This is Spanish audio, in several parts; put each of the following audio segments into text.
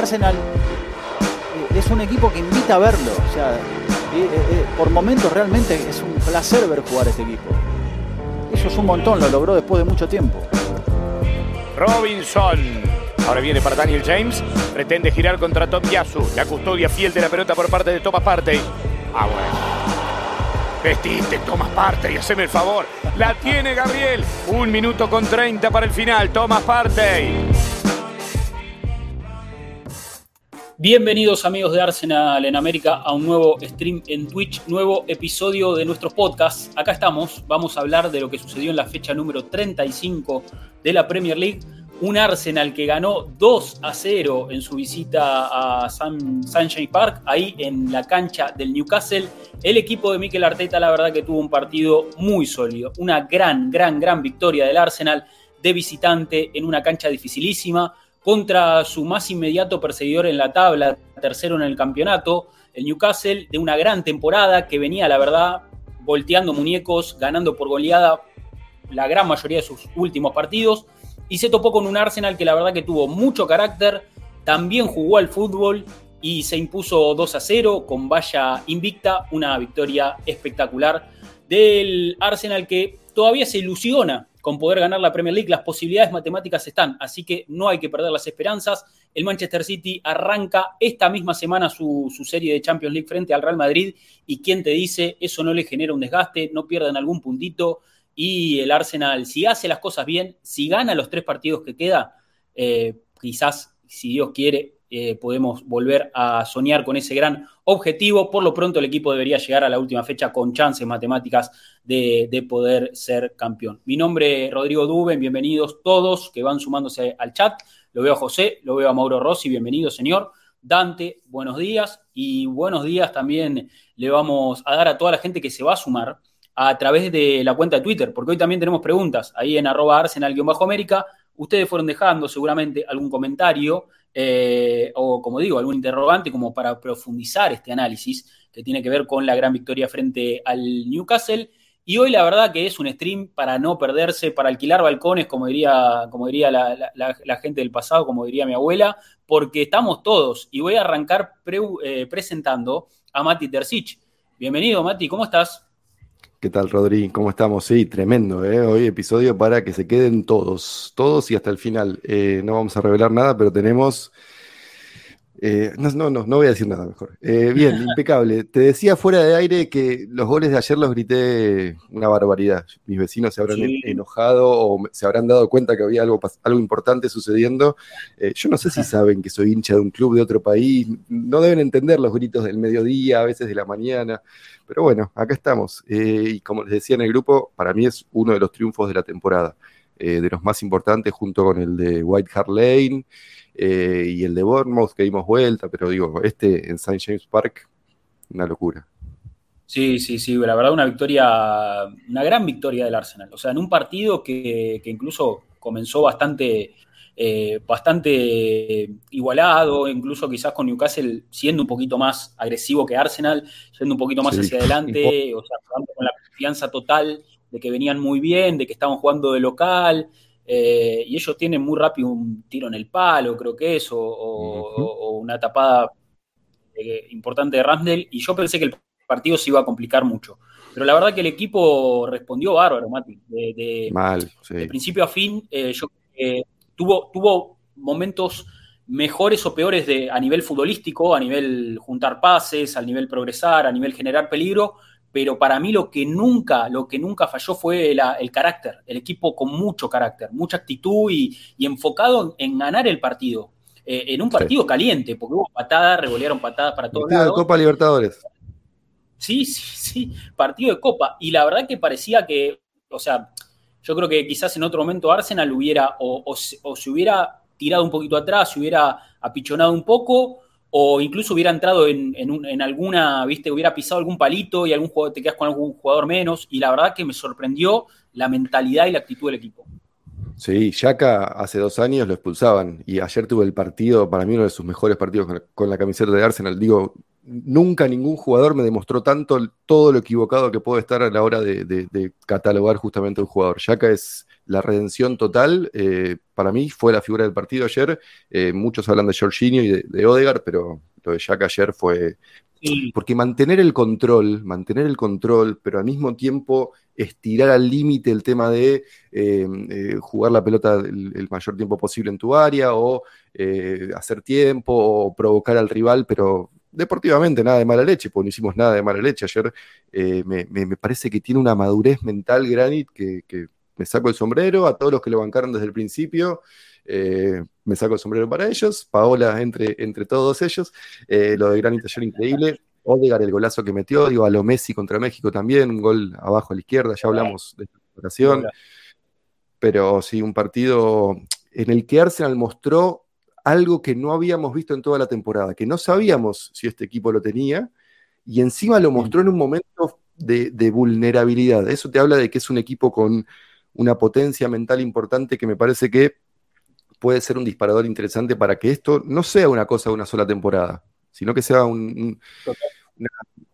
Arsenal eh, es un equipo que invita a verlo. O sea, por momentos realmente es un placer ver jugar este equipo. Eso es un montón, lo logró después de mucho tiempo. Robinson. Ahora viene para Daniel James. Pretende girar contra Tom Yasu. La custodia fiel de la pelota por parte de Thomas Partey. Ah, bueno. Vestiste, Thomas Partey, haceme el favor. La tiene Gabriel. Un minuto con 30 para el final. Thomas Partey. Bienvenidos amigos de Arsenal en América a un nuevo stream en Twitch, nuevo episodio de nuestros podcasts. Acá estamos, vamos a hablar de lo que sucedió en la fecha número 35 de la Premier League. Un Arsenal que ganó 2 a 0 en su visita a Sunshine Park, ahí en la cancha del Newcastle. El equipo de Mikel Arteta, la verdad que tuvo un partido muy sólido. Una gran, gran, gran victoria del Arsenal de visitante en una cancha dificilísima contra su más inmediato perseguidor en la tabla, tercero en el campeonato, el Newcastle, de una gran temporada que venía, la verdad, volteando muñecos, ganando por goleada la gran mayoría de sus últimos partidos, y se topó con un Arsenal que la verdad que tuvo mucho carácter, también jugó al fútbol y se impuso 2 a 0 con valla invicta, una victoria espectacular del Arsenal que todavía se ilusiona con poder ganar la Premier League, las posibilidades matemáticas están, así que no hay que perder las esperanzas. El Manchester City arranca esta misma semana su, serie de Champions League frente al Real Madrid y quién te dice, eso no le genera un desgaste, no pierden algún puntito y el Arsenal, si hace las cosas bien, si gana los tres partidos que queda, eh, quizás, si Dios quiere, eh, podemos volver a soñar con ese gran objetivo. Por lo pronto el equipo debería llegar a la última fecha con chances matemáticas de, poder ser campeón. Mi nombre es Rodrigo Duben, bienvenidos todos que van sumándose al chat. Lo veo a José, lo veo a Mauro Rossi, bienvenido señor. Dante, buenos días y buenos días también le vamos a dar a toda la gente que se va a sumar a través de la cuenta de Twitter, porque hoy también tenemos preguntas ahí en arroba arsenal-américa. Ustedes fueron dejando seguramente algún comentario eh, o como digo, algún interrogante como para profundizar este análisis que tiene que ver con la gran victoria frente al Newcastle. Y hoy la verdad que es un stream para no perderse, para alquilar balcones, como diría, como diría la, gente del pasado, como diría mi abuela, porque estamos todos. Y voy a arrancar eh, presentando a Mati Terzic. Bienvenido, Mati, ¿cómo estás? ¿Qué tal, Rodri? ¿Cómo estamos? Sí, tremendo, ¿eh? Hoy episodio para que se queden todos, todos y hasta el final. Eh, no vamos a revelar nada, pero tenemos eh, no, no, no, no voy a decir nada mejor. Eh, bien, impecable. Te decía fuera de aire que los goles de ayer los grité una barbaridad. Mis vecinos se habrán enojado o se habrán dado cuenta que había algo, algo importante sucediendo. Eh, yo no sé si saben que soy hincha de un club de otro país. No deben entender los gritos del mediodía, a veces de la mañana. Pero bueno, acá estamos. y como les decía en el grupo, para mí es uno de los triunfos de la temporada. de los más importantes, junto con el de White Hart Lane. Eh, y el de Bournemouth que dimos vuelta, pero digo, este en St. James Park, una locura. Sí, sí, sí, la verdad una victoria, una gran victoria del Arsenal. O sea, en un partido que, incluso comenzó bastante, eh, bastante igualado, incluso quizás con Newcastle siendo un poquito más agresivo que Arsenal, siendo un poquito más hacia adelante, o sea, con la confianza total de que venían muy bien, de que estaban jugando de local, eh, y ellos tienen muy rápido un tiro en el palo, creo que es, o, una tapada eh, importante de Ramsdale, y yo pensé que el partido se iba a complicar mucho. Pero la verdad que el equipo respondió bárbaro, Mati. De, Mal, de principio a fin, eh, yo tuvo, tuvo momentos mejores o peores de, a nivel futbolístico, a nivel juntar pases, a nivel progresar, a nivel generar peligro, pero para mí lo que nunca, lo que nunca falló fue el carácter, el equipo con mucho carácter, mucha actitud y, enfocado en, ganar el partido, eh, en un partido caliente, porque hubo patadas, revolearon patadas para todos partido de Copa Libertadores. Sí, sí, sí, partido de Copa. Y la verdad que parecía que, o sea, yo creo que quizás en otro momento Arsenal hubiera, o, se hubiera tirado un poquito atrás, se hubiera apichonado un poco, o incluso hubiera entrado en, alguna, viste, hubiera pisado algún palito y algún jugador, te quedas con algún jugador menos. Y la verdad que me sorprendió la mentalidad y la actitud del equipo. Sí, Yaka hace dos años lo expulsaban y ayer tuvo el partido, para mí uno de sus mejores partidos con, la camiseta de Arsenal. Digo, nunca ningún jugador me demostró tanto todo lo equivocado que puedo estar a la hora de, catalogar justamente un jugador. Yaka es la redención total. Eh, para mí fue la figura del partido ayer. Eh, muchos hablan de Jorginho y de, de Odegaard, pero lo de Yaka ayer fue... Porque mantener el control, mantener el control, pero al mismo tiempo estirar al límite el tema de eh, jugar la pelota el, mayor tiempo posible en tu área o hacer tiempo o provocar al rival, pero deportivamente nada de mala leche, porque no hicimos nada de mala leche. Ayer eh, me, parece que tiene una madurez mental Granit que, me saco el sombrero. A todos los que lo bancaron desde el principio, eh, me saco el sombrero para ellos. Paola entre, entre todos ellos. Eh, lo de Granit ayer increíble. Odegar el golazo que metió, digo, a lo Messi contra México también, un gol abajo a la izquierda, ya hablamos de esta operación. Pero sí, un partido en el que Arsenal mostró algo que no habíamos visto en toda la temporada, que no sabíamos si este equipo lo tenía, y encima lo mostró en un momento de, vulnerabilidad. Eso te habla de que es un equipo con una potencia mental importante que me parece que puede ser un disparador interesante para que esto no sea una cosa de una sola temporada, sino que sea una,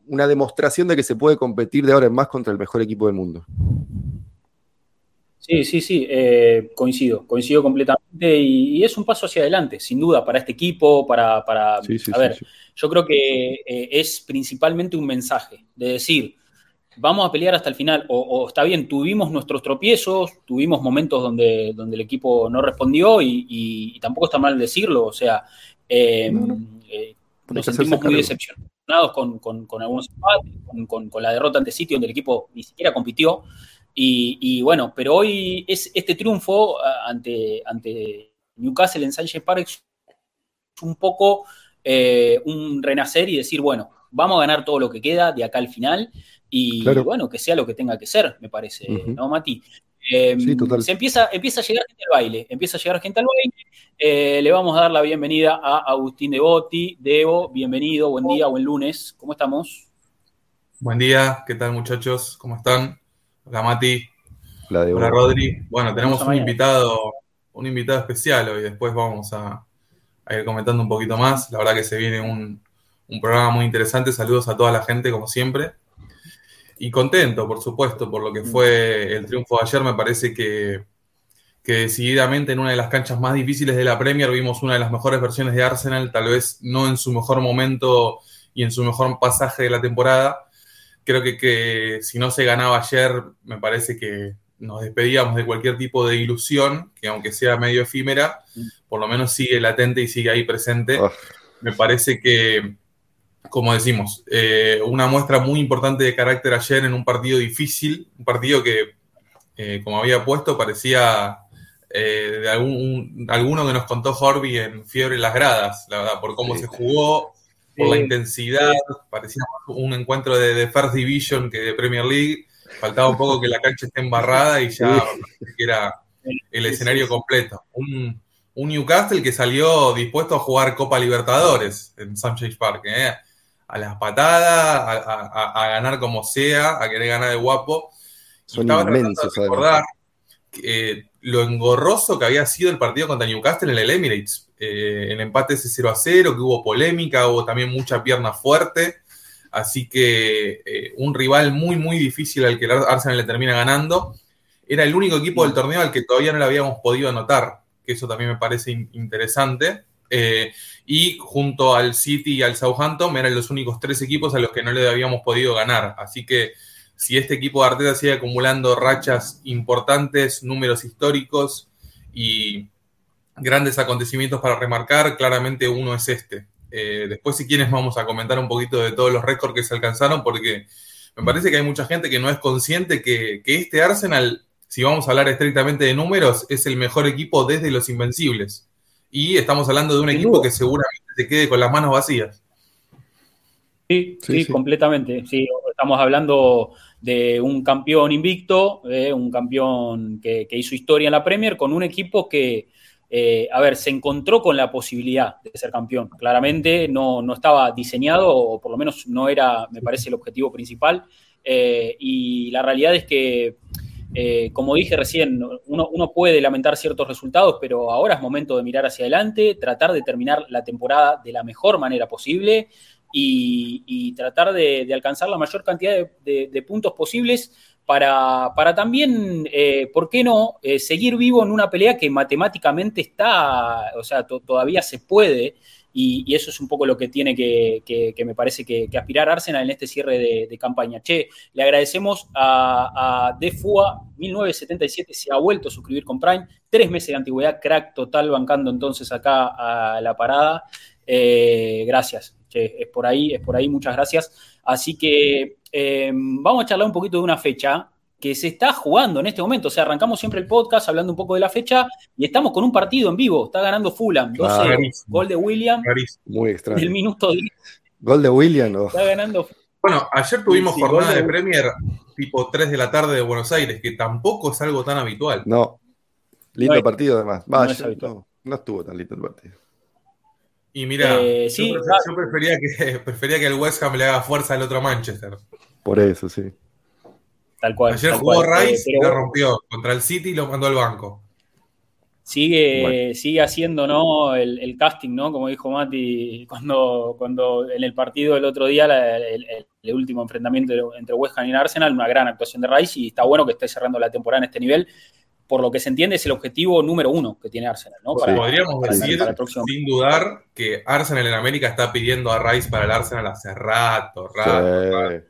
una demostración de que se puede competir de ahora en más contra el mejor equipo del mundo. Sí, sí, sí, eh, coincido, coincido completamente y, es un paso hacia adelante, sin duda, para este equipo, para, para a ver, yo creo que eh, es principalmente un mensaje de decir, vamos a pelear hasta el final, o, está bien, tuvimos nuestros tropiezos, tuvimos momentos donde, donde el equipo no respondió y, tampoco está mal decirlo, o sea, eh, nos sentimos muy decepcionados con, algunos empates, con, con, la derrota ante City, donde el equipo ni siquiera compitió. Y, bueno, pero hoy es este triunfo ante, ante Newcastle en Sanchez Park es un poco eh, un renacer y decir, bueno, vamos a ganar todo lo que queda de acá al final y bueno, que sea lo que tenga que ser, me parece, ¿no, Mati? Em, se empieza, empieza a llegar gente al baile, empieza a llegar gente al baile. Eh, le vamos a dar la bienvenida a Agustín Devoti. Debo, bienvenido, buen día, buen lunes. ¿Cómo estamos? Buen día, ¿qué tal muchachos? ¿Cómo están? Hola Mati. Hola, Rodri. Bueno, tenemos un invitado, un invitado especial hoy. Después vamos a, ir comentando un poquito más. La verdad que se viene un, programa muy interesante. Saludos a toda la gente, como siempre. Y contento, por supuesto, por lo que fue el triunfo de ayer. Me parece que, que decididamente en una de las canchas más difíciles de la Premier vimos una de las mejores versiones de Arsenal, tal vez no en su mejor momento y en su mejor pasaje de la temporada, creo que, si no se ganaba ayer, me parece que nos despedíamos de cualquier tipo de ilusión, que aunque sea medio efímera, por lo menos sigue latente y sigue ahí presente. Ah. Me parece que, como decimos, eh, una muestra muy importante de carácter ayer en un partido difícil, un partido que, eh, como había puesto, parecía eh, de algún, alguno que nos contó Horby en Fiebre en las Gradas, la verdad, por cómo se jugó, por la intensidad, parecía un encuentro de, First Division que de Premier League. Faltaba un poco que la cancha esté embarrada y ya era el escenario completo. Un, Newcastle que salió dispuesto a jugar Copa Libertadores en Sunshine Park, ¿eh? a las patadas, a, ganar como sea, a querer ganar de guapo. Son inmensos, de recordar lo engorroso que había sido el partido contra Newcastle en el Emirates eh, el empate ese 0 a 0, que hubo polémica, hubo también mucha pierna fuerte. Así que eh, un rival muy, muy difícil al que el Arsenal le termina ganando. Era el único equipo del torneo al que todavía no le habíamos podido anotar, que eso también me parece interesante. Eh, y junto al City y al Southampton eran los únicos tres equipos a los que no le habíamos podido ganar. Así que si este equipo de Arteta sigue acumulando rachas importantes, números históricos y, grandes acontecimientos para remarcar, claramente uno es este. Eh, después, si quieres, vamos a comentar un poquito de todos los récords que se alcanzaron, porque me parece que hay mucha gente que no es consciente que, este Arsenal, si vamos a hablar estrictamente de números, es el mejor equipo desde los Invencibles. Y estamos hablando de un equipo que seguramente se quede con las manos vacías. Sí, sí, completamente. Sí, estamos hablando de un campeón invicto, eh, un campeón que, hizo historia en la Premier, con un equipo que, eh, a ver, se encontró con la posibilidad de ser campeón. Claramente no, estaba diseñado, o por lo menos no era, me parece, el objetivo principal. Eh, y la realidad es que, eh, como dije recién, uno, uno, puede lamentar ciertos resultados, pero ahora es momento de mirar hacia adelante, tratar de terminar la temporada de la mejor manera posible y, tratar de, alcanzar la mayor cantidad de, puntos posibles para, también, eh, ¿por qué no?, eh, seguir vivo en una pelea que matemáticamente está, o sea, todavía se puede y, eso es un poco lo que tiene que, me parece que, aspirar Arsenal en este cierre de, campaña. Che, le agradecemos a, a Defua 1977, se ha vuelto a suscribir con Prime, tres meses de antigüedad, crack total, bancando entonces acá a la parada. Eh, gracias, che, es por ahí, es por ahí, muchas gracias. Así que eh, vamos a charlar un poquito de una fecha que se está jugando en este momento. O sea, arrancamos siempre el podcast hablando un poco de la fecha y estamos con un partido en vivo. Está ganando Fulham, 12 Gol de William. Muy extraño. El minuto 10. Gol de William, ¿no? Está ganando. Bueno, ayer tuvimos jornada de, Premier tipo 3 de la tarde de Buenos Aires, que tampoco es algo tan habitual. No. Lindo partido, además. no, estuvo tan lindo el partido. Y mira, eh, yo, prefería, que, prefería que el West Ham le haga fuerza al otro Manchester. Por eso, sí. Tal cual. Ayer jugó Rice y lo rompió contra el City y lo mandó al banco. Sigue, sigue haciendo ¿no? El, casting, ¿no? Como dijo Mati cuando, cuando en el partido del otro día, el, último enfrentamiento entre West Ham y Arsenal, una gran actuación de Rice y está bueno que esté cerrando la temporada en este nivel. Por lo que se entiende, es el objetivo número uno que tiene Arsenal. ¿no? Podríamos decir, sin dudar, que Arsenal en América está pidiendo a Rice para el Arsenal hace rato, rato.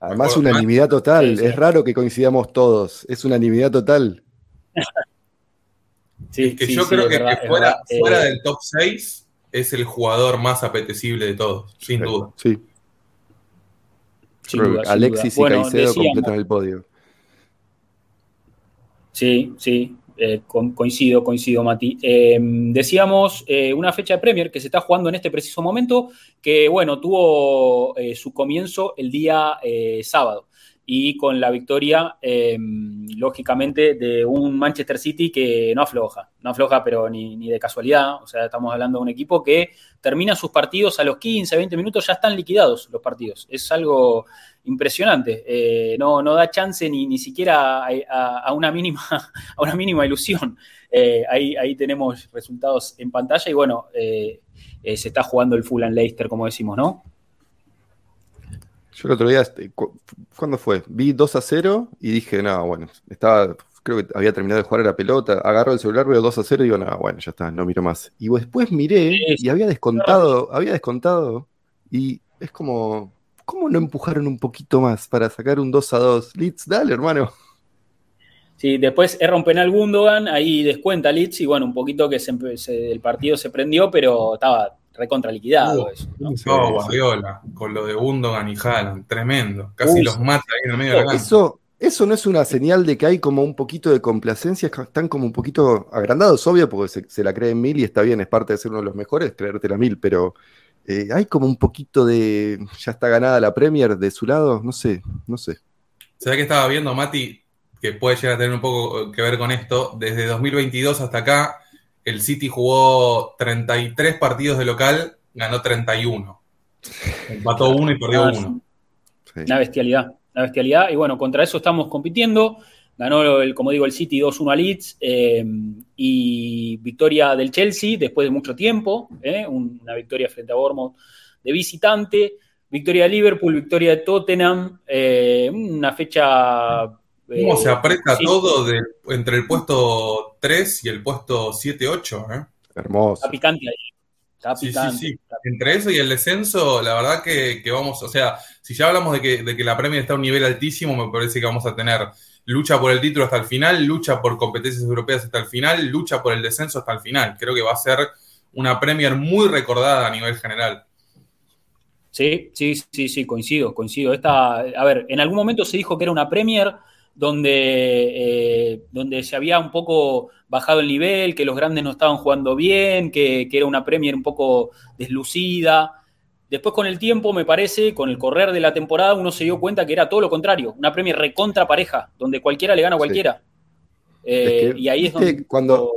Además, unanimidad total. Es raro que coincidamos todos. Es unanimidad total. sí, que yo creo que, fuera, fuera eh, del top 6 es el jugador más apetecible de todos, sin duda. Sí. Alexis y Caicedo completan el podio. Sí, sí. Eh, coincido, coincido, Mati. Eh, decíamos eh, una fecha de Premier que se está jugando en este preciso momento, que bueno, tuvo su comienzo el día sábado y con la victoria, lógicamente, de un Manchester City que no afloja, no afloja, pero ni, ni, de casualidad. O sea, estamos hablando de un equipo que termina sus partidos a los 15, 20 minutos, ya están liquidados los partidos. Es algo impresionante. Eh, no, no da chance ni, ni siquiera a, una mínima, a una mínima ilusión. Eh, ahí, ahí tenemos resultados en pantalla y bueno, eh, se está jugando el Fulham Leicester, como decimos, ¿no? Yo el otro día, este, ¿cuándo fue? Vi 2 a 0 y dije, no, bueno, estaba, creo que había terminado de jugar a la pelota, agarro el celular, veo 2 a 0 y digo, no, bueno, ya está, no miro más. Y después miré y había descontado, había descontado y es como, ¿Cómo no empujaron un poquito más para sacar un 2 a 2? Leeds, dale, hermano. Sí, después erra un penal Gundogan, ahí descuenta Leeds y bueno, un poquito que el partido se prendió, pero estaba recontra liquidado eso. ¿no? Guardiola, con lo de Gundogan y Haaland, tremendo. Casi los mata ahí en el medio de la cancha. Eso, eso no es una señal de que hay como un poquito de complacencia, están como un poquito agrandados, obvio, porque se, se la creen mil y está bien, es parte de ser uno de los mejores, creerte la mil, pero eh, hay como un poquito de. Ya está ganada la Premier de su lado, no sé, no sé. ¿Sabes que estaba viendo, Mati? Que puede llegar a tener un poco que ver con esto. Desde 2022 hasta acá, el City jugó 33 partidos de local, ganó 31. Empató uno y perdió uno. Una bestialidad, una bestialidad. Y bueno, contra eso estamos compitiendo. Ganó, el, como digo, el City 2-1 a Leeds eh, y victoria del Chelsea después de mucho tiempo, eh, una victoria frente a Bournemouth de visitante, victoria de Liverpool, victoria de Tottenham, eh, una fecha... ¿Cómo se aprieta todo entre el puesto 3 y el puesto 7-8? Hermoso. Está picante ahí. Está picante, sí, sí, Entre eso y el descenso, la verdad que, vamos, o sea, si ya hablamos de que, de que la Premier está a un nivel altísimo, me parece que vamos a tener lucha por el título hasta el final, lucha por competencias europeas hasta el final, lucha por el descenso hasta el final. Creo que va a ser una Premier muy recordada a nivel general. Sí, sí, sí, sí, coincido, coincido. Esta, a ver, en algún momento se dijo que era una Premier donde, eh, donde se había un poco bajado el nivel, que los grandes no estaban jugando bien, que, que era una Premier un poco deslucida. Después con el tiempo, me parece, con el correr de la temporada, uno se dio cuenta que era todo lo contrario, una Premier recontra pareja, donde cualquiera le gana a cualquiera. Eh, y ahí es donde... Cuando...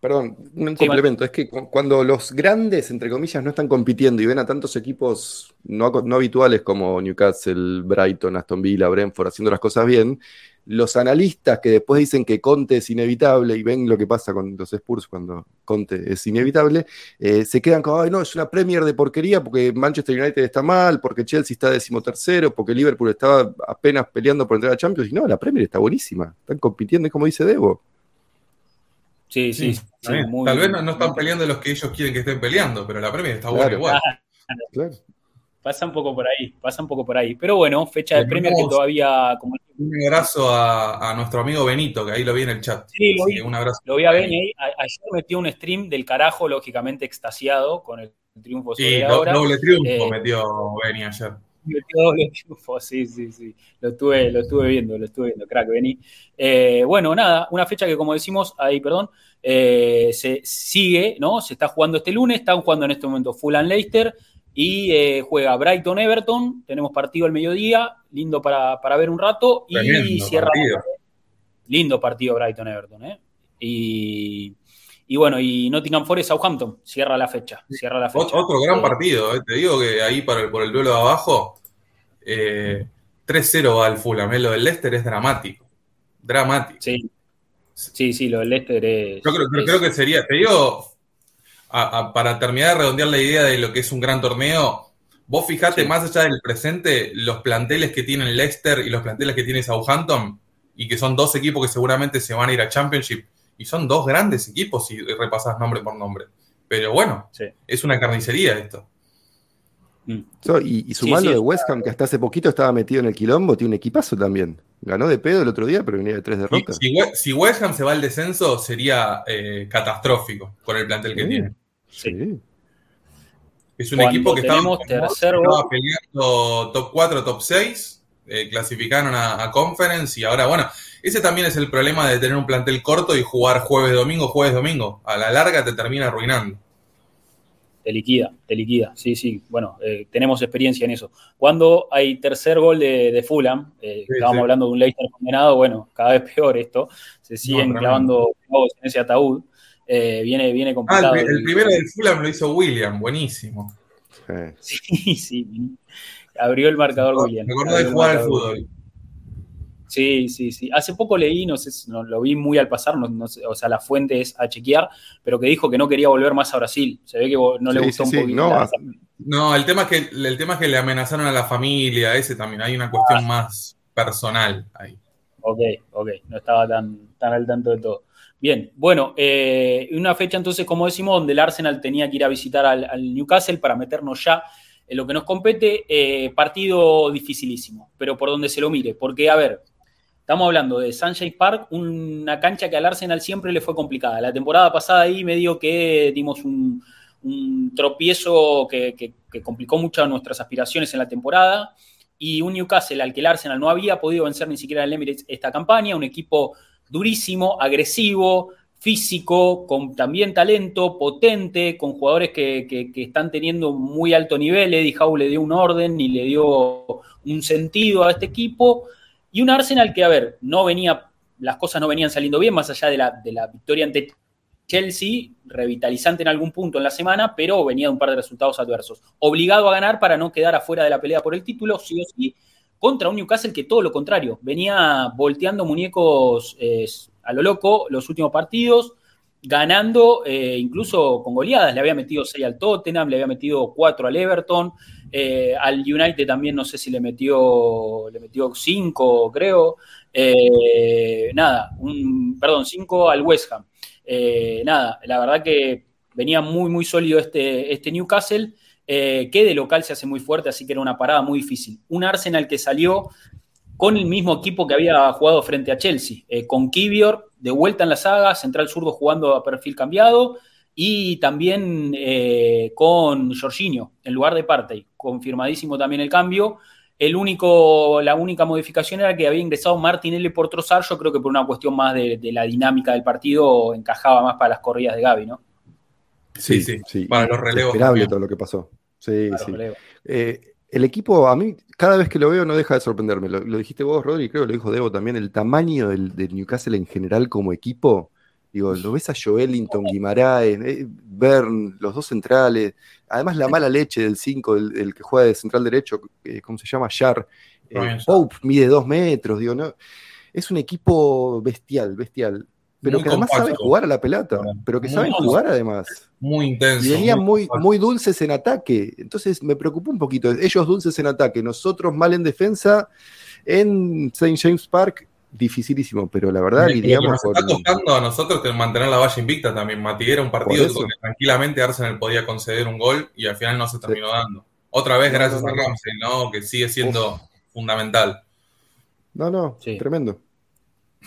Perdón, un complemento, es que cuando los grandes, entre comillas, no están compitiendo y ven a tantos equipos no, no habituales como Newcastle, Brighton, Aston Villa, Brentford haciendo las cosas bien, los analistas que después dicen que Conte es inevitable y ven lo que pasa con los Spurs cuando Conte es inevitable, eh, se quedan con, ay no, es una Premier de porquería porque Manchester United está mal, porque Chelsea está decimotercero, porque Liverpool estaba apenas peleando por entrar a Champions. Y no, la Premier está buenísima, están compitiendo, como dice Debo. Sí, sí. Tal vez no, están peleando los que ellos quieren que estén peleando, pero la Premier está buena igual. Claro. Pasa un poco por ahí, pasa un poco por ahí. Pero bueno, fecha de Premier que todavía. Como... Un abrazo a, nuestro amigo Benito, que ahí lo vi en el chat. Sí, lo vi, un abrazo lo vi a Beni ahí. Ayer metió un stream del carajo, lógicamente extasiado con el triunfo sobre sí, doble triunfo eh, metió Beni ayer. Metió doble triunfo, sí, sí, sí. Lo estuve, lo estuve viendo, lo estuve viendo, crack, Beni. Eh, bueno, nada, una fecha que como decimos, ahí, perdón, eh, se sigue, ¿no? Se está jugando este lunes, están jugando en este momento Fulham Leicester y eh, juega Brighton Everton, tenemos partido al mediodía, lindo para, ver un rato, y cierra. Lindo partido Brighton Everton, ¿eh? Y, bueno, y Nottingham Forest Southampton, cierra la fecha. Cierra la fecha. Otro gran partido, ¿eh? te digo que ahí por el, por el duelo de abajo, 3-0 va el Fulham, lo del Leicester es dramático. Dramático. Sí. Sí, sí, lo del Leicester es. Yo creo, creo que sería, te digo, para terminar de redondear la idea de lo que es un gran torneo, vos fijate más allá del presente los planteles que tienen Leicester y los planteles que tiene Southampton, y que son dos equipos que seguramente se van a ir a Championship, y son dos grandes equipos si repasas nombre por nombre. Pero bueno, es una carnicería esto. Mm. y, y sumando de West Ham, que hasta hace poquito estaba metido en el quilombo, tiene un equipazo también. Ganó de pedo el otro día, pero venía de tres derrotas. Si, West Ham se va al descenso, sería eh, catastrófico con el plantel que tiene. Sí. Es un equipo que estaba, peleando top 4, top 6, eh, clasificaron a, Conference y ahora, bueno, ese también es el problema de tener un plantel corto y jugar jueves, domingo, jueves, domingo. A la larga te termina arruinando. Te liquida, te liquida, sí, sí. Bueno, eh, tenemos experiencia en eso. Cuando hay tercer gol de, Fulham, eh, estábamos hablando de un Leicester condenado, bueno, cada vez peor esto, se siguen clavando en ese ataúd. Eh, viene, viene complicado. Ah, el, primero del Fulham lo hizo William, buenísimo. Sí, sí. Abrió el marcador William. Me acuerdo de jugar al fútbol. Sí, sí, sí. Hace poco leí, no sé, no, lo vi muy al pasar, no, o sea, la fuente es a chequear, pero que dijo que no quería volver más a Brasil. Se ve que no le gustó un poquito. No, el, tema es que, el tema es que le amenazaron a la familia, ese también. Hay una cuestión ah. más personal ahí. Ok, ok, no estaba tan, tan al tanto de todo. Bien, bueno, eh, una fecha entonces, como decimos, donde el Arsenal tenía que ir a visitar al, Newcastle para meternos ya en lo que nos compete, eh, partido dificilísimo, pero por donde se lo mire, porque a ver, estamos hablando de Sunshine Park, una cancha que al Arsenal siempre le fue complicada. La temporada pasada ahí medio que dimos un, tropiezo que, complicó mucho nuestras aspiraciones en la temporada y un Newcastle al que el Arsenal no había podido vencer ni siquiera el Emirates esta campaña, un equipo durísimo, agresivo, físico, con también talento, potente, con jugadores que, están teniendo muy alto nivel. Eddie Howe le dio un orden y le dio un sentido a este equipo. Y un Arsenal que, a ver, no venía, las cosas no venían saliendo bien, más allá de la, de la victoria ante Chelsea, revitalizante en algún punto en la semana, pero venía de un par de resultados adversos. Obligado a ganar para no quedar afuera de la pelea por el título, sí o sí, contra un Newcastle que todo lo contrario, venía volteando muñecos eh, a lo loco los últimos partidos, ganando eh, incluso con goleadas. Le había metido 6 al Tottenham, le había metido 4 al Everton, eh, al United también no sé si le metió, le metió 5 creo. nada, un, perdón, 5 al West Ham. nada, la verdad que venía muy, muy sólido este, este Newcastle. Eh, que de local se hace muy fuerte, así que era una parada muy difícil. Un Arsenal que salió con el mismo equipo que había jugado frente a Chelsea, eh, con Kivior de vuelta en la saga, central zurdo jugando a perfil cambiado, y también eh, con Jorginho en lugar de Partey, confirmadísimo también el cambio. El único, la única modificación era que había ingresado Martinelli por Trossard, yo creo que por una cuestión más de, de la dinámica del partido encajaba más para las corridas de Gaby, ¿no? Sí, sí, sí. Para los relevos. Esperable todo lo que pasó. Sí, sí. Eh, el equipo, a mí, cada vez que lo veo, no deja de sorprenderme. Lo, dijiste vos, Rodri, creo que lo dijo Debo también. El tamaño del, Newcastle en general como equipo. Digo, lo ves a Joelinton, Guimaraes, eh, Bern, los dos centrales. Además, la mala leche del 5, el, que juega de central derecho, eh, ¿cómo se llama? Shar. Pope mide dos metros, digo, ¿no? es un equipo bestial, bestial. Pero que además sabe jugar a la pelota, pero que saben jugar además. Muy intenso. Y venían muy, muy, dulces en ataque. Entonces me preocupó un poquito. Ellos dulces en ataque, nosotros mal en defensa. En St. James Park dificilísimo, pero la verdad y, digamos, nos está costando a nosotros mantener la valla invicta también. Mati era un partido donde tranquilamente Arsenal podía conceder un gol y al final no se terminó dando. Otra vez gracias a Ramsey, ¿no? Que sigue siendo fundamental. No, no, tremendo.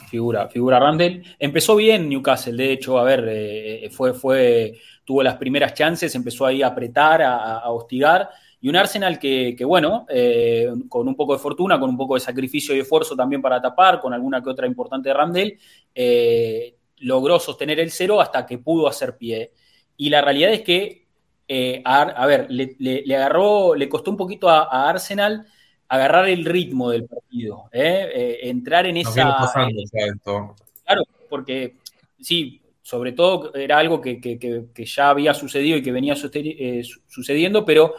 Figura, figura Randall. Empezó bien Newcastle, de hecho, a ver, eh, fue, fue, tuvo las primeras chances, empezó ahí a apretar, a hostigar y un Arsenal que, bueno, eh, con un poco de fortuna, con un poco de sacrificio y esfuerzo también para tapar, con alguna que otra importante de eh, logró sostener el cero hasta que pudo hacer pie. Y la realidad es que, eh, a, ver, le, agarró, le costó un poquito a, Arsenal agarrar el ritmo del partido, entrar en esa... Claro, porque sí, sobre todo era algo que, que, ya había sucedido y que venía sucediendo, pero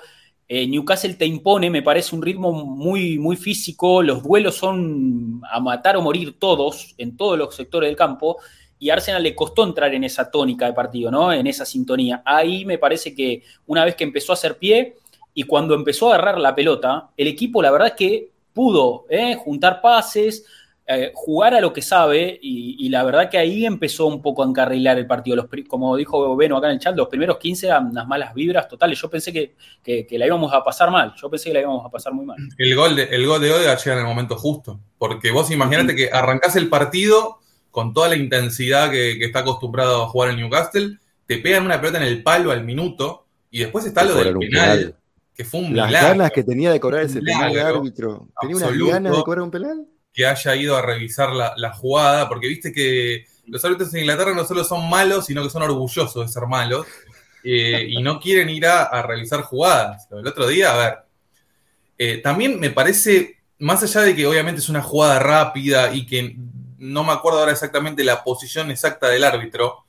eh, Newcastle te impone, me parece, un ritmo muy, muy físico. Los duelos son a matar o morir todos, en todos los sectores del campo. Y a Arsenal le costó entrar en esa tónica de partido, ¿no? En esa sintonía. Ahí me parece que una vez que empezó a hacer pie y cuando empezó a agarrar la pelota, el equipo, la verdad es que pudo ¿eh? juntar pases, eh, jugar a lo que sabe y, la verdad que ahí empezó un poco a encarrilar el partido. Los, como dijo Beno acá en el chat, los primeros 15 eran unas malas vibras totales. Yo pensé que, la íbamos a pasar mal, yo pensé que la íbamos a pasar muy mal. El gol de, el gol de Odegaard llega en el momento justo, porque vos imaginate que arrancás el partido con toda la intensidad que, está acostumbrado a jugar el Newcastle, te pegan una pelota en el palo al minuto y después está lo del penal, que fue un Las ganas que tenía de cobrar ese penal de árbitro. ¿Tenía unas ganas de cobrar un penal? que haya ido a revisar la, jugada, porque viste que los árbitros en Inglaterra no solo son malos, sino que son orgullosos de ser malos eh, y no quieren ir a, revisar jugadas. El otro día, a ver, eh, también me parece, más allá de que obviamente es una jugada rápida y que no me acuerdo ahora exactamente la posición exacta del árbitro,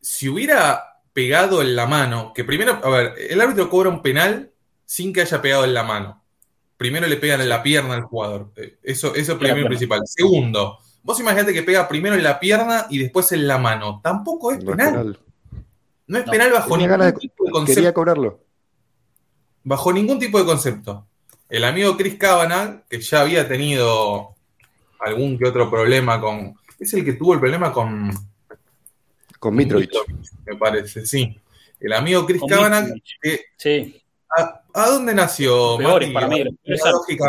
si hubiera pegado en la mano, que primero, a ver, el árbitro cobra un penal sin que haya pegado en la mano primero le pegan en la pierna al jugador. Eh, eso, eso es primero y principal. Segundo, vos imaginate que pega primero en la pierna y después en la mano. Tampoco es penal. No es penal bajo ningún tipo de concepto. Quería cobrarlo. Bajo ningún tipo de concepto. El amigo Chris Kavanagh, que ya había tenido algún que otro problema con. Es el que tuvo el problema con. Con Mitrovic. Me parece, sí. El amigo Chris Kavanagh, que sí. ¿A, dónde nació? para mí.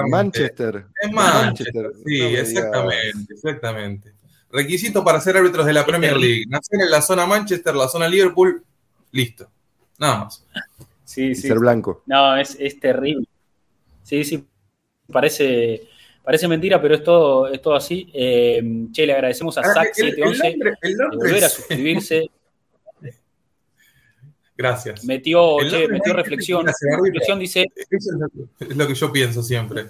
Manchester. En Manchester. Sí, exactamente, exactamente. Requisito para ser árbitros de la Premier League. Nacer en la zona Manchester, la zona Liverpool, listo. Nada más. Sí, sí. Ser blanco. No, es, terrible. Sí, sí. Parece, parece mentira, pero es todo, es todo así. Eh, che, le agradecemos a Zack711 de volver a suscribirse. Gracias. Metió, metió reflexión. reflexión dice. es lo que yo pienso siempre.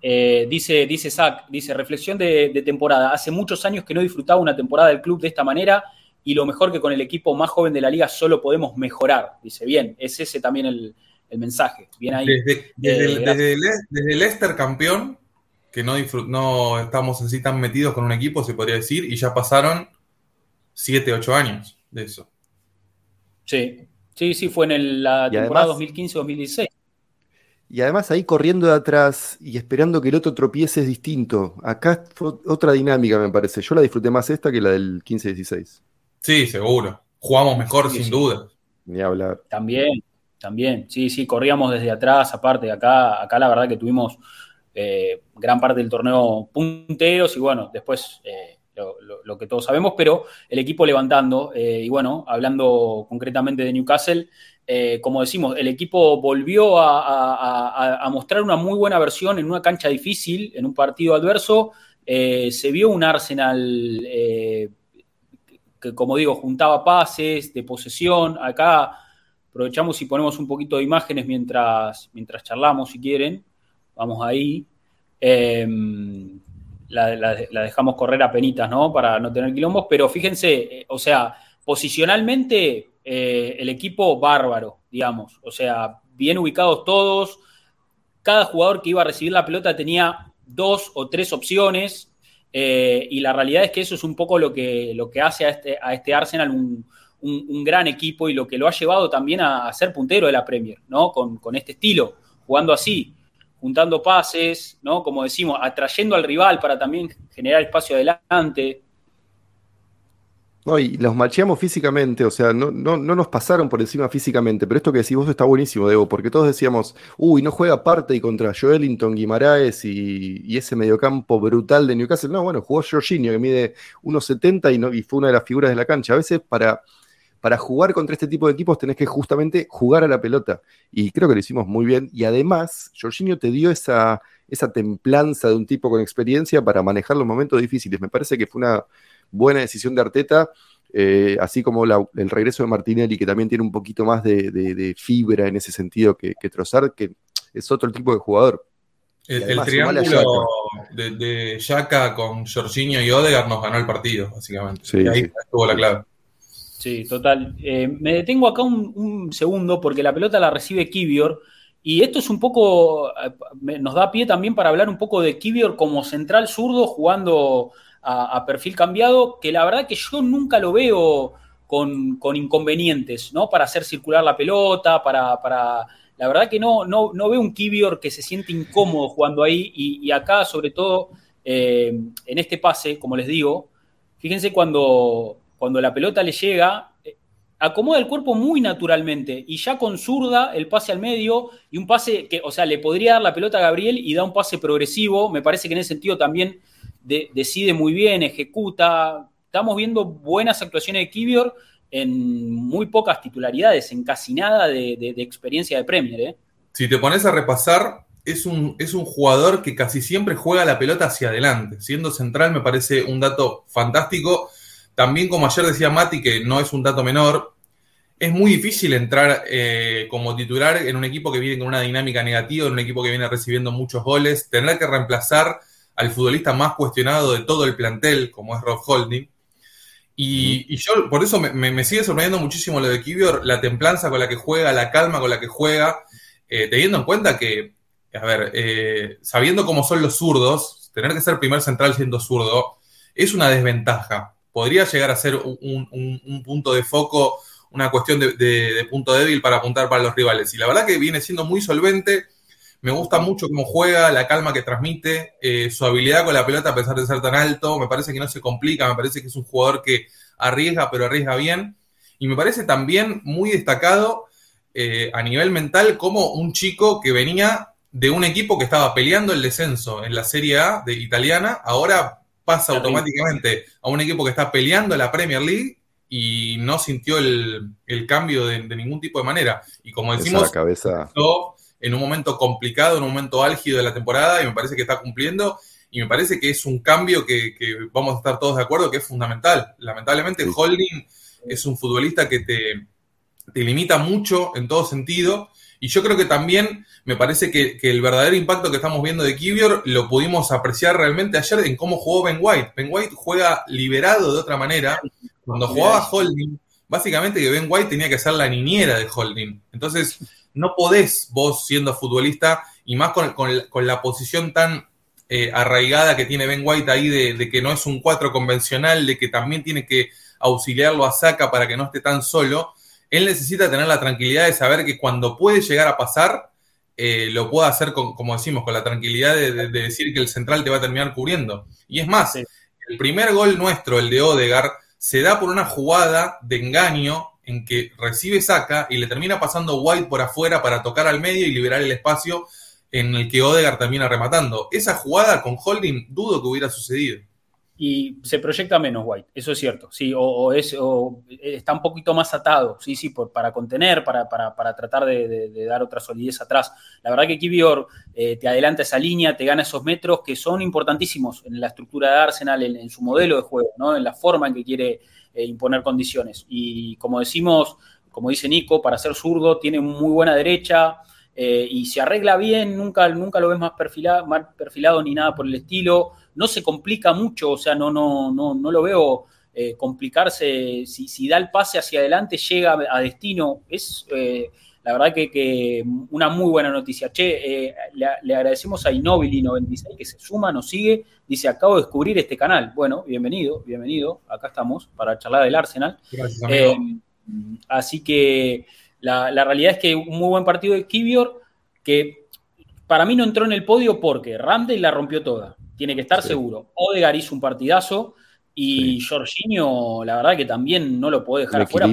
Eh, dice, dice Zach, dice, reflexión de, temporada. Hace muchos años que no disfrutaba una temporada del club de esta manera y lo mejor que con el equipo más joven de la liga solo podemos mejorar. Dice, bien, es ese también el, mensaje. Bien ahí. Desde, desde, el, Leicester campeón, que no, no estamos así tan metidos con un equipo, se podría decir, y ya pasaron 7, 8 años de eso. Sí, sí, sí, fue en la temporada 2015-2016. Y además ahí corriendo de atrás y esperando que el otro tropiece es distinto. Acá fue otra dinámica, me parece. Yo la disfruté más esta que la del 15-16. Sí, seguro. Jugamos mejor, sin duda. Ni hablar. También, también. Sí, sí, corríamos desde atrás, aparte. Acá, acá la verdad que tuvimos eh, gran parte del torneo punteros y bueno, después eh, lo, que todos sabemos, pero el equipo levantando. Eh, y bueno, hablando concretamente de Newcastle, eh, como decimos, el equipo volvió a, mostrar una muy buena versión en una cancha difícil, en un partido adverso. Eh, se vio un Arsenal que, como digo, juntaba pases de posesión. Acá aprovechamos y ponemos un poquito de imágenes mientras, mientras charlamos, si quieren. Vamos ahí la, dejamos correr a penitas, ¿no? Para no tener quilombos, pero fíjense, eh, o sea, posicionalmente eh, el equipo bárbaro, digamos, o sea, bien ubicados todos, cada jugador que iba a recibir la pelota tenía dos o tres opciones. Eh, y la realidad es que eso es un poco lo que, lo que hace a este, a este Arsenal un, gran equipo y lo que lo ha llevado también a, ser puntero de la Premier, ¿no? Con, con, este estilo, jugando así, juntando pases, ¿no? Como decimos, atrayendo al rival para también generar espacio adelante. No, y los macheamos físicamente, o sea, no, no, no, nos pasaron por encima físicamente, pero esto que decís vos está buenísimo, Debo, porque todos decíamos, uy, no juega parte y contra Joelinton, Guimaraes y, y, ese mediocampo brutal de Newcastle. No, bueno, jugó Jorginho, que mide 1,70 y, no, y fue una de las figuras de la cancha. A veces para, para jugar contra este tipo de equipos tenés que justamente jugar a la pelota, y creo que lo hicimos muy bien, y además, Jorginho te dio esa, esa templanza de un tipo con experiencia para manejar los momentos difíciles. Me parece que fue una buena decisión de Arteta, eh, así como el regreso de Martinelli, que también tiene un poquito más de, fibra en ese sentido que, que Trozar, que es otro tipo de jugador. El, triángulo de, de Yaka con Jorginho y Odegaard nos ganó el partido, básicamente. y ahí estuvo la clave. Sí, total. Eh, me detengo acá un, segundo porque la pelota la recibe Kivior. Y esto es un poco, eh, nos da pie también para hablar un poco de Kivior como central zurdo jugando a, perfil cambiado, que la verdad que yo nunca lo veo con, inconvenientes, ¿no? Para hacer circular la pelota, para, para la verdad que no, no, no veo un Kivior que se siente incómodo jugando ahí y, acá, sobre todo, eh, en este pase, como les digo, fíjense cuando, cuando la pelota le llega, eh, acomoda el cuerpo muy naturalmente y ya con zurda el pase al medio y un pase que, o sea, le podría dar la pelota a Gabriel y da un pase progresivo, me parece que en ese sentido también decide muy bien, ejecuta. Estamos viendo buenas actuaciones de Kivior en muy pocas titularidades, en casi nada de, experiencia de Premier. ¿eh? Si te pones a repasar, es un, es un jugador que casi siempre juega la pelota hacia adelante. Siendo central me parece un dato fantástico. También como ayer decía Mati, que no es un dato menor, es muy difícil entrar eh, como titular en un equipo que viene con una dinámica negativa, en un equipo que viene recibiendo muchos goles, tener que reemplazar al futbolista más cuestionado de todo el plantel, como es Rob Holding. Y, yo, por eso me, sigue sorprendiendo muchísimo lo de Kivior, la templanza con la que juega, la calma con la que juega, eh, teniendo en cuenta que, a ver, eh, sabiendo cómo son los zurdos, tener que ser primer central siendo zurdo es una desventaja. Podría llegar a ser un, punto de foco, una cuestión de, punto débil para apuntar para los rivales. Y la verdad que viene siendo muy solvente me gusta mucho cómo juega, la calma que transmite, eh, su habilidad con la pelota a pesar de ser tan alto. Me parece que no se complica, me parece que es un jugador que arriesga, pero arriesga bien. Y me parece también muy destacado eh, a nivel mental como un chico que venía de un equipo que estaba peleando el descenso en la Serie A de italiana, ahora pasa automáticamente a un equipo que está peleando la Premier League y no sintió el, cambio de, ningún tipo de manera. Y como decimos, cabeza en un momento complicado, en un momento álgido de la temporada y me parece que está cumpliendo y me parece que es un cambio que, vamos a estar todos de acuerdo que es fundamental. Lamentablemente Holding es un futbolista que te, limita mucho en todo sentido y yo creo que también me parece que, el verdadero impacto que estamos viendo de Kivior lo pudimos apreciar realmente ayer en cómo jugó Ben White. Ben White juega liberado de otra manera. Cuando jugaba Holding, básicamente que Ben White tenía que ser la niñera de Holding. Entonces, no podés vos siendo futbolista y más con, la, posición tan eh, arraigada que tiene Ben White ahí de, que no es un cuatro convencional, de que también tiene que auxiliarlo a Saca para que no esté tan solo, él necesita tener la tranquilidad de saber que cuando puede llegar a pasar, eh, lo pueda hacer, como decimos, con la tranquilidad de, decir que el central te va a terminar cubriendo. Y es más, el primer gol nuestro, el de Odegar, se da por una jugada de engaño en que recibe saca y le termina pasando White por afuera para tocar al medio y liberar el espacio en el que Odegar termina rematando. Esa jugada con Holding dudo que hubiera sucedido. Y se proyecta menos White, eso es cierto, sí, o, es, está un poquito más atado, sí, sí, por, para contener, para, para, tratar de, dar otra solidez atrás. La verdad que Kivior eh, te adelanta esa línea, te gana esos metros que son importantísimos en la estructura de Arsenal, en, su modelo de juego, ¿no? en la forma en que quiere eh, imponer condiciones. Y como decimos, como dice Nico, para ser zurdo tiene muy buena derecha eh, y se arregla bien, nunca, nunca lo ves más perfilado, más perfilado ni nada por el estilo. No se complica mucho, o sea, no, no, no, no lo veo eh, complicarse. Si, da el pase hacia adelante, llega a destino. Es la verdad que, una muy buena noticia. Che, eh, le, agradecemos a Inobili96 que se suma, nos sigue, dice, acabo de descubrir este canal. Bueno, bienvenido, bienvenido, acá estamos para charlar del Arsenal. Gracias, eh, así que la, realidad es que un muy buen partido de Kivior, que para mí no entró en el podio porque Ramsey la rompió toda, tiene que estar seguro. Odegar hizo un partidazo y Jorginho, la verdad que también no lo puede dejar afuera.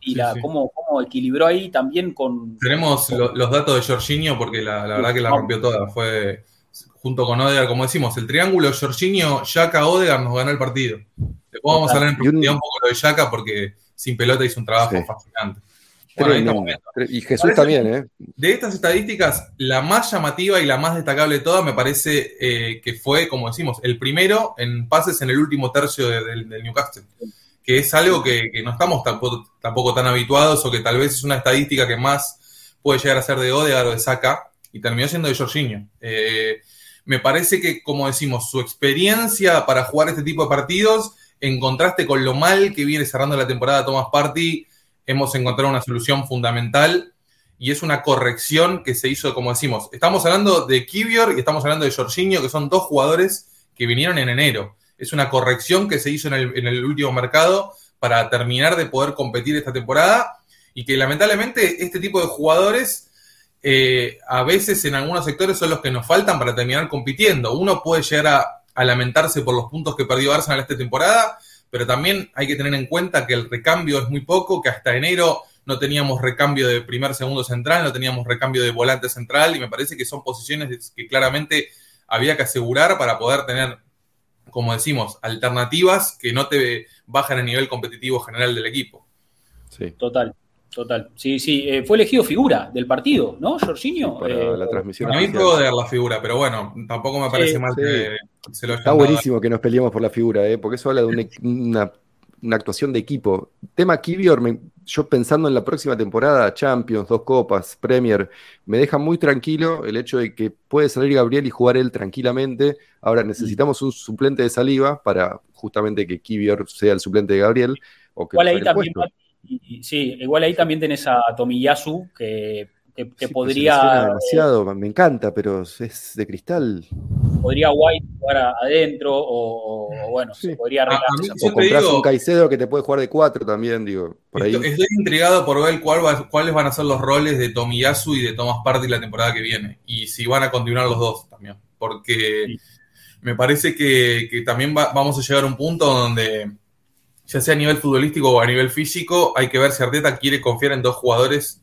Y la, cómo, equilibró ahí también con. Tenemos los datos de Jorginho porque la, verdad que la rompió toda. Fue junto con Odegar, como decimos, el triángulo Jorginho, Yaka, Odegar nos ganó el partido. Después vamos a hablar en profundidad un poco lo de Yaka porque sin pelota hizo un trabajo fascinante. Y Jesús también, ¿eh? De estas estadísticas, la más llamativa y la más destacable de todas me parece eh, que fue, como decimos, el primero en pases en el último tercio del Newcastle. Que es algo que, no estamos tampoco, tan habituados o que tal vez es una estadística que más puede llegar a ser de Odegaard o de Saka y terminó siendo de Jorginho. Eh, me parece que, como decimos, su experiencia para jugar este tipo de partidos, en contraste con lo mal que viene cerrando la temporada Thomas Party, hemos encontrado una solución fundamental y es una corrección que se hizo, como decimos, estamos hablando de Kivior y estamos hablando de Jorginho, que son dos jugadores que vinieron en enero. Es una corrección que se hizo en el, último mercado para terminar de poder competir esta temporada y que lamentablemente este tipo de jugadores eh, a veces en algunos sectores son los que nos faltan para terminar compitiendo. Uno puede llegar a, a lamentarse por los puntos que perdió Arsenal esta temporada, pero también hay que tener en cuenta que el recambio es muy poco, que hasta enero no teníamos recambio de primer, segundo central, no teníamos recambio de volante central y me parece que son posiciones que claramente había que asegurar para poder tener, como decimos, alternativas que no te bajan el nivel competitivo general del equipo. Sí. Total. Total, sí, sí, eh, fue elegido figura del partido, ¿no, Jorginho? para eh, la transmisión. A mí puedo dar la figura, pero bueno, tampoco me parece mal que se lo Está buenísimo que nos peleemos por la figura, ¿eh? porque eso habla de una, actuación de equipo. Tema Kivior, yo pensando en la próxima temporada, Champions, dos copas, Premier, me deja muy tranquilo el hecho de que puede salir Gabriel y jugar él tranquilamente. Ahora necesitamos un suplente de saliva para justamente que Kivior sea el suplente de Gabriel. O que ahí también, sí, igual ahí también tenés a Tomiyasu, que, que, podría. demasiado, me encanta, pero es de cristal. Podría White jugar adentro, o, bueno, se podría arreglar. o compras un Caicedo que te puede jugar de cuatro también, digo. Por ahí. Estoy, intrigado por ver cuáles van a ser los roles de Tomiyasu y de Thomas Party la temporada que viene. Y si van a continuar los dos también. Porque me parece que, también vamos a llegar a un punto donde ya sea a nivel futbolístico o a nivel físico, hay que ver si Arteta quiere confiar en dos jugadores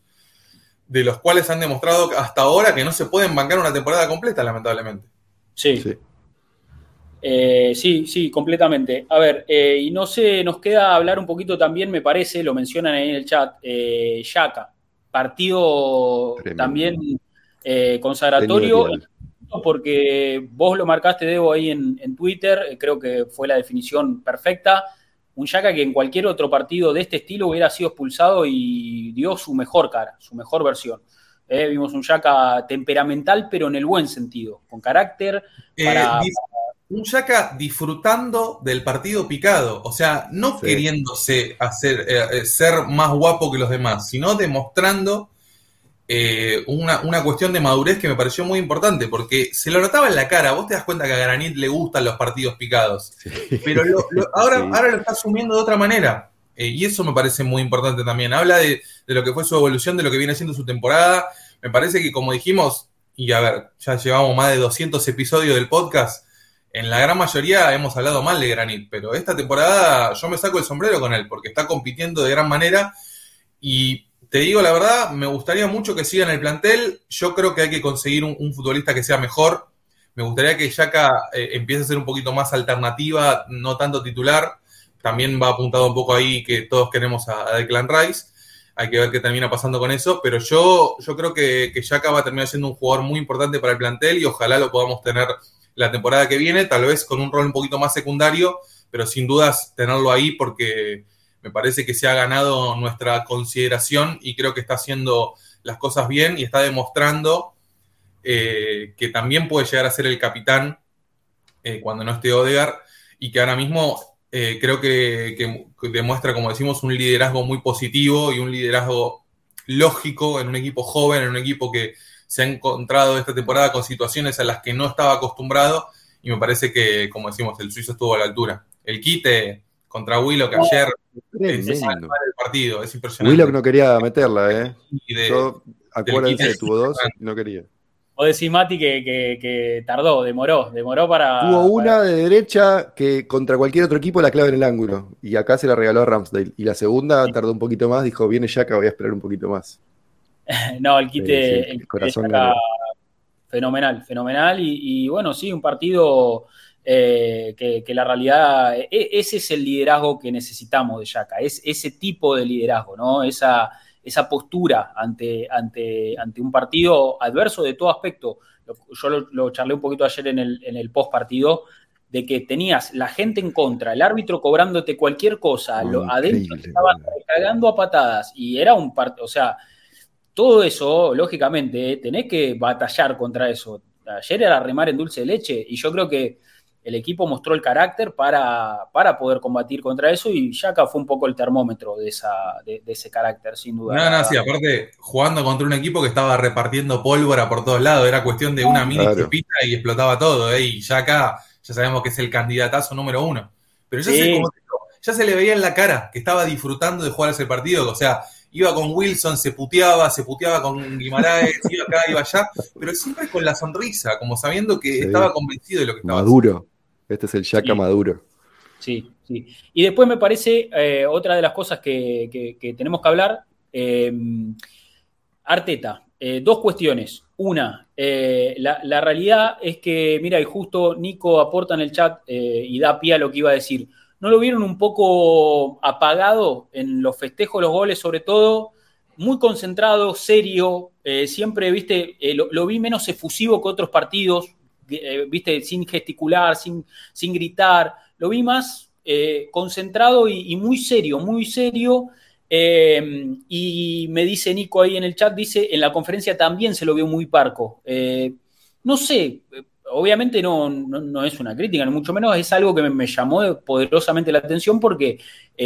de los cuales han demostrado hasta ahora que no se pueden bancar una temporada completa, lamentablemente. Sí. Sí, eh, sí, completamente. A ver, eh, y no sé, nos queda hablar un poquito también, me parece, lo mencionan ahí en el chat, eh, Yaka, partido también eh, consagratorio, porque vos lo marcaste, Debo, ahí en, en Twitter, creo que fue la definición perfecta un Yaka que en cualquier otro partido de este estilo hubiera sido expulsado y dio su mejor cara, su mejor versión. Eh, vimos un Yaka temperamental, pero en el buen sentido, con carácter. Eh, un Yaka disfrutando del partido picado, o sea, no queriéndose hacer, eh, ser más guapo que los demás, sino demostrando eh, una, cuestión de madurez que me pareció muy importante, porque se lo notaba en la cara. Vos te das cuenta que a Granit le gustan los partidos picados, pero ahora, ahora lo está asumiendo de otra manera. Eh, y eso me parece muy importante también. Habla de, lo que fue su evolución, de lo que viene haciendo su temporada. Me parece que, como dijimos, y a ver, ya llevamos más de 200 episodios del podcast. En la gran mayoría hemos hablado mal de Granit, pero esta temporada yo me saco el sombrero con él porque está compitiendo de gran manera y te digo la verdad, me gustaría mucho que siga en el plantel. Yo creo que hay que conseguir un, futbolista que sea mejor. Me gustaría que Yaka eh, empiece a ser un poquito más alternativa, no tanto titular. También va apuntado un poco ahí que todos queremos a, Declan Rice. Hay que ver qué termina pasando con eso. Pero yo, yo creo que, que Yaka va a terminar siendo un jugador muy importante para el plantel y ojalá lo podamos tener la temporada que viene, tal vez con un rol un poquito más secundario, pero sin dudas tenerlo ahí porque me parece que se ha ganado nuestra consideración y creo que está haciendo las cosas bien y está demostrando eh, que también puede llegar a ser el capitán eh, cuando no esté Odegar y que ahora mismo eh, creo que, demuestra, como decimos, un liderazgo muy positivo y un liderazgo lógico en un equipo joven, en un equipo que se ha encontrado esta temporada con situaciones a las que no estaba acostumbrado y me parece que, como decimos, el suizo estuvo a la altura. El quite contra Willow que ayer el partido, es impresionante. Willow no quería meterla, ¿eh? Yo, acuérdense, tuvo dos y no quería. O decís, Mati, que, que, tardó, demoró, demoró para. Tuvo una de derecha que contra cualquier otro equipo la clave en el ángulo. Y acá se la regaló a Ramsdale. Y la segunda tardó un poquito más, dijo, viene Yaka, voy a esperar un poquito más. no, el quite, el, corazón fenomenal, fenomenal. Y, bueno, sí, un partido eh, que, la realidad. E, ese es el liderazgo que necesitamos de Yaka, es ese tipo de liderazgo, ¿no? Esa esa postura ante, ante, ante un partido adverso de todo aspecto. Yo lo, charlé un poquito ayer en el, en el post partido, de que tenías la gente en contra, el árbitro cobrándote cualquier cosa, lo, adentro estaban cagando a patadas y era un partido, o sea, todo eso, lógicamente, tenés que batallar contra eso. Ayer era remar en dulce de leche y yo creo que el equipo mostró el carácter para, para poder combatir contra eso y Yaka fue un poco el termómetro de, esa, de, ese carácter, sin duda. No, no, sí, aparte jugando contra un equipo que estaba repartiendo pólvora por todos lados, era cuestión de una mini y explotaba todo, ¿eh? y Yaka ya sabemos que es el candidatazo número uno. Pero ya, se, ya se le veía en la cara que estaba disfrutando de jugar ese partido, o sea, iba con Wilson, se puteaba, se puteaba con Guimaraes, iba acá, iba allá, pero siempre con la sonrisa, como sabiendo que estaba convencido de lo que estaba Maduro. Este es el Yaka Maduro. Sí, sí. Y después me parece eh, otra de las cosas que, tenemos que hablar. Eh, Arteta, eh, dos cuestiones. Una, la, realidad es que, mira, y justo Nico aporta en el chat y da pie a lo que iba a decir. ¿No lo vieron un poco apagado en los festejos, los goles, sobre todo? Muy concentrado, serio. siempre, viste, lo, vi menos efusivo que otros partidos. Eh, viste, sin gesticular, sin, sin gritar. Lo vi más eh, concentrado y, muy serio, muy serio. Eh, y me dice Nico ahí en el chat, dice, en la conferencia también se lo vio muy parco. no sé, obviamente no, no, es una crítica, ni mucho menos, es algo que me, llamó poderosamente la atención porque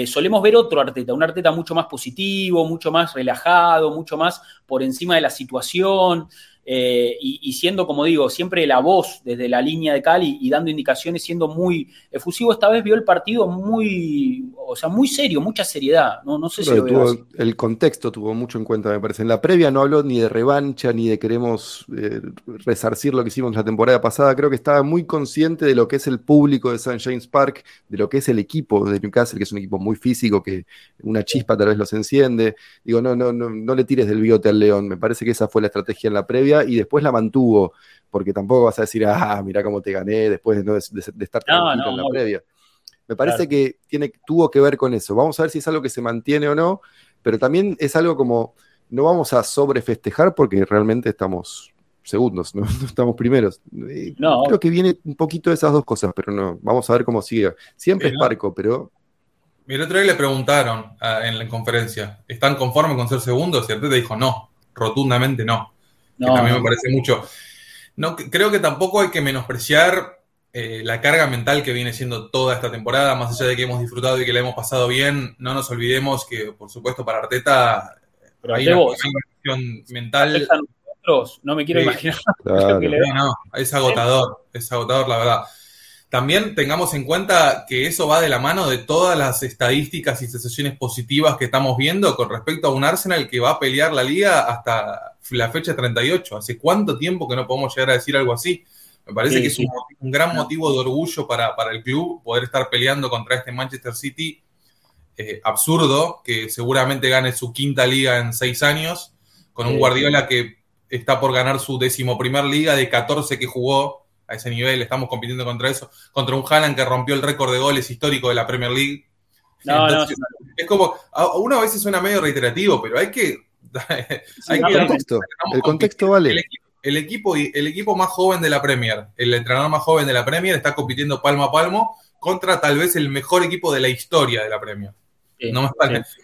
solemos ver otro Arteta, un Arteta mucho más positivo, mucho más relajado, mucho más por encima de la situación. Eh, y, siendo, como digo, siempre la voz desde la línea de Cali y, dando indicaciones, siendo muy efusivo, esta vez vio el partido muy, o sea, muy serio, mucha seriedad. No, no sé si lo El contexto tuvo mucho en cuenta, me parece. En la previa no habló ni de revancha, ni de queremos eh, resarcir lo que hicimos la temporada pasada. Creo que estaba muy consciente de lo que es el público de St. James Park, de lo que es el equipo de Newcastle, que es un equipo muy físico, que una chispa tal vez los enciende. Digo, no, no, no, no le tires del biote al león. Me parece que esa fue la estrategia en la previa y después la mantuvo, porque tampoco vas a decir, ah, mira cómo te gané después de, estar tranquilo en la previa. Me parece que tiene, tuvo que ver con eso. Vamos a ver si es algo que se mantiene o no, pero también es algo como, no vamos a sobrefestejar porque realmente estamos segundos, no, estamos primeros. Creo que viene un poquito de esas dos cosas, pero no, vamos a ver cómo sigue. Siempre es parco, pero... Mira, otro día le preguntaron ah, en la conferencia, ¿están conformes con ser segundos? Y te dijo, no, rotundamente no mí me parece mucho. No, creo que tampoco hay que menospreciar eh, la carga mental que viene siendo toda esta temporada, más allá de que hemos disfrutado y que la hemos pasado bien, no nos olvidemos que, por supuesto, para Arteta Pero hay una cuestión mental. No me quiero imaginar. no, es agotador, es agotador, la verdad. También tengamos en cuenta que eso va de la mano de todas las estadísticas y sensaciones positivas que estamos viendo con respecto a un Arsenal que va a pelear la liga hasta la fecha 38. ¿Hace cuánto tiempo que no podemos llegar a decir algo así? Me parece que es un, gran motivo de orgullo para, el club poder estar peleando contra este Manchester City eh, absurdo, que seguramente gane su quinta liga en seis años, con un Guardiola que está por ganar su décimo primer liga de 14 que jugó a ese nivel, estamos compitiendo contra eso, contra un Haaland que rompió el récord de goles histórico de la Premier League. Es como, uno a veces suena medio reiterativo, pero hay que el contexto, vale. El, equipo, el equipo más joven de la Premier, el entrenador más joven de la Premier está compitiendo palmo a palmo contra tal vez el mejor equipo de la historia de la Premier. no,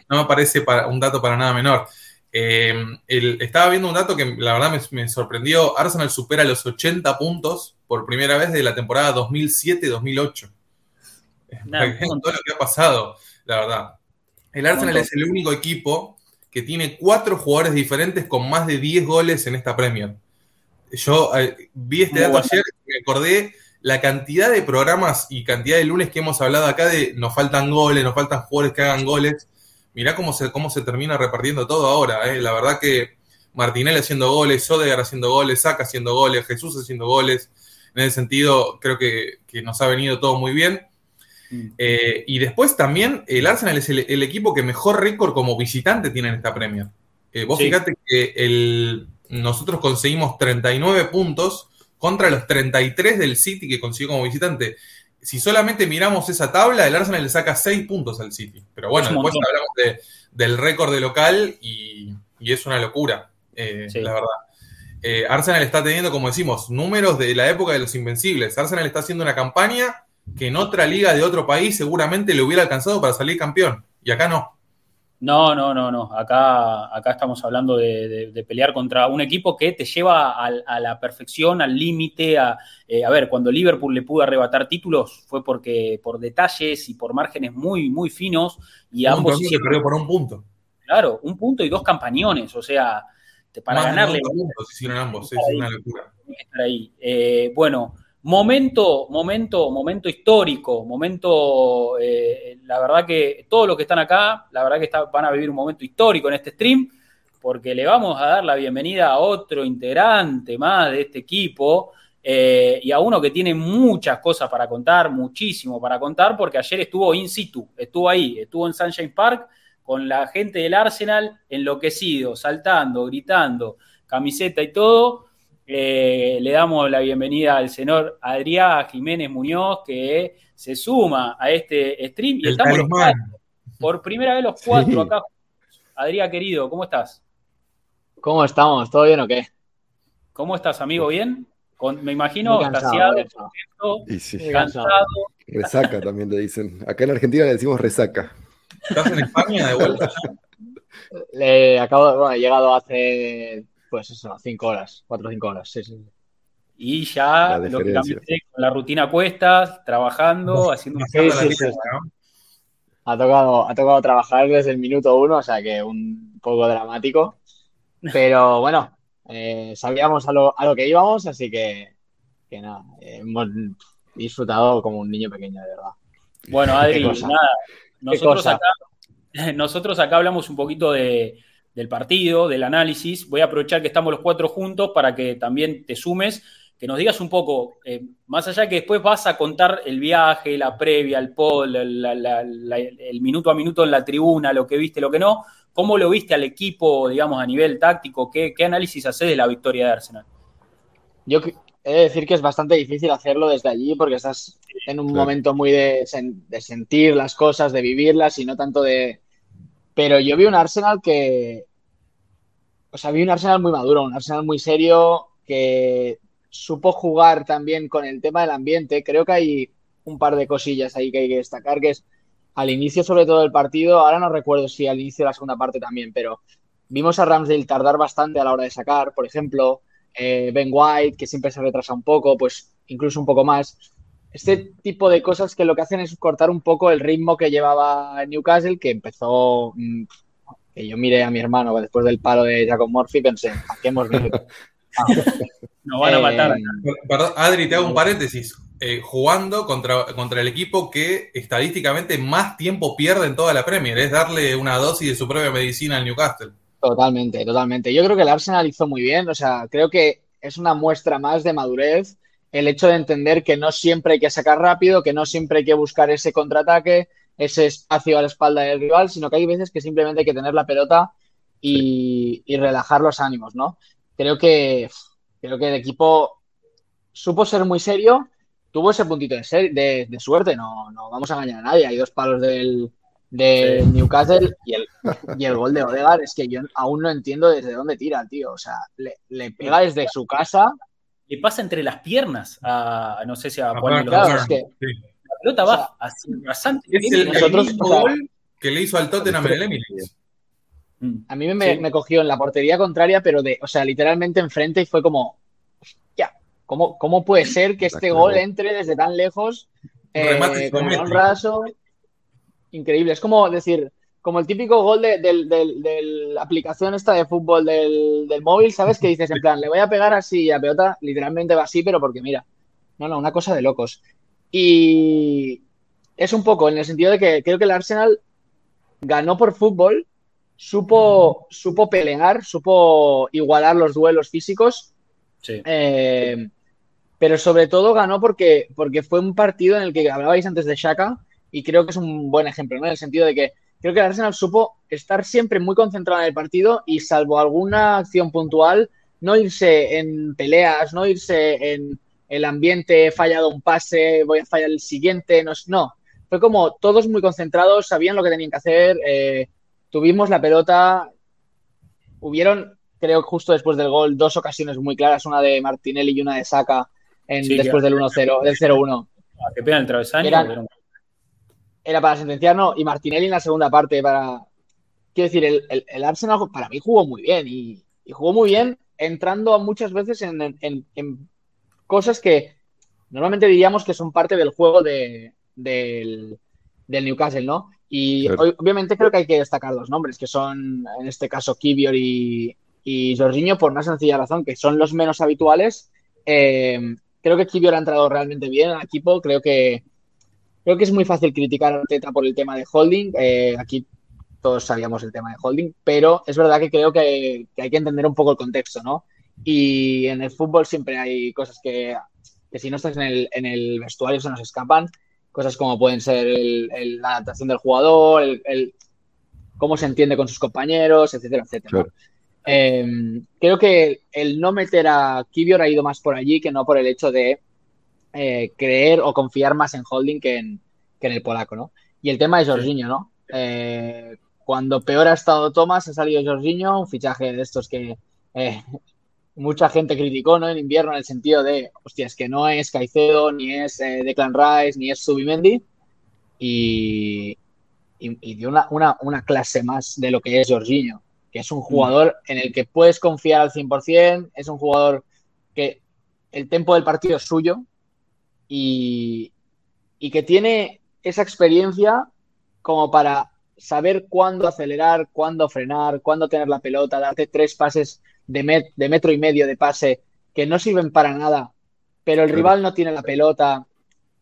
me parece, para, un dato para nada menor. Eh, estaba viendo un dato que la verdad me, sorprendió. Arsenal supera los 80 puntos por primera vez de la temporada 2007-2008. todo lo que ha pasado, la verdad. El Arsenal es el único equipo que tiene cuatro jugadores diferentes con más de 10 goles en esta Premier. Yo eh, vi este dato ayer y me acordé la cantidad de programas y cantidad de lunes que hemos hablado acá de nos faltan goles, nos faltan jugadores que hagan goles. Mirá cómo se, cómo se termina repartiendo todo ahora. Eh. La verdad que Martinelli haciendo goles, Sodegar haciendo goles, Saca haciendo goles, Jesús haciendo goles. En ese sentido, creo que, nos ha venido todo muy bien. Mm. Eh, y después también el Arsenal es el, equipo que mejor récord como visitante tiene en esta Premier. Eh, vos fíjate que el, nosotros conseguimos 39 puntos contra los 33 del City que consiguió como visitante. Si solamente miramos esa tabla, el Arsenal le saca 6 puntos al City. Pero bueno, después hablamos del récord de local y, es una locura, eh, la verdad. Eh, Arsenal está teniendo, como decimos, números de la época de los Invencibles. Arsenal está haciendo una campaña que en otra liga de otro país seguramente le hubiera alcanzado para salir campeón. Y acá no. No, no, no, no. Acá, acá estamos hablando de, pelear contra un equipo que te lleva a, la perfección, al límite. A, eh, a, ver, cuando Liverpool le pudo arrebatar títulos fue porque por detalles y por márgenes muy, muy finos. Y ambos. Se perdió por un punto. Claro, un punto y dos campañones. O sea, para ganarle. hicieron ambos, es una locura. Ahí. Eh, bueno. Momento, momento, momento histórico, momento, eh, la verdad que todos los que están acá, la verdad que van a vivir un momento histórico en este stream, porque le vamos a dar la bienvenida a otro integrante más de este equipo eh, y a uno que tiene muchas cosas para contar, muchísimo para contar, porque ayer estuvo in situ, estuvo ahí, estuvo en Sunshine Park con la gente del Arsenal enloquecido, saltando, gritando, camiseta y todo eh, le damos la bienvenida al señor Adrián Jiménez Muñoz, que se suma a este stream. Y estamos por primera vez los cuatro acá. Adrián, querido, ¿cómo estás? ¿Cómo estamos? ¿Todo bien o qué? ¿Cómo estás, amigo? ¿Bien? me imagino cansado, cansado. Resaca también le dicen. Acá en Argentina le decimos resaca. ¿Estás en España de vuelta Le acabo, bueno, he llegado hace pues eso, cinco horas, cuatro o cinco horas, sí, sí. Y ya, lógicamente, con la rutina cuestas, trabajando, haciendo sí, sí, sí, Ha tocado, ha tocado trabajar desde el minuto uno, o sea que un poco dramático. Pero bueno, eh, sabíamos a lo, a lo, que íbamos, así que, que nada, hemos disfrutado como un niño pequeño, de verdad. Bueno, Adri, nada, nosotros acá, nosotros acá hablamos un poquito de, del partido, del análisis. Voy a aprovechar que estamos los cuatro juntos para que también te sumes, que nos digas un poco, eh, más allá que después vas a contar el viaje, la previa, el pod, el minuto a minuto en la tribuna, lo que viste, lo que no, ¿cómo lo viste al equipo, digamos, a nivel táctico? ¿Qué, análisis haces de la victoria de Arsenal? Yo he de decir que es bastante difícil hacerlo desde allí porque estás en un momento muy de, de sentir las cosas, de vivirlas y no tanto de, pero yo vi un Arsenal que. O sea, vi un Arsenal muy maduro, un Arsenal muy serio, que supo jugar también con el tema del ambiente. Creo que hay un par de cosillas ahí que hay que destacar, que es al inicio sobre todo del partido, ahora no recuerdo si al inicio de la segunda parte también, pero vimos a Ramsdale tardar bastante a la hora de sacar, por ejemplo, eh, Ben White, que siempre se retrasa un poco, pues incluso un poco más este tipo de cosas que lo que hacen es cortar un poco el ritmo que llevaba Newcastle, que empezó, mm, que yo miré a mi hermano después del palo de Jacob Murphy, pensé, ¿a qué hemos venido? Nos van a matar. Eh, perdón, Adri, te hago un paréntesis. Eh, jugando contra, contra el equipo que estadísticamente más tiempo pierde en toda la Premier, es darle una dosis de su propia medicina al Newcastle. Totalmente, totalmente. Yo creo que el Arsenal hizo muy bien, o sea, creo que es una muestra más de madurez el hecho de entender que no siempre hay que sacar rápido, que no siempre hay que buscar ese contraataque, ese espacio a la espalda del rival, sino que hay veces que simplemente hay que tener la pelota y, relajar los ánimos, ¿no? Creo que, creo que el equipo supo ser muy serio, tuvo ese puntito de, de, suerte, no, no vamos a engañar a nadie, hay dos palos del, de Newcastle y el, y el gol de Odegaard es que yo aún no entiendo desde dónde tira, tío. O sea, le, le pega desde su casa le pasa entre las piernas a, no sé si a Juan La pelota va así bastante. Es el, nosotros, gol que le hizo al Tottenham en el Emirates. Mm. A mí me, cogió en la portería contraria, pero de, o sea, literalmente enfrente y fue como, ya, ¿cómo, cómo puede ser que este gol entre desde tan lejos eh, con un raso? Increíble. Es como decir, como el típico gol de, la aplicación esta de fútbol del, móvil, ¿sabes? Que dices en plan, le voy a pegar así a pelota, literalmente va así, pero porque mira, no, no, una cosa de locos. Y es un poco en el sentido de que creo que el Arsenal ganó por fútbol, supo, supo pelear, supo igualar los duelos físicos. Sí. Eh, pero sobre todo ganó porque, porque fue un partido en el que hablabais antes de Shaka y creo que es un buen ejemplo, ¿no? En el sentido de que creo que el Arsenal supo estar siempre muy concentrado en el partido y salvo alguna acción puntual, no irse en peleas, no irse en el ambiente, he fallado un pase, voy a fallar el siguiente, no, no. Fue como todos muy concentrados, sabían lo que tenían que hacer, eh, tuvimos la pelota, hubieron, creo justo después del gol, dos ocasiones muy claras, una de Martinelli y una de Saka en, después del 1-0, del 0-1. Ah, qué pena el travesaño era para sentenciarnos y Martinelli en la segunda parte para... Quiero decir, el, Arsenal para mí jugó muy bien y, jugó muy bien entrando muchas veces en, cosas que normalmente diríamos que son parte del juego de, del, Newcastle, ¿no? Y obviamente creo que hay que destacar dos nombres, que son en este caso Kivior y, y Jorginho, por una sencilla razón, que son los menos habituales. Eh, creo que Kivior ha entrado realmente bien al equipo, creo que Creo que es muy fácil criticar a Arteta por el tema de holding. Eh, aquí todos sabíamos el tema de holding, pero es verdad que creo que, hay que entender un poco el contexto, ¿no? Y en el fútbol siempre hay cosas que, si no estás en el, vestuario se nos escapan, cosas como pueden ser la adaptación del jugador, el, cómo se entiende con sus compañeros, etcétera, etcétera. Em, creo que el no meter a Kivior ha ido más por allí que no por el hecho de eh, creer o confiar más en Holding que en, el polaco, ¿no? Y el tema de Jorginho, ¿no? Eh, cuando peor ha estado Thomas, ha salido Jorginho, un fichaje de estos que eh, mucha gente criticó, ¿no? En invierno, en el sentido de, hostia, es que no es Caicedo, ni es Declan Rice, ni es Subimendi, y, y, dio una, una, clase más de lo que es Jorginho, que es un jugador en el que puedes confiar al 100%, es un jugador que el tempo del partido es suyo, y, que tiene esa experiencia como para saber cuándo acelerar, cuándo frenar, cuándo tener la pelota, darte tres pases de, de metro y medio de pase que no sirven para nada, pero el rival no tiene la pelota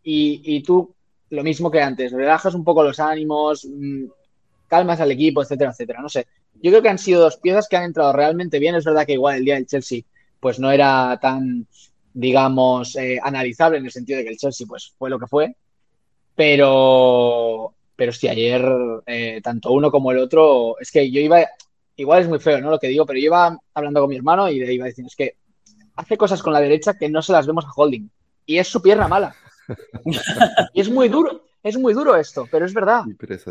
y, tú, lo mismo que antes, relajas un poco los ánimos, mm, calmas al equipo, etcétera, etcétera. No sé. Yo creo que han sido dos piezas que han entrado realmente bien. Es verdad que igual el día del Chelsea pues no era tan digamos, eh, analizable en el sentido de que el Chelsea pues, fue lo que fue, pero, pero si ayer eh, tanto uno como el otro, es que yo iba, igual es muy feo, ¿no? Lo que digo, pero yo iba hablando con mi hermano y le iba diciendo, es que hace cosas con la derecha que no se las vemos a Holding y es su pierna mala. y es muy duro, es muy duro esto, pero es verdad.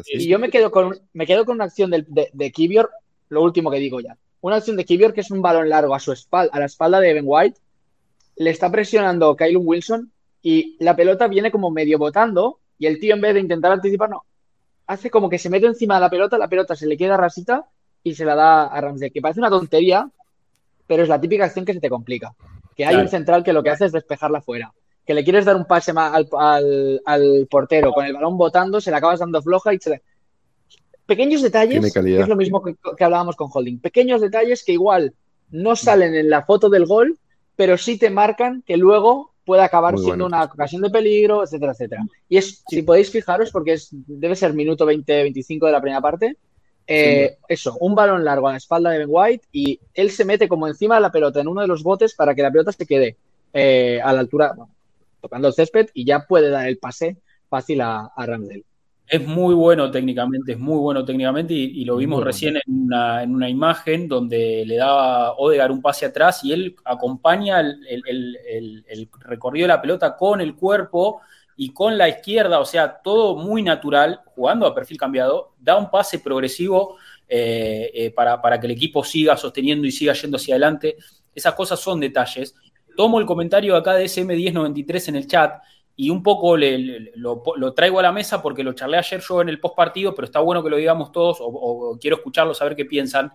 Y yo me quedo con, me quedo con una acción de, de, de Kivior, lo último que digo ya. Una acción de Kivior que es un balón largo a su espalda, a la espalda de Evan White, le está presionando Kyle Wilson y la pelota viene como medio botando y el tío en vez de intentar anticipar, no, hace como que se mete encima de la pelota, la pelota se le queda rasita y se la da a Ramsey, que parece una tontería, pero es la típica acción que se te complica. Que hay un central que lo que hace es despejarla fuera. Que le quieres dar un pase al, al, portero con el balón botando, se le acabas dando floja y se le... Pequeños detalles, es lo mismo que, que hablábamos con Holding. Pequeños detalles que igual no salen en la foto del gol, pero sí te marcan que luego puede acabar siendo una ocasión de peligro, etcétera, etcétera. Y es, si podéis fijaros, porque es, debe ser minuto 20-25 de la primera parte, eh, eso, un balón largo a la espalda de Ben White y él se mete como encima de la pelota en uno de los botes para que la pelota se quede eh, a la altura, tocando el césped y ya puede dar el pase fácil a, a Ramsdale. Es muy bueno técnicamente, es muy bueno técnicamente y, lo vimos recién en una, imagen donde le daba Odegar un pase atrás y él acompaña el, recorrido de la pelota con el cuerpo y con la izquierda, o sea, todo muy natural, jugando a perfil cambiado, da un pase progresivo eh, eh, para, para que el equipo siga sosteniendo y siga yendo hacia adelante. Esas cosas son detalles. Tomo el comentario acá de SM1093 en el chat y un poco lo, traigo a la mesa porque lo charlé ayer yo en el post partido, pero está bueno que lo digamos todos o, quiero escucharlo, saber qué piensan.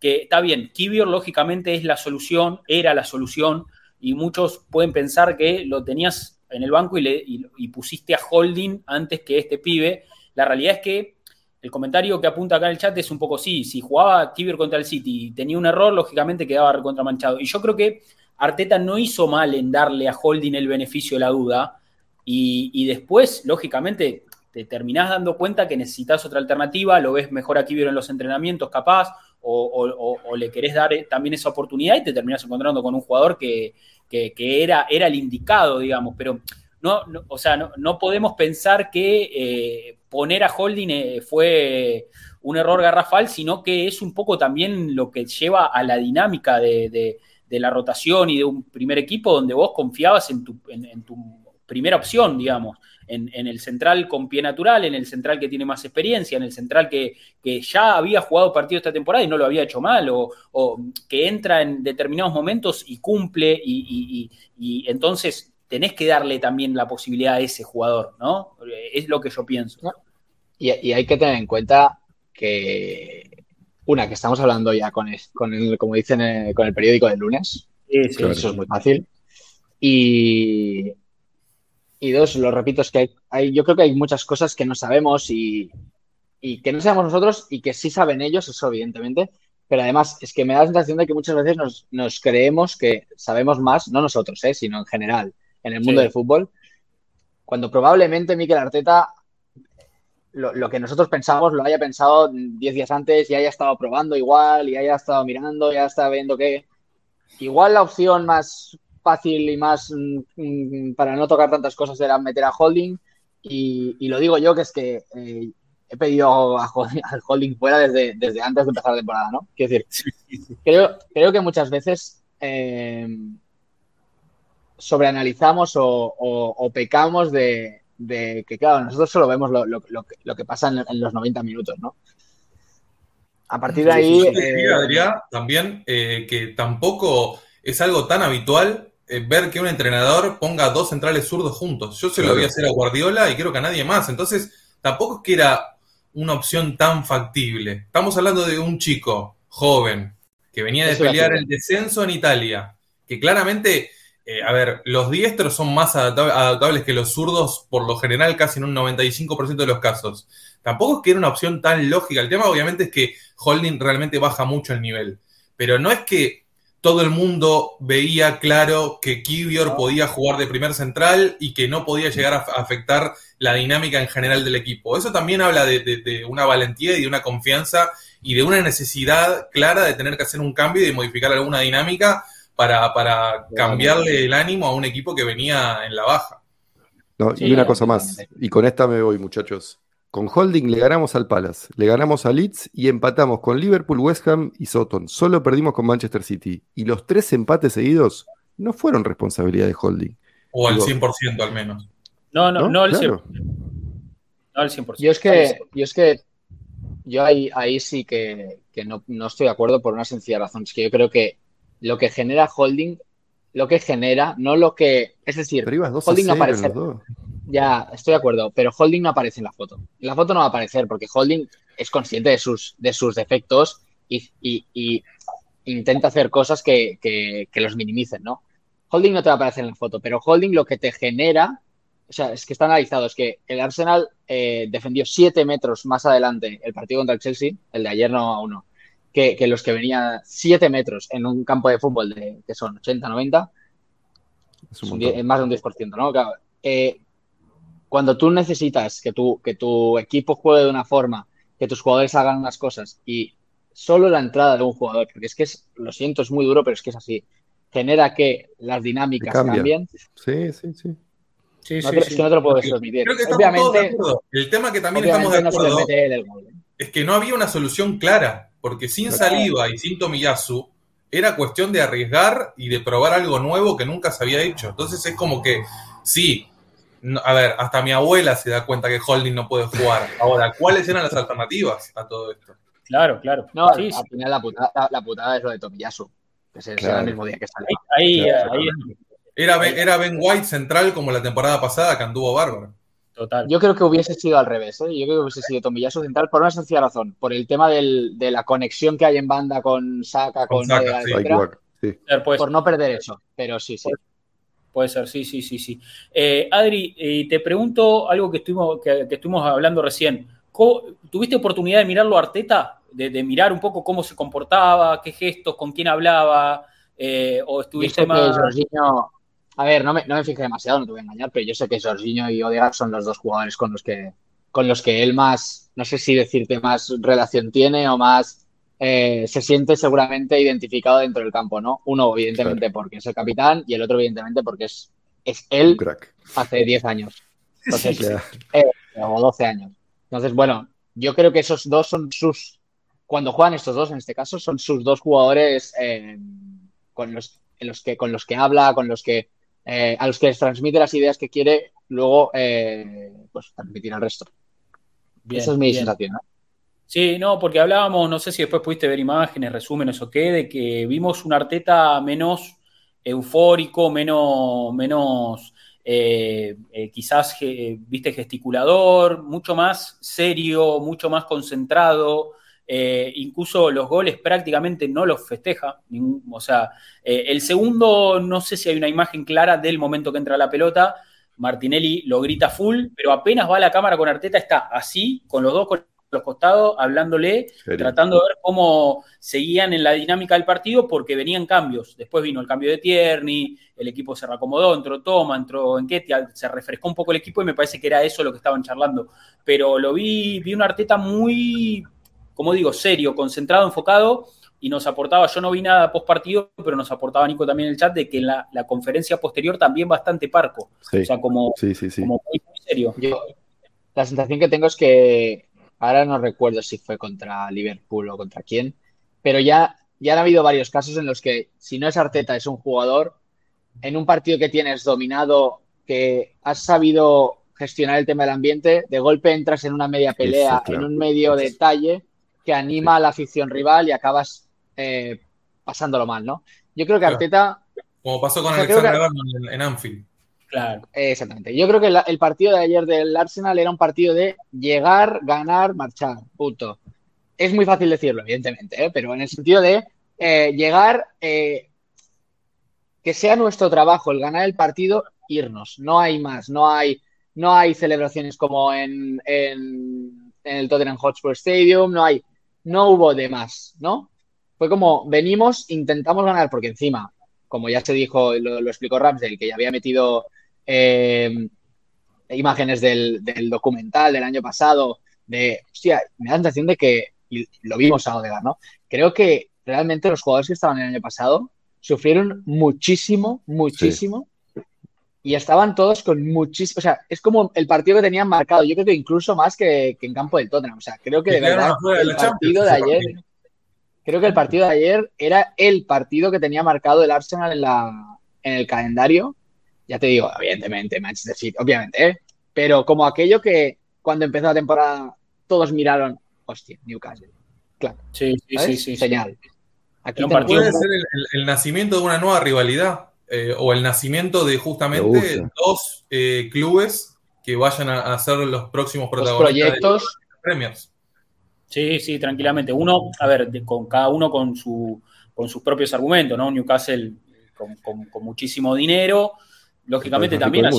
Que está bien, Kivior lógicamente es la solución, era la solución, y muchos pueden pensar que lo tenías en el banco y, le, y pusiste a Holding antes que este pibe. La realidad es que el comentario que apunta acá en el chat es un poco sí, si jugaba Kivior contra el City y tenía un error, lógicamente quedaba contramanchado. Y yo creo que Arteta no hizo mal en darle a Holding el beneficio de la duda. Y, después, lógicamente, te terminás dando cuenta que necesitas otra alternativa, lo ves mejor a Kivior en los entrenamientos, capaz, o, le querés dar eh, también esa oportunidad y te terminás encontrando con un jugador que, era, era el indicado, digamos. Pero no, o sea, no, podemos pensar que eh, poner a Holding eh, fue un error garrafal, sino que es un poco también lo que lleva a la dinámica de, la rotación y de un primer equipo donde vos confiabas en tu, en, tu primera opción, digamos, en, el central con pie natural, en el central que tiene más experiencia, en el central que, ya había jugado partido esta temporada y no lo había hecho mal, o, que entra en determinados momentos y cumple, y, y entonces tenés que darle también la posibilidad a ese jugador, ¿no? Es lo que yo pienso. Y, hay que tener en cuenta que, una, que estamos hablando ya con, el, como dicen, eh, con el periódico del lunes. Eso es muy fácil. Y, y dos, lo repito, es que hay, yo creo que hay muchas cosas que no sabemos y, que no sabemos nosotros y que sí saben ellos, eso evidentemente. Pero además es que me da la sensación de que muchas veces nos, nos creemos que sabemos más, no nosotros, eh, sino en general, en el mundo del fútbol, cuando probablemente Mikel Arteta lo, que nosotros pensamos lo haya pensado 10 días antes y haya estado probando igual y haya estado mirando, ya está viendo que igual la opción más fácil y más mm, mm, para no tocar tantas cosas era meter a Holding y, lo digo yo que es que eh, he pedido a al Holding fuera desde, desde antes de empezar la temporada, ¿no? Quiero decir, creo, creo que muchas veces eh, sobreanalizamos o, pecamos de, que, claro, nosotros solo vemos lo, que pasa en, los 90 minutos, ¿no? A partir de ahí... Eh, Adrián, también eh, que tampoco es algo tan habitual eh, ver que un entrenador ponga dos centrales zurdos juntos. Yo se lo voy a hacer a Guardiola y creo que a nadie más. Entonces, tampoco es que era una opción tan factible. Estamos hablando de un chico joven que venía de pelear el descenso en Italia, que claramente eh, a ver, los diestros son más adaptables que los zurdos, por lo general, casi en un 95% de los casos. Tampoco es que era una opción tan lógica. El tema, obviamente, es que Holding realmente baja mucho el nivel. Pero no es que todo el mundo veía claro que Kivior podía jugar de primer central y que no podía llegar a afectar la dinámica en general del equipo. Eso también habla de, de una valentía y de una confianza y de una necesidad clara de tener que hacer un cambio y de modificar alguna dinámica para, cambiarle el ánimo a un equipo que venía en la baja. y una cosa más, y con esta me voy, muchachos. Con Holding le ganamos al Palace, le ganamos a Leeds y empatamos con Liverpool, West Ham y Soton. Solo perdimos con Manchester City. Y los tres empates seguidos no fueron responsabilidad de Holding. O al 100% al menos. No, no, no, al 100%. No al 100%. Yo es que, yo, es que, yo ahí, ahí sí que, no, no, estoy de acuerdo por una sencilla razón. Es que yo creo que lo que genera holding, lo que genera, no lo que. Es decir, holding no aparece. Ya, estoy de acuerdo, pero holding no aparece en la foto. En la foto no va a aparecer porque holding es consciente de sus, de sus defectos y, intenta hacer cosas que, los minimicen, ¿no? Holding no te va a aparecer en la foto, pero holding lo que te genera, o sea, es que está analizado, es que el Arsenal eh, defendió siete metros más adelante el partido contra el Chelsea, el de ayer no a uno, que, los que venían 7 metros en un campo de fútbol de, que son 80, 90, es más de un 10%, ¿no? Eh, cuando tú necesitas que tu, que tu equipo juegue de una forma, que tus jugadores hagan unas cosas y solo la entrada de un jugador, porque es que es, lo siento, es muy duro, pero es que es así, genera que las dinámicas cambien. Sí, sí, sí. Sí, no, sí, es que no te lo puedo transmitir. Obviamente, El tema que también estamos de acuerdo ¿eh? es que no había una solución clara porque sin Saliva y sin Tomiyasu era cuestión de arriesgar y de probar algo nuevo que nunca se había hecho. Entonces es como que, sí, a ver, hasta mi abuela se da cuenta que Holding no puede jugar. Ahora, ¿cuáles eran las alternativas a todo esto? Claro, claro. No, al final la putada, la, putada, es lo de Tomiyasu, que se el mismo día que salió. Ahí, ahí, Era, era Ben White central como la temporada pasada que anduvo bárbaro. Yo creo que hubiese sido al revés. ¿eh? Yo creo que hubiese sido Tomillazo central por una sencilla razón. Por el tema del, de la conexión que hay en banda con Saka, con, Por no perder eso. Pero sí, sí. Puede ser, sí, sí, sí, sí. Eh, Adri, te pregunto algo que estuvimos, que, estuvimos hablando recién. ¿tuviste oportunidad de mirarlo a Arteta? De, mirar un poco cómo se comportaba, qué gestos, con quién hablaba, eh, o estuviste más... a ver, no me, no me fijé demasiado, no te voy a engañar, pero yo sé que Jorginho y Odegaard son los dos jugadores con los que, con los que él más, no sé si decirte más relación tiene o más eh, se siente seguramente identificado dentro del campo, ¿no? Uno, evidentemente, porque es el capitán y el otro, evidentemente, porque es, es él hace 10 años. Eh, o 12 años. Entonces, bueno, yo creo que esos dos son sus, cuando juegan estos dos, en este caso, son sus dos jugadores eh, con, los, en los que, con los que habla, con los que, eh, a los que les transmite las ideas que quiere, luego, eh, pues, transmitir al resto. Esa es mi sensación. Sí, no, porque hablábamos, no sé si después pudiste ver imágenes, resúmenes o qué, de que vimos un Arteta menos eufórico, menos, menos eh, eh, quizás, viste, gesticulador, mucho más serio, mucho más concentrado. Eh, incluso los goles prácticamente no los festeja. o sea, el segundo, no sé si hay una imagen clara del momento que entra la pelota. Martinelli lo grita full, pero apenas va a la cámara con Arteta, está así, con los dos los costados, hablándole, tratando de ver cómo seguían en la dinámica del partido, porque venían cambios. Después vino el cambio de Tierney, el equipo se reacomodó, entró Toma, entró Enquetia, se refrescó un poco el equipo y me parece que era eso lo que estaban charlando. Pero lo vi, vi un Arteta muy, como digo, serio, concentrado, enfocado, y nos aportaba, yo no vi nada post partido, pero nos aportaba Nico también en el chat de que la, la conferencia posterior también bastante parco. O sea, como, como muy, serio. la sensación que tengo es que Ahora no recuerdo si fue contra Liverpool o contra quién, pero ya, ya han habido varios casos en los que si no es Arteta, es un jugador, en un partido que tienes dominado, que has sabido gestionar el tema del ambiente, de golpe entras en una media pelea, en un medio detalle que anima a la afición rival y acabas eh, pasándolo mal, ¿no? Yo creo que Arteta... Como pasó con Alexander en, en Anfield. Claro. Exactamente. Yo creo que el partido de ayer del Arsenal era un partido de llegar, ganar, marchar. Punto. Es muy fácil decirlo, evidentemente, ¿eh? pero en el sentido de eh, llegar, eh, que sea nuestro trabajo el ganar el partido, irnos. No hay más. No hay, no hay celebraciones como en, en, el Tottenham Hotspur Stadium. No hay. No hubo de más, ¿no? Fue como venimos, intentamos ganar, porque encima, como ya se dijo, lo, lo explicó Ramsdale, que ya había metido eh, imágenes del, documental del año pasado, de, hostia, me da la sensación de que, lo vimos a Odegaard, ¿no? Creo que realmente los jugadores que estaban el año pasado sufrieron muchísimo, muchísimo. Y estaban todos con muchísimo. O sea, es como el partido que tenían marcado. Yo creo que incluso más que, en campo del Tottenham. O sea, creo que de verdad el partido de ayer. Creo que el partido de ayer era el partido que tenía marcado el Arsenal en, la, en el calendario ya te digo, evidentemente, Manchester City, obviamente, ¿eh? pero como aquello que cuando empezó la temporada todos miraron, hostia, Newcastle. Claro. Sí, sí, sí, Señal. Aquí puede ser el, nacimiento de una nueva rivalidad eh, o el nacimiento de justamente dos eh, clubes que vayan a, ser los próximos protagonistas de los premios. Sí, sí, tranquilamente. Uno, a ver, con cada uno con, su, con sus propios argumentos, ¿no? Newcastle con muchísimo dinero, lógicamente también.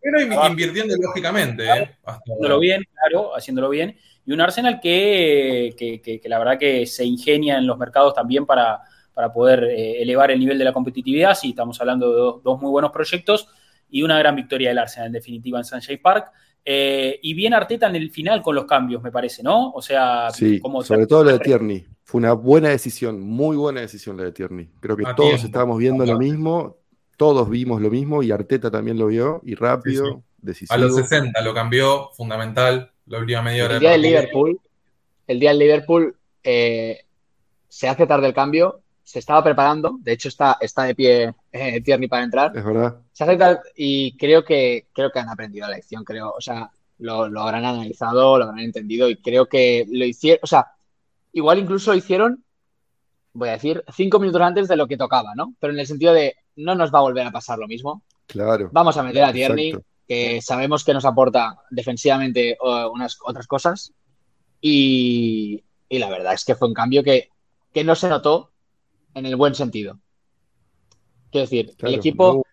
Pero invirtiendo lógicamente, ¿eh? Haciéndolo bien, claro, haciéndolo bien. Y un Arsenal que, que, la verdad que se ingenia en los mercados también para, para poder eh, elevar el nivel de la competitividad. Sí, estamos hablando de dos, muy buenos proyectos y una gran victoria del Arsenal en definitiva en Sunshine Park. Eh, y bien Arteta en el final con los cambios, me parece, ¿no? O sea, sí, como sobre todo lo de Tierney. Fue una buena decisión, muy buena decisión la de Tierney. Creo que todos estábamos viendo lo mismo todos vimos lo mismo y Arteta también lo vio y rápido, decisivo. A los 60 lo cambió, fundamental, la última media hora. El día del Liverpool, el día del Liverpool eh, se hace tarde el cambio, se estaba preparando, de hecho está, está de pie eh, Tierney para entrar. Es verdad. Se hace tarde y creo que, creo que han aprendido la lección, creo, o sea, lo, lo habrán analizado, lo habrán entendido y creo que lo hicieron, o sea, igual incluso lo hicieron voy a decir, cinco minutos antes de lo que tocaba, ¿no? Pero en el sentido de no nos va a volver a pasar lo mismo. Claro. Vamos a meter a Tierney, que sabemos que nos aporta defensivamente unas otras cosas. Y, la verdad es que fue un cambio que, no se notó en el buen sentido. Quiero decir, el equipo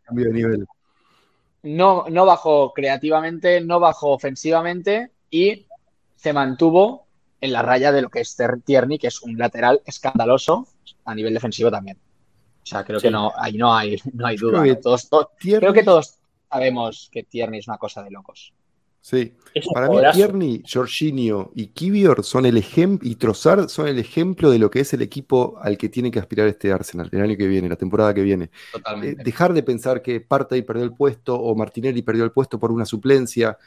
No, no bajó creativamente, no bajó ofensivamente y se mantuvo en la raya de lo que es Tierney, que es un lateral escandaloso a nivel defensivo también. O sea, creo que no, ahí no hay, no hay duda. creo que todos sabemos que Tierney es una cosa de locos. Sí, para mí Tierney, Jorginho y Kivior son el ejemplo, y Trossard son el ejemplo de lo que es el equipo al que tiene que aspirar este Arsenal el año que viene, la temporada que viene. Eh, dejar de pensar que Partey perdió el puesto o Martinelli perdió el puesto por una suplencia.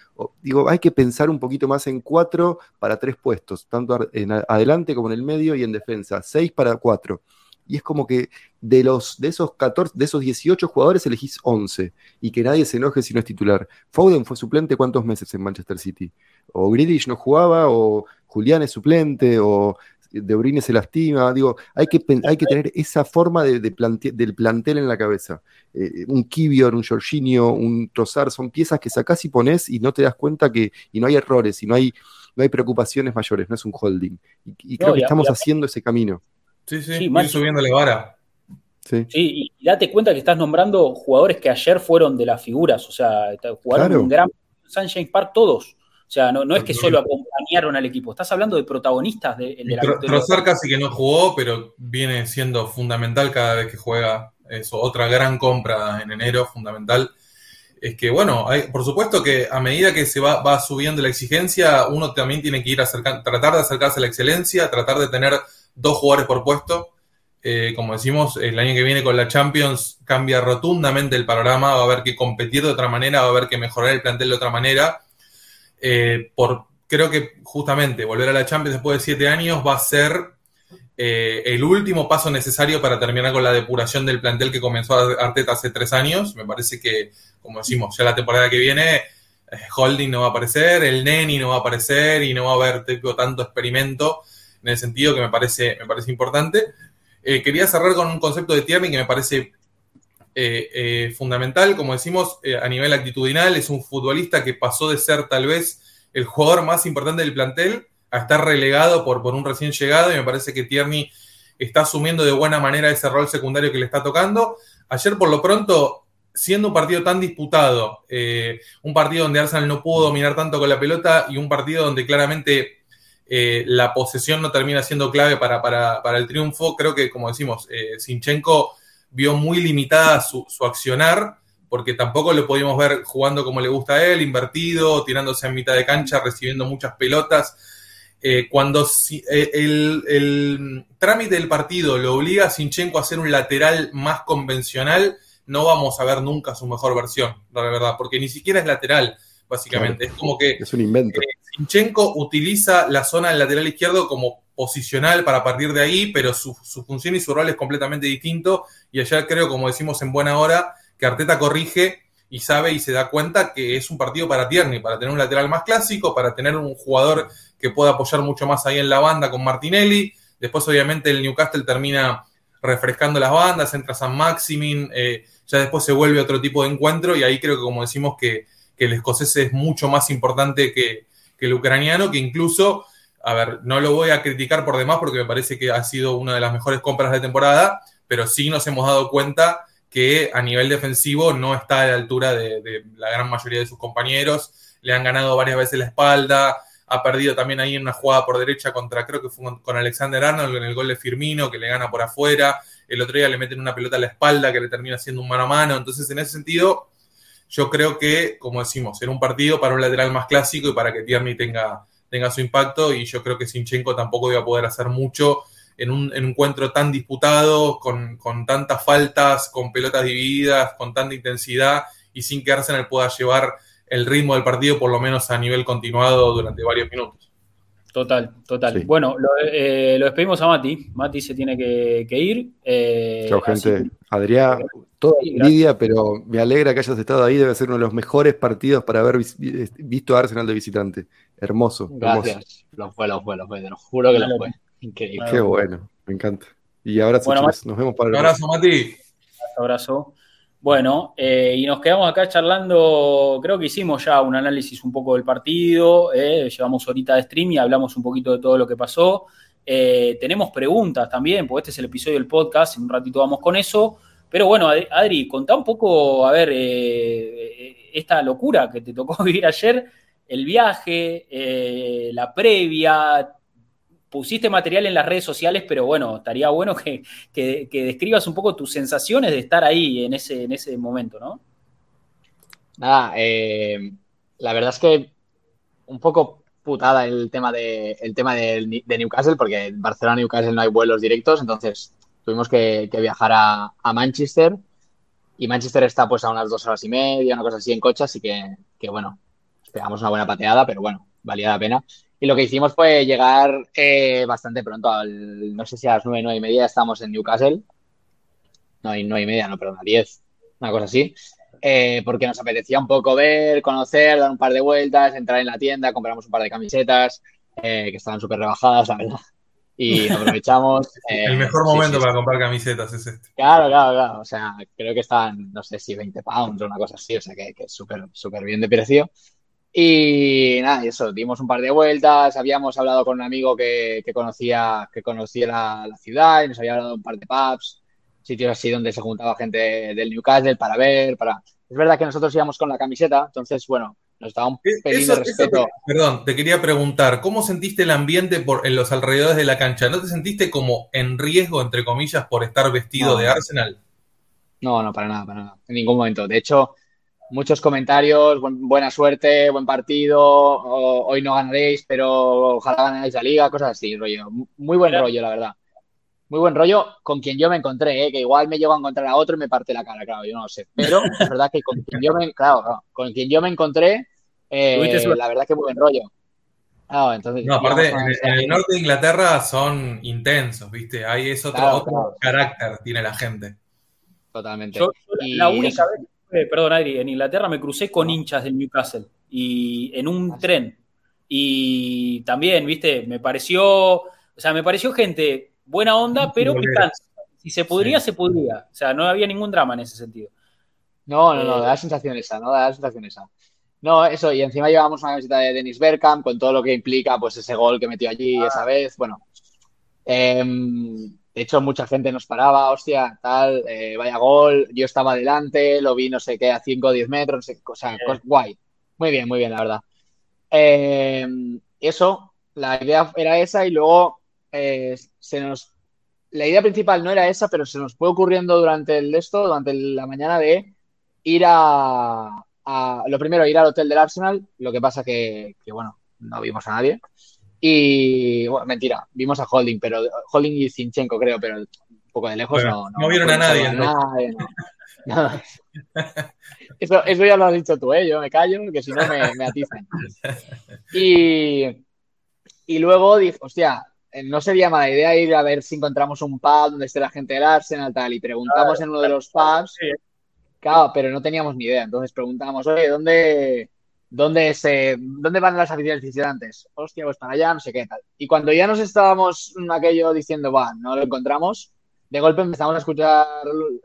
digo, hay que pensar un poquito más en cuatro para tres puestos, tanto en adelante como en el medio y en defensa. Seis para cuatro y es como que de, los, de, esos 14, de esos 18 jugadores elegís 11 y que nadie se enoje si no es titular. Foden fue suplente cuántos meses en Manchester City. O Grealish no jugaba, o Julián es suplente, o De Bruyne se lastima. Digo, hay que, hay que tener esa forma de, del plantel en la cabeza. Eh, un Kivior, un Jorginho, un Trossard, son piezas que sacás y pones y no te das cuenta que y no hay errores y no hay, no hay preocupaciones mayores, no es un holding. Y, creo que estamos haciendo ese camino. Sí, sí, sí subiéndole vara. Sí. sí. y date cuenta que estás nombrando jugadores que ayer fueron de las figuras, o sea, jugaron un gran Sunshine Park todos. O sea, no, no es que solo acompañaron al equipo, estás hablando de protagonistas de, de la Trossard casi que no jugó, pero viene siendo fundamental cada vez que juega. Eso, otra gran compra en enero, fundamental. Es que, bueno, hay, por supuesto que a medida que se va, va subiendo la exigencia, uno también tiene que ir a tratar de acercarse a la excelencia, tratar de tener dos jugadores por puesto. Eh, como decimos, el año que viene con la Champions cambia rotundamente el panorama, va a haber que competir de otra manera, va a haber que mejorar el plantel de otra manera. Eh, por, creo que justamente volver a la Champions después de siete años va a ser eh, el último paso necesario para terminar con la depuración del plantel que comenzó Arteta hace tres años. Me parece que, como decimos, ya la temporada que viene, Holding no va a aparecer, el Neni no va a aparecer y no va a haber tanto experimento en el sentido que me parece, me parece importante. Eh, quería cerrar con un concepto de Tierney que me parece eh, eh, fundamental. Como decimos, a nivel actitudinal, es un futbolista que pasó de ser tal vez el jugador más importante del plantel a estar relegado por, por un recién llegado y me parece que Tierney está asumiendo de buena manera ese rol secundario que le está tocando. Ayer, por lo pronto, siendo un partido tan disputado, un partido donde Arsenal no pudo dominar tanto con la pelota y un partido donde claramente eh, la posesión no termina siendo clave para, el triunfo. Creo que, como decimos, eh, Sinchenko vio muy limitada su, accionar, porque tampoco lo podíamos ver jugando como le gusta a él, invertido, tirándose en mitad de cancha, recibiendo muchas pelotas. Eh, cuando el, el, trámite del partido lo obliga a Sinchenko a ser un lateral más convencional, no vamos a ver nunca su mejor versión, la verdad, porque ni siquiera es lateral, básicamente. Es como que. Es un invento. Sinchenko utiliza la zona del lateral izquierdo como posicional para partir de ahí, pero su, función y su rol es completamente distinto. Y allá creo, como decimos en buena hora, que Arteta corrige y sabe y se da cuenta que es un partido para Tierney, para tener un lateral más clásico, para tener un jugador que pueda apoyar mucho más ahí en la banda con Martinelli. Después, obviamente, el Newcastle termina refrescando las bandas, entra San Maximin, eh, ya después se vuelve otro tipo de encuentro y ahí creo que, como decimos, que, que el escocés es mucho más importante que, el ucraniano, que incluso, a ver, no lo voy a criticar por demás porque me parece que ha sido una de las mejores compras de temporada, pero sí nos hemos dado cuenta que a nivel defensivo no está a la altura de, la gran mayoría de sus compañeros, le han ganado varias veces la espalda, ha perdido también ahí en una jugada por derecha contra, creo que fue con Alexander Arnold en el gol de Firmino, que le gana por afuera, el otro día le meten una pelota a la espalda que le termina haciendo un mano a mano, entonces en ese sentido yo creo que, como decimos, era un partido para un lateral más clásico y para que Tierney tenga, tenga su impacto. Y yo creo que Sinchenko tampoco iba a poder hacer mucho en un, encuentro tan disputado, con, tantas faltas, con pelotas divididas, con tanta intensidad y sin que Arsenal pueda llevar el ritmo del partido, por lo menos a nivel continuado durante varios minutos. Total, total. Bueno, eh, lo, despedimos a Mati. Mati se tiene que, ir. Eh, Chao, gente. Adrián, toda envidia, pero me alegra que hayas estado ahí. Debe ser uno de los mejores partidos para haber visto a Arsenal de visitante. Hermoso. Gracias. Lo fue, lo fue, lo fue. Te lo juro que lo fue. Increíble. Qué bueno, me encanta. Y ahora nos vemos para el Un abrazo, Mati. Un abrazo. Bueno, eh, y nos quedamos acá charlando, creo que hicimos ya un análisis un poco del partido, eh, llevamos ahorita de stream y hablamos un poquito de todo lo que pasó. Eh, tenemos preguntas también, porque este es el episodio del podcast, en un ratito vamos con eso. Pero bueno, Adri, contá un poco, a ver, esta locura que te tocó vivir ayer. el viaje, la previa, pusiste material en las redes sociales, pero bueno, estaría bueno que, describas un poco tus sensaciones de estar ahí en ese, en ese momento, ¿no? Nada, eh, la verdad es que un poco putada el tema de, el tema de, Newcastle, porque en Barcelona Newcastle no hay vuelos directos, entonces tuvimos que, viajar a, Manchester y Manchester está pues a unas dos horas y media, una cosa así en coche, así que, que bueno, pegamos una buena pateada, pero bueno, valía la pena. Y lo que hicimos fue llegar eh, bastante pronto, al, no sé si a las nueve, nueve y media estamos en Newcastle. No, nueve y media, no, perdón, a diez, una cosa así. Eh, porque nos apetecía un poco ver, conocer, dar un par de vueltas, entrar en la tienda, compramos un par de camisetas eh, que estaban súper rebajadas, la verdad. Y aprovechamos. El mejor momento para comprar camisetas es este. Claro, claro, claro. O sea, creo que estaban, no sé si 20 pounds o una cosa así, o sea, que, que es súper, súper bien de precio. Y nada, eso, dimos un par de vueltas, habíamos hablado con un amigo que, conocía, que conocía la, ciudad y nos había hablado de un par de pubs, sitios así donde se juntaba gente del Newcastle para ver, para... Es verdad que nosotros íbamos con la camiseta, entonces, bueno, nos daba un eh, pelín de respeto. perdón, te quería preguntar, ¿cómo sentiste el ambiente por, en los alrededores de la cancha? ¿No te sentiste como en riesgo, entre comillas, por estar vestido de Arsenal? No, no, para nada, para nada, en ningún momento. De hecho, muchos comentarios, buena suerte, buen partido, hoy no ganaréis, pero ojalá ganéis la liga, cosas así, rollo. Muy buen rollo, la verdad. Muy buen rollo con quien yo me encontré, ¿eh? que igual me llevo a encontrar a otro y me parte la cara, claro, yo no lo sé. Pero es verdad que con quien yo me, claro, con quien yo me encontré, eh, la verdad que muy buen rollo. entonces, no, aparte, en, el norte de Inglaterra son intensos, ¿viste? Ahí es otro, carácter, tiene la gente. Totalmente. la única vez eh, perdón, Adri, en Inglaterra me crucé con hinchas del Newcastle y en un ah, tren. Y también, viste, me pareció, o sea, me pareció gente buena onda, pero picante. Si se podría, se podría. O sea, no había ningún drama en ese sentido. No, no, no, eh, da la sensación esa, ¿no? Da la sensación esa. No, eso, y encima llevamos una camiseta de Dennis Bergkamp con todo lo que implica, pues, ese gol que metió allí esa ah. vez. Bueno, eh, de hecho, mucha gente nos paraba, hostia, tal, eh, vaya gol, yo estaba adelante, lo vi no sé qué, a 5 o 10 metros, o sea, guay. Muy bien, muy bien, la verdad. Eh, eso, la idea era esa y luego eh, se nos... La idea principal no era esa, pero se nos fue ocurriendo durante el esto, durante la mañana de ir a, lo primero, ir al hotel del Arsenal, lo que pasa que, que bueno, no vimos a nadie. Y, bueno, mentira, vimos a Holding, pero Holding y Zinchenko, creo, pero un poco de lejos no, no, vieron a nadie. eso, eso, ya lo has dicho tú, ¿eh? Yo me callo, que si no me, me atizan. Y, y luego dije, hostia, eh, no sería mala idea ir a ver si encontramos un pub donde esté la gente del Arsenal tal, y preguntamos en uno de los pubs. Claro, pero no teníamos ni idea. Entonces preguntamos, oye, ¿dónde, ¿Dónde, se, ¿Dónde van las aficiones visitantes? Hostia, pues para allá, no sé qué tal. Y cuando ya nos estábamos aquello diciendo, va, no lo encontramos, de golpe empezamos a escuchar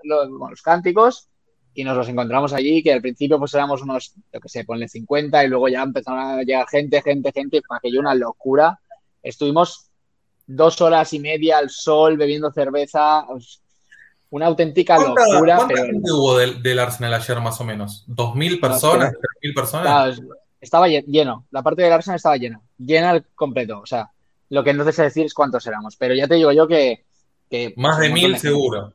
los, cánticos y nos los encontramos allí, que al principio pues éramos unos, yo que sé, ponle 50 y luego ya empezaron a llegar gente, gente, gente, aquello una locura. Estuvimos dos horas y media al sol bebiendo cerveza, una auténtica locura. ¿Cuánta gente hubo del, Arsenal ayer más o menos? ¿2.000 personas? ¿3.000 personas? Estaba lleno, la parte del Arsenal estaba llena, llena al completo. O sea, lo que no sé decir es cuántos éramos, pero ya te digo yo que. más de mil seguro.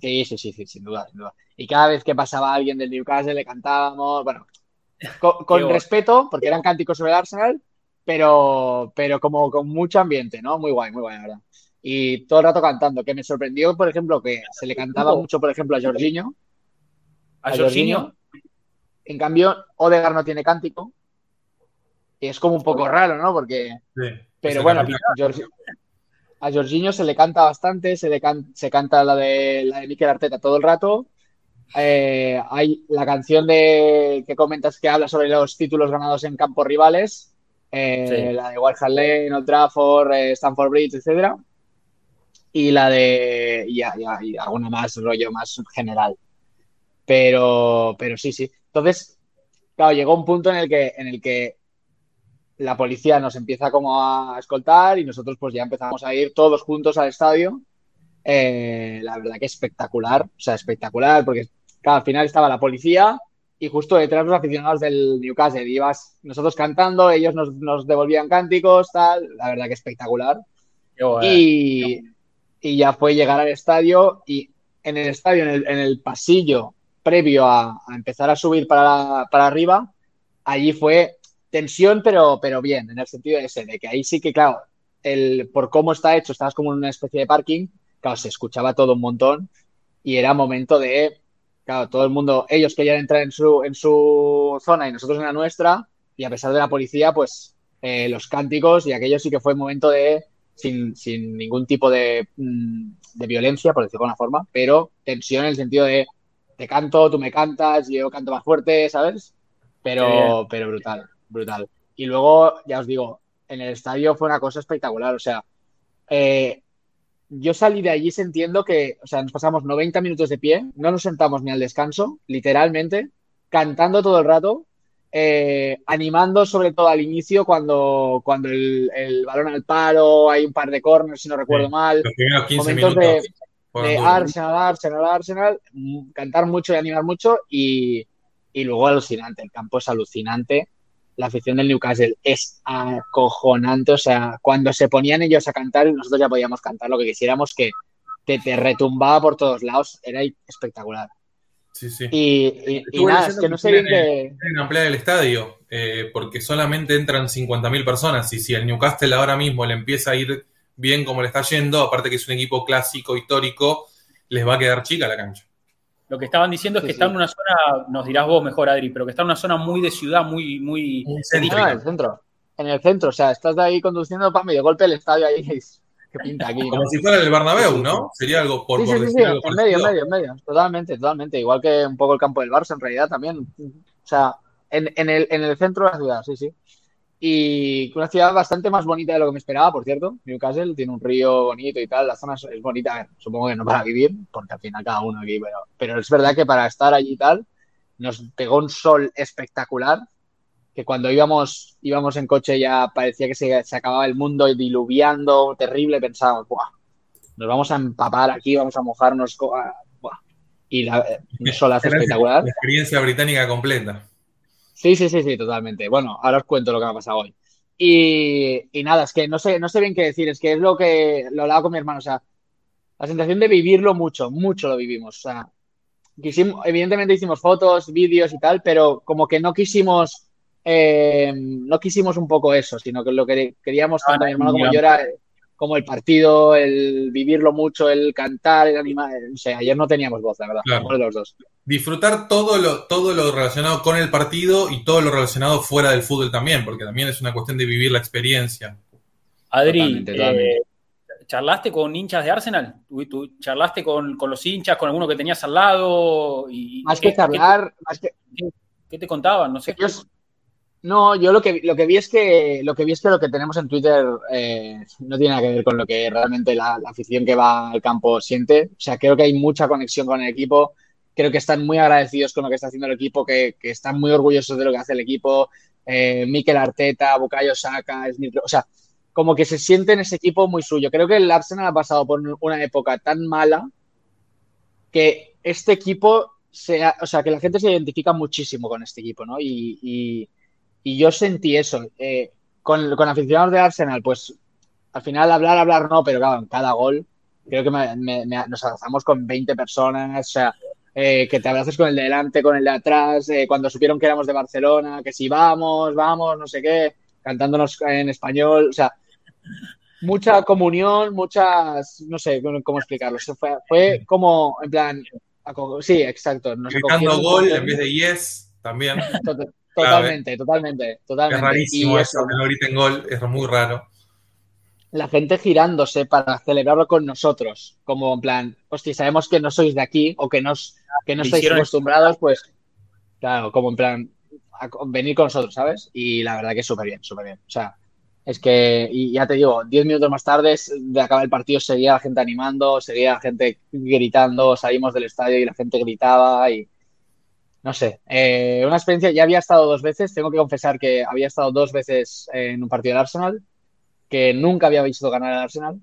Sí, sí, sí, sí, sin duda, sin duda. Y cada vez que pasaba alguien del Newcastle le cantábamos, bueno, con, respeto, porque eran cánticos sobre el Arsenal, pero, pero como con mucho ambiente, ¿no? Muy guay, muy guay, la verdad y todo el rato cantando. Que me sorprendió, por ejemplo, que se le cantaba mucho, por ejemplo, a Jorginho. A, Jorginho. En cambio, Odegar no tiene cántico. Y es como un poco raro, ¿no? Porque. pero bueno, a Jorginho se le canta bastante, se, le se canta la de, la de Mikel Arteta todo el rato. Eh, hay la canción de que comentas que habla sobre los títulos ganados en campos rivales, eh, la de Hart Lane, Old Trafford, eh, Stanford Bridge, etcétera y la de. y, y, alguna más rollo más general. Pero, pero sí, sí. Entonces, claro, llegó un punto en el que, en el que la policía nos empieza como a escoltar y nosotros pues ya empezamos a ir todos juntos al estadio. Eh, la verdad que espectacular, o sea, espectacular, porque al final estaba la policía, y justo detrás los aficionados del Newcastle. Ibas nosotros cantando, ellos nos, devolvían cánticos, tal. La verdad que espectacular. y, ya fue llegar al estadio y en el estadio, en el, pasillo previo a, empezar a subir para, para arriba, allí fue tensión, pero, pero bien, en el sentido ese, de que ahí sí que, claro, el, por cómo está hecho, estabas como en una especie de parking, claro, se escuchaba todo un montón y era momento de Claro, todo el mundo, ellos querían entrar en su, en su zona y nosotros en la nuestra, y a pesar de la policía, pues eh, los cánticos y aquello sí que fue momento de, sin, ningún tipo de, mm, de, violencia, por decirlo de alguna forma, pero tensión en el sentido de te canto, tú me cantas, yo canto más fuerte, ¿sabes? Pero, pero brutal, brutal. Y luego, ya os digo, en el estadio fue una cosa espectacular, o sea, eh, yo salí de allí sintiendo que, o sea, nos pasamos 90 minutos de pie, no nos sentamos ni al descanso, literalmente, cantando todo el rato, eh, animando sobre todo al inicio cuando, cuando el, balón al paro, hay un par de corners, si no recuerdo mal. momentos de, Arsenal, Arsenal, Arsenal, mm, cantar mucho y animar mucho y, y luego alucinante, el campo es alucinante la afición del Newcastle es acojonante. O sea, cuando se ponían ellos a cantar, y nosotros ya podíamos cantar lo que quisiéramos, que te, retumbaba por todos lados. Era espectacular. Sí, sí. Y, nada, es que no sé bien que. ampliar el estadio, eh, porque solamente entran 50.000 personas. Y si el Newcastle ahora mismo le empieza a ir bien como le está yendo, aparte que es un equipo clásico, histórico, les va a quedar chica la cancha. Lo que estaban diciendo es que está en una zona, nos dirás vos mejor, Adri, pero que está en una zona muy de ciudad, muy, muy. en el centro. En el centro, o sea, estás de ahí conduciendo para medio golpe el estadio ahí. Que pinta aquí. Como si fuera el Bernabéu, ¿no? Sería algo por, sí, sí, sí, en medio, en medio, en medio. Totalmente, totalmente. Igual que un poco el campo del Barça, en realidad también. O sea, en, en, el, en el centro de la ciudad, sí, sí y una ciudad bastante más bonita de lo que me esperaba, por cierto. Newcastle tiene un río bonito y tal, la zona es bonita, supongo que no para vivir, porque al final cada uno aquí, pero, pero es verdad que para estar allí y tal, nos pegó un sol espectacular, que cuando íbamos, íbamos en coche ya parecía que se, se acababa el mundo diluviando, terrible, pensábamos, Buah, nos vamos a empapar aquí, vamos a mojarnos, Buah. y la, un solazo espectacular. La experiencia británica completa. Sí, sí, sí, sí, totalmente. Bueno, ahora os cuento lo que me ha pasado hoy. Y, nada, es que no sé, no sé bien qué decir, es que es lo que lo hablaba con mi hermano, o sea, la sensación de vivirlo mucho, mucho lo vivimos. O sea, quisimos, evidentemente hicimos fotos, vídeos y tal, pero como que no quisimos, eh, no quisimos un poco eso, sino que lo que queríamos tanto mi hermano como yo era como el partido, el vivirlo mucho, el cantar, el animar. O sea, ayer no teníamos voz, la verdad, claro. los dos. Disfrutar todo lo, todo lo relacionado con el partido y todo lo relacionado fuera del fútbol también, porque también es una cuestión de vivir la experiencia. Adri, eh, ¿charlaste con hinchas de Arsenal? ¿Tú, charlaste con, los hinchas, con alguno que tenías al lado? Y, más que charlar, ¿qué, más que... ¿qué, te contaban? No sé. No, yo lo que, lo que vi es que lo que vi es que lo que tenemos en Twitter eh, no tiene nada que ver con lo que realmente la, afición que va al campo siente. O sea, creo que hay mucha conexión con el equipo. Creo que están muy agradecidos con lo que está haciendo el equipo, que, están muy orgullosos de lo que hace el equipo. Eh, Mikel Arteta, Bukayo Saka, o sea, como que se siente en ese equipo muy suyo. Creo que el Arsenal ha pasado por una época tan mala que este equipo sea, o sea, que la gente se identifica muchísimo con este equipo, ¿no? y yo sentí eso. Eh, con, con, aficionados de Arsenal, pues al final hablar, hablar no, pero claro, en cada gol creo que nos abrazamos con 20 personas, o sea, eh, que te abraces con el de delante, con el de atrás, eh, cuando supieron que éramos de Barcelona, que si vamos, vamos, no sé qué, cantándonos en español, o sea, mucha comunión, muchas, no sé cómo explicarlo, fue, fue como, en plan, sí, exacto. Gritando gol en vez de yes, también. Totalmente, totalmente, totalmente. Es rarísimo eso, que no griten gol, es muy raro. La gente girándose para celebrarlo con nosotros, como en plan, hostia, sabemos que no sois de aquí o que, nos, que no estáis acostumbrados, pues, claro, como en plan, venir con nosotros, ¿sabes? Y la verdad que es súper bien, súper bien. O sea, es que, y ya te digo, diez minutos más tarde de acabar el partido seguía la gente animando, seguía la gente gritando, salimos del estadio y la gente gritaba y no sé, eh, una experiencia, ya había estado dos veces, tengo que confesar que había estado dos veces en un partido del Arsenal, que nunca había visto ganar al Arsenal.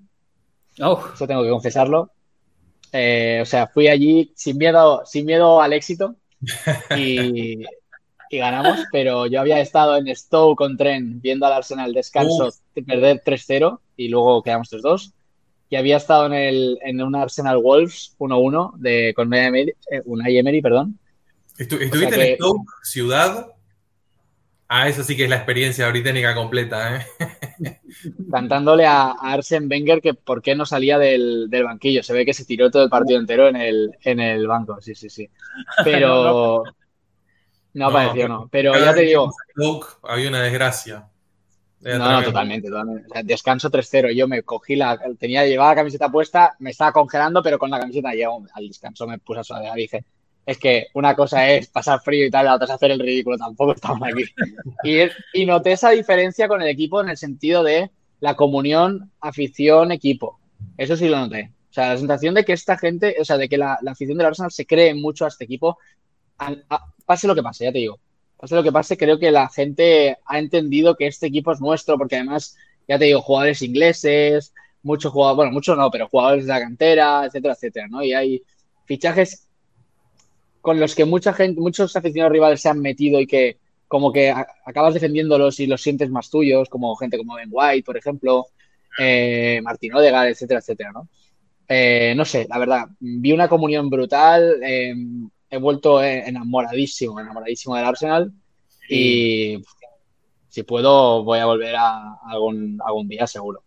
Oh. Eso tengo que confesarlo. Eh, o sea, fui allí sin miedo, sin miedo al éxito. y, ganamos, pero yo había estado en Stowe con Tren viendo al Arsenal descanso perder 3-0 y luego quedamos 3-2. Y había estado en, el, en un Arsenal Wolves 1-1 de, con eh, Unai Emery, perdón. ¿Estuviste en Stoke, ciudad? Ah, eso sí que es la experiencia británica completa, ¿eh? Cantándole a, Arsen Wenger que por qué no salía del, banquillo. Se ve que se tiró todo el partido entero en el, en el banco, sí, sí, sí. Pero... No, apareció, no. Pero ya te digo... Había una desgracia. no, no, totalmente, totalmente. descanso 3-0. Yo me cogí la. Tenía, llevaba la camiseta puesta, me estaba congelando, pero con la camiseta llego al descanso me puse a suavear y dije, es que una cosa es pasar frío y tal, la otra es hacer el ridículo, tampoco estamos aquí. Y, noté esa diferencia con el equipo en el sentido de la comunión, afición, equipo. Eso sí lo noté. O sea, la sensación de que esta gente, o sea, de que la, afición del Arsenal se cree mucho a este equipo, pase lo que pase, ya te digo. Pase lo que pase, creo que la gente ha entendido que este equipo es nuestro, porque además, ya te digo, jugadores ingleses, muchos jugadores, bueno, muchos no, pero jugadores de la cantera, etcétera, etcétera, ¿no? Y hay fichajes con los que mucha gente, muchos aficionados rivales se han metido y que como que acabas defendiéndolos y los sientes más tuyos, como gente como Ben White, por ejemplo, eh, Martín Odegaard, etcétera, etcétera, ¿no? Eh, no sé, la verdad, vi una comunión brutal, eh, he vuelto enamoradísimo, enamoradísimo del Arsenal y si puedo voy a volver a algún, algún día seguro.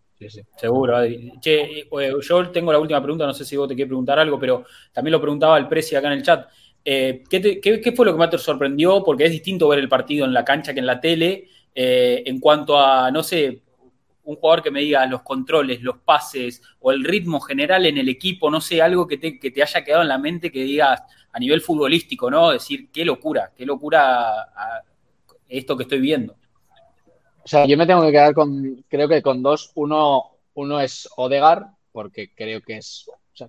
Seguro. Che, yo tengo la última pregunta, no sé si vos te quieres preguntar algo, pero también lo preguntaba el precio acá en el chat. Eh, ¿qué, fue lo que más te sorprendió? Porque es distinto ver el partido en la cancha que en la tele. Eh, en cuanto a, no sé, un jugador que me diga los controles, los pases o el ritmo general en el equipo, no sé, algo que te, haya quedado en la mente que digas a nivel futbolístico, ¿no? Decir, qué locura, qué locura esto que estoy viendo. O sea, yo me tengo que quedar con, creo que con dos. Uno, uno es Odegar, porque creo que es. O sea,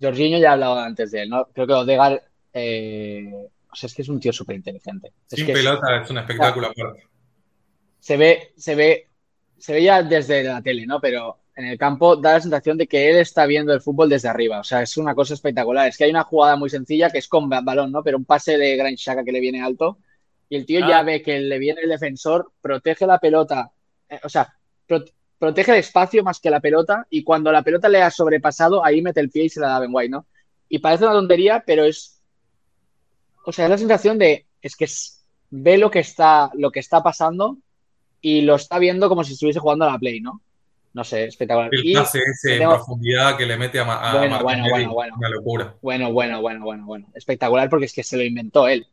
Jorginho ya ha hablado antes de él, ¿no? Creo que Odegar eh, o sea, es que es un tío súper inteligente. Sin pelota es, un espectáculo aparte. Se ve, se ve, se ve ya desde la tele, ¿no? Pero en el campo da la sensación de que él está viendo el fútbol desde arriba. O sea, es una cosa espectacular. Es que hay una jugada muy sencilla que es con balón, ¿no? Pero un pase de Gran Shaka que le viene alto y el tío ya ah. ve que le viene el defensor, protege la pelota, eh, o sea, protege el espacio más que la pelota y cuando la pelota le ha sobrepasado, ahí mete el pie y se la da Ben White, ¿no? Y parece una tontería, pero es o sea, es la sensación de, es que ve lo que está, lo que está pasando y lo está viendo como si estuviese jugando a la Play, ¿no? No sé, espectacular. El pase ese en profundidad que le mete a, a bueno, bueno, bueno, bueno. Una locura. Bueno, bueno, bueno, bueno, bueno. Espectacular porque es que se lo inventó él.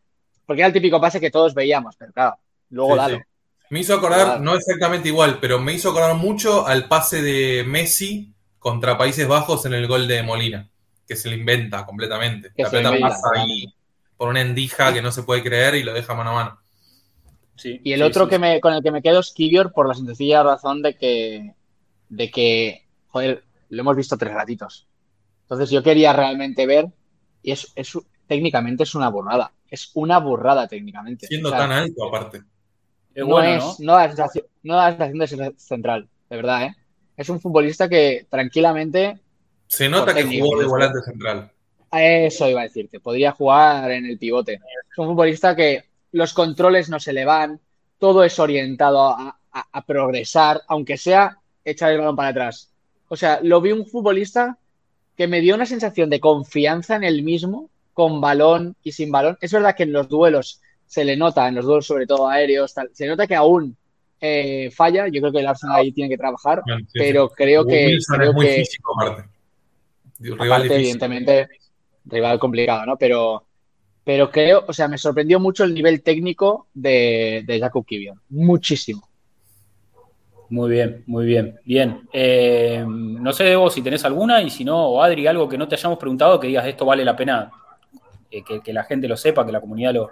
Porque era el típico pase que todos veíamos, pero claro, luego dale. Me hizo acordar, no exactamente igual, pero me hizo acordar mucho al pase de Messi contra Países Bajos en el gol de Molina, que se lo inventa completamente. la pelota pasa ahí por una endija que no se puede creer y lo deja mano a mano. Sí, y el otro que me, con el que me quedo es Kivior por la sencilla razón de que, de que, joder, lo hemos visto tres ratitos. Entonces yo quería realmente ver, y es, técnicamente es una burrada. Es una burrada técnicamente. Siendo tan alto aparte. no, es, ¿no? da la sensación, no da la sensación de ser central, de verdad, ¿eh? Es un futbolista que tranquilamente. Se nota que jugó de volante central. Eso iba a decirte, podría jugar en el pivote. Es un futbolista que los controles no se le van, todo es orientado a, progresar, aunque sea echar el balón para atrás. O sea, lo vi un futbolista que me dio una sensación de confianza en él mismo, con balón y sin balón. Es verdad que en los duelos se le nota, en los duelos sobre todo aéreos, se nota que aún eh, falla. Yo creo que el Arsenal ahí tiene que trabajar, pero creo que... Creo muy que físico, aparte. evidentemente, rival complicado, ¿no? Pero, pero creo, o sea, me sorprendió mucho el nivel técnico de, de Jakub. Muchísimo. Muy bien, muy bien. Bien. Eh, no sé, vos si tenés alguna y si no, o Adri, algo que no te hayamos preguntado, que digas esto vale la pena eh, que, la gente lo sepa, que la comunidad lo,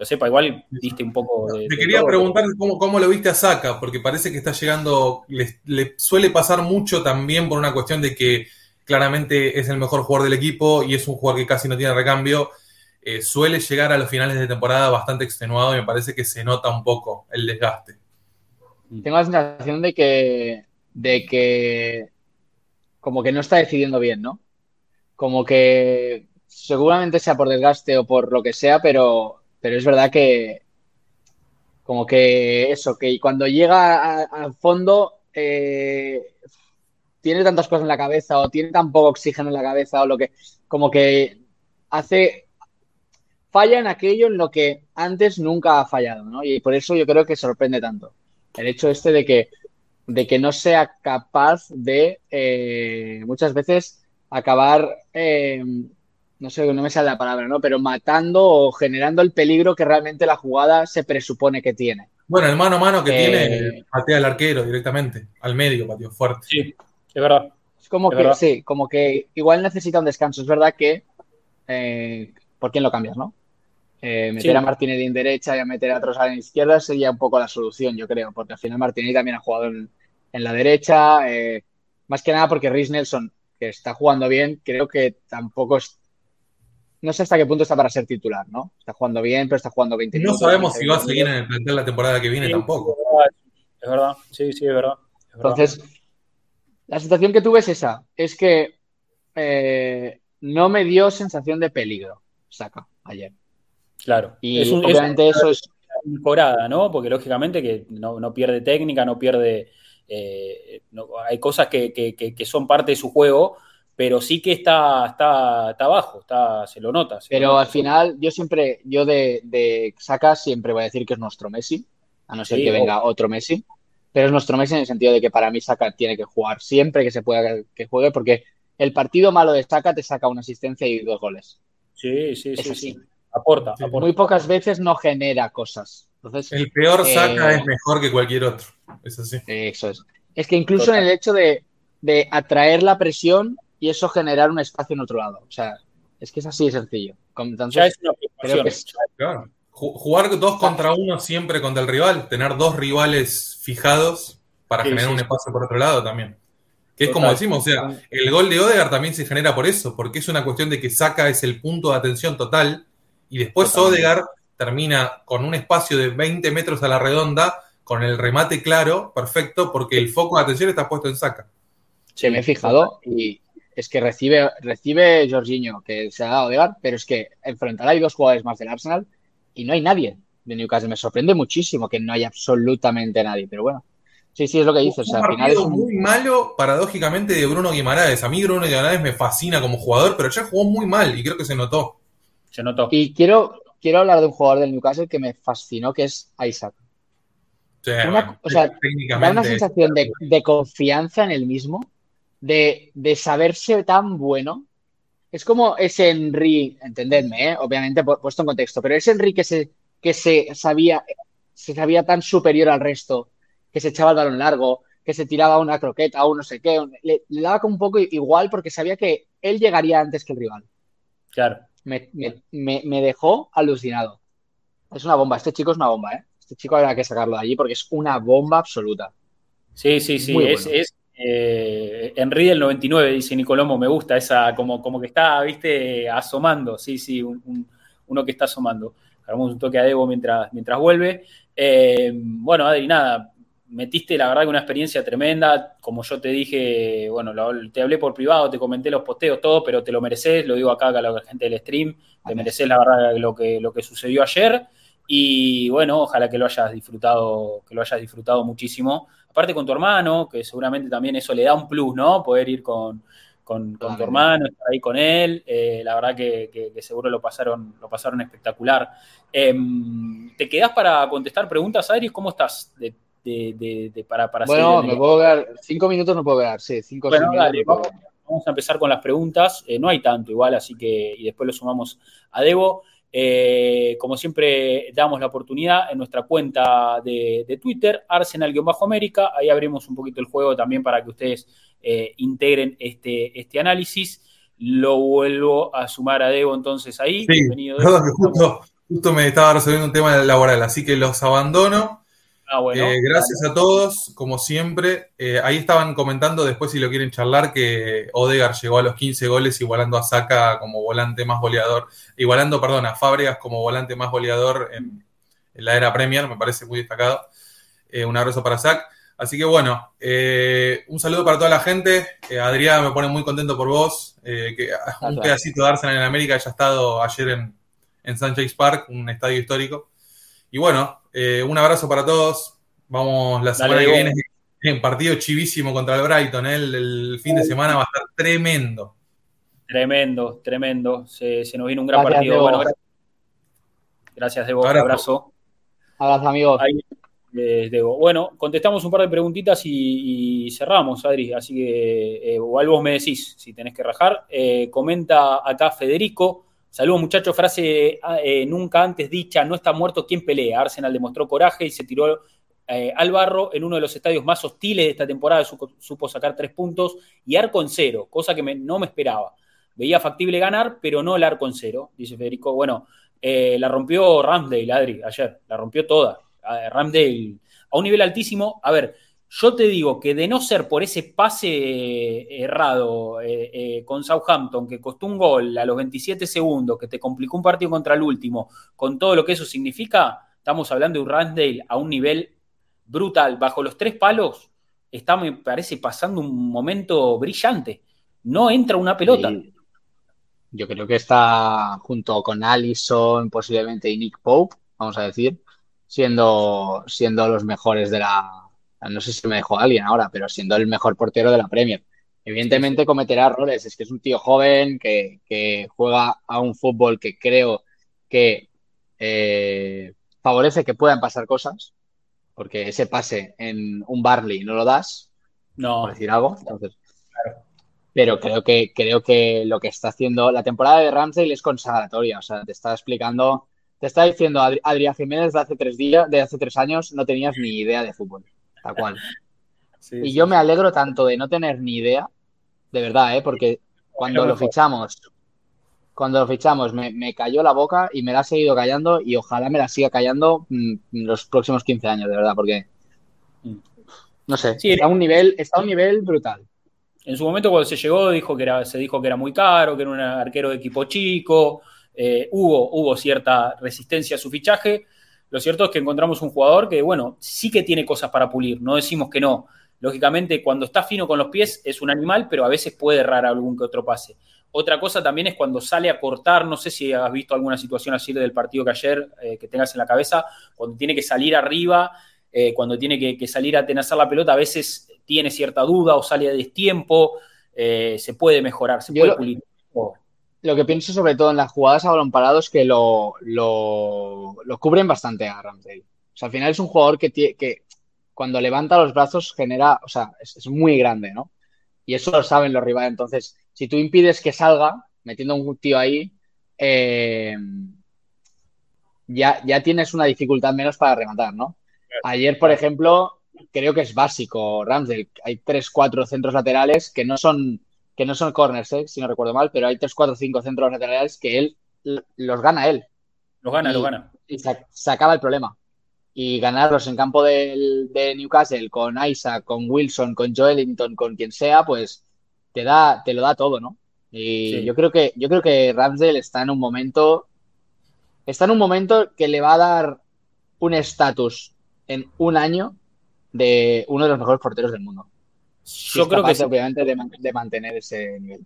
sepa. Igual diste un poco de. Te quería preguntar cómo, cómo, lo viste a Saka, porque parece que está llegando. le, suele pasar mucho también por una cuestión de que claramente es el mejor jugador del equipo y es un jugador que casi no tiene recambio. Eh, suele llegar a los finales de temporada bastante extenuado y me parece que se nota un poco el desgaste. Tengo la sensación de que, de que como que no está decidiendo bien, ¿no? Como que seguramente sea por desgaste o por lo que sea, pero, pero es verdad que como que eso, que cuando llega al fondo eh, tiene tantas cosas en la cabeza o tiene tan poco oxígeno en la cabeza o lo que, como que hace, falla en aquello en lo que antes nunca ha fallado, ¿no? Y por eso yo creo que sorprende tanto. El hecho este de que, de que no sea capaz de eh, muchas veces acabar, eh, no sé, no me sale la palabra, ¿no? Pero matando o generando el peligro que realmente la jugada se presupone que tiene. Bueno, el mano a mano que tiene, eh, patea al arquero directamente, al medio, patio fuerte. Sí, es verdad. Es como que, sí, como que igual necesita un descanso. Es verdad que, ¿por quién lo cambias, no? Eh, meter a Martinelli en derecha y a meter a Trossard en izquierda sería un poco la solución, yo creo, porque al final Martinelli también ha jugado en, la derecha, eh, más que nada porque Rhys Nelson, que está jugando bien, creo que tampoco es... No sé hasta qué punto está para ser titular, ¿no? Está jugando bien, pero está jugando 20 minutos. No sabemos si va a seguir en el plantel la temporada que viene tampoco. Es verdad, sí, sí, es verdad. Entonces, la situación que tuve es esa, es que eh, no me dio sensación de peligro, saca, ayer. Claro. Y obviamente eso es. Mejorada, ¿no? Porque lógicamente que no, pierde técnica, no pierde. Eh, hay cosas que, son parte de su juego, pero sí que está, está, está abajo, está, se lo nota. pero al final, yo siempre, yo de, de Saka siempre voy a decir que es nuestro Messi, a no ser que venga otro Messi. Pero es nuestro Messi en el sentido de que para mí Saka tiene que jugar siempre que se pueda que juegue, porque el partido malo de Saka te saca una asistencia y dos goles. Sí, sí, sí, sí. Aporta, Muy pocas veces no genera cosas. Entonces, el peor saca eh, es mejor que cualquier otro. Es así. Eso es. Es que incluso en el hecho de, atraer la presión y eso generar un espacio en otro lado. O sea, es que es así de sencillo. Entonces, Jugar dos contra uno siempre contra el rival, tener dos rivales fijados para generar un espacio por otro lado también. Que es como decimos, o sea, el gol de Odegaard también se genera por eso, porque es una cuestión de que saca es el punto de atención total y después Odegar termina con un espacio de 20 metros a la redonda, con el remate claro, perfecto, porque el foco de atención está puesto en saca. Se me he fijado y es que recibe, recibe Jorginho, que se ha dado Odegar, pero es que enfrentará hay dos jugadores más del Arsenal y no hay nadie de Newcastle. Me sorprende muchísimo que no haya absolutamente nadie, pero bueno. Sí, sí, es lo que dices. final es muy malo, paradójicamente, de Bruno Guimaraes. A mí Bruno Guimaraes me fascina como jugador, pero ya jugó muy mal y creo que se notó. Se notó. Y quiero, quiero hablar de un jugador del Newcastle que me fascinó, que es Isaac. o sea, da una sensación de, confianza en el mismo, de, saberse tan bueno. Es como ese Henry, entendedme, ¿eh? obviamente puesto en contexto, pero ese Henry que se, que se sabía, se sabía tan superior al resto, que se echaba el balón largo, que se tiraba una croqueta o no sé qué, le, le daba como un poco igual porque sabía que él llegaría antes que el rival. Claro me, dejó alucinado. Es una bomba, este chico es una bomba, ¿eh? Este chico habrá que sacarlo de allí porque es una bomba absoluta. Sí, sí, sí, es, es eh, Henry del 99, dice Nicolomo, me gusta esa, como, como que está, viste, asomando, sí, sí, uno que está asomando. Hagamos un toque a Debo mientras, mientras vuelve. Eh, bueno, Adri, nada, metiste la verdad que una experiencia tremenda, como yo te dije, bueno, te hablé por privado, te comenté los posteos, todo, pero te lo mereces, lo digo acá a la gente del stream, te mereces la verdad lo que, lo que sucedió ayer y bueno, ojalá que lo hayas disfrutado, que lo hayas disfrutado muchísimo. Aparte con tu hermano, que seguramente también eso le da un plus, ¿no? Poder ir con, con, tu hermano, estar ahí con él, eh, la verdad que, seguro lo pasaron, lo pasaron espectacular. Em, ¿Te quedás para contestar preguntas, Adri? ¿Cómo estás? De, de, para, para Bueno, me puedo quedar, cinco minutos no puedo quedar, sí, cinco bueno, vamos, a empezar con las preguntas, eh, no hay tanto igual, así que, y después lo sumamos a Debo. Eh, como siempre, damos la oportunidad en nuestra cuenta de, Twitter, Arsenal-América. Ahí abrimos un poquito el juego también para que ustedes eh, integren este, este análisis. Lo vuelvo a sumar a Debo entonces ahí. Bienvenido. Justo, justo me estaba resolviendo un tema laboral, así que los abandono Ah, eh, gracias a todos, como siempre. Eh, ahí estaban comentando después, si lo quieren charlar, que Odegar llegó a los 15 goles igualando a Saca como volante más goleador, igualando, perdón, a Fábregas como volante más goleador en, la era Premier, me parece muy destacado. Eh, un abrazo para Sac. Así que bueno, eh, un saludo para toda la gente. Eh, Adrián me pone muy contento por vos. Eh, que un pedacito de Arsenal en América haya estado ayer en, en Sanchez Park, un estadio histórico. Y bueno, un abrazo para todos. Vamos la semana que viene en partido chivísimo contra el Brighton. El, fin de semana va a estar tremendo. Tremendo, tremendo. Se, nos viene un gran partido. Bueno, gracias, Debo. Un abrazo. Abrazo, amigos. Bueno, contestamos un par de preguntitas y, cerramos, Adri. Así que, eh, o vos me decís si tenés que rajar. Eh, comenta acá Federico. Saludos, muchachos. Frase ah, eh, nunca antes dicha: no está muerto quien pelea. Arsenal demostró coraje y se tiró al barro en uno de los estadios más hostiles de esta temporada. Supo, sacar tres puntos y arco en cero, cosa que no me esperaba. Veía factible ganar, pero no el arco en cero, dice Federico. Bueno, la rompió Ramsdale, Adri, ayer. La rompió toda Ramdale a un nivel altísimo. A ver, yo te digo que de no ser por ese pase eh, errado eh, eh, con Southampton, que costó un gol a los 27 segundos, que te complicó un partido contra el último, con todo lo que eso significa, estamos hablando de un Ramsdale a un nivel brutal. Bajo los tres palos, está, me parece, pasando un momento brillante. No entra una pelota. Yo creo que está junto con Allison, posiblemente, y Nick Pope, vamos a decir, siendo, siendo los mejores de la. No sé si me dejó alguien ahora, pero siendo el mejor portero de la Premier. Evidentemente cometerá errores, es que es un tío joven que, juega a un fútbol que creo que eh, favorece que puedan pasar cosas, porque ese pase en un Barley no lo das, no. por decir algo. Entonces, Pero creo que, creo que lo que está haciendo la temporada de Ramsey es consagratoria. O sea, te está explicando te está diciendo Adrián Jiménez de hace tres días, de hace tres años, no tenías ni idea de fútbol. Tal cual. y yo me alegro tanto de no tener ni idea, de verdad, ¿eh? porque cuando lo fichamos, cuando lo fichamos, me, cayó la boca y me la ha seguido callando y ojalá me la siga callando mm, los próximos 15 años, de verdad, porque no sé, está a un nivel, está a un nivel brutal. En su momento cuando se llegó dijo que era, se dijo que era muy caro, que era un arquero de equipo chico, eh, hubo, hubo cierta resistencia a su fichaje. Lo cierto es que encontramos un jugador que, bueno, sí que tiene cosas para pulir, no decimos que no. Lógicamente, cuando está fino con los pies es un animal, pero a veces puede errar algún que otro pase. Otra cosa también es cuando sale a cortar, no sé si has visto alguna situación así del partido que ayer eh, que tengas en la cabeza, cuando tiene que salir arriba, eh, cuando tiene que, salir a tenazar la pelota, a veces tiene cierta duda o sale a destiempo, se puede mejorar, se puede pulir lo que pienso sobre todo en las jugadas a balón parado es que lo, lo, cubren bastante a Ramsey. O sea, al final es un jugador que, que cuando levanta los brazos genera, o sea, es, muy grande, ¿no? Y eso lo saben los rivales. Entonces, si tú impides que salga, metiendo un tío ahí, eh, ya, ya tienes una dificultad menos para rematar, ¿no? Ayer, por ejemplo, creo que es básico Ramsey. Hay tres, cuatro centros laterales que no son que no son corners, ¿eh? si no recuerdo mal, pero hay 3, 4, 5 centros laterales que él los gana él. Los gana, los gana. Y se, acaba el problema. Y ganarlos en campo de, Newcastle con Isaac, con Wilson, con Joelinton, con quien sea, pues te da, te lo da todo, ¿no? Y yo creo que, yo creo que Ramsdale está en un momento. Está en un momento que le va a dar un estatus en un año de uno de los mejores porteros del mundo. Yo creo que obviamente de, mantener ese nivel.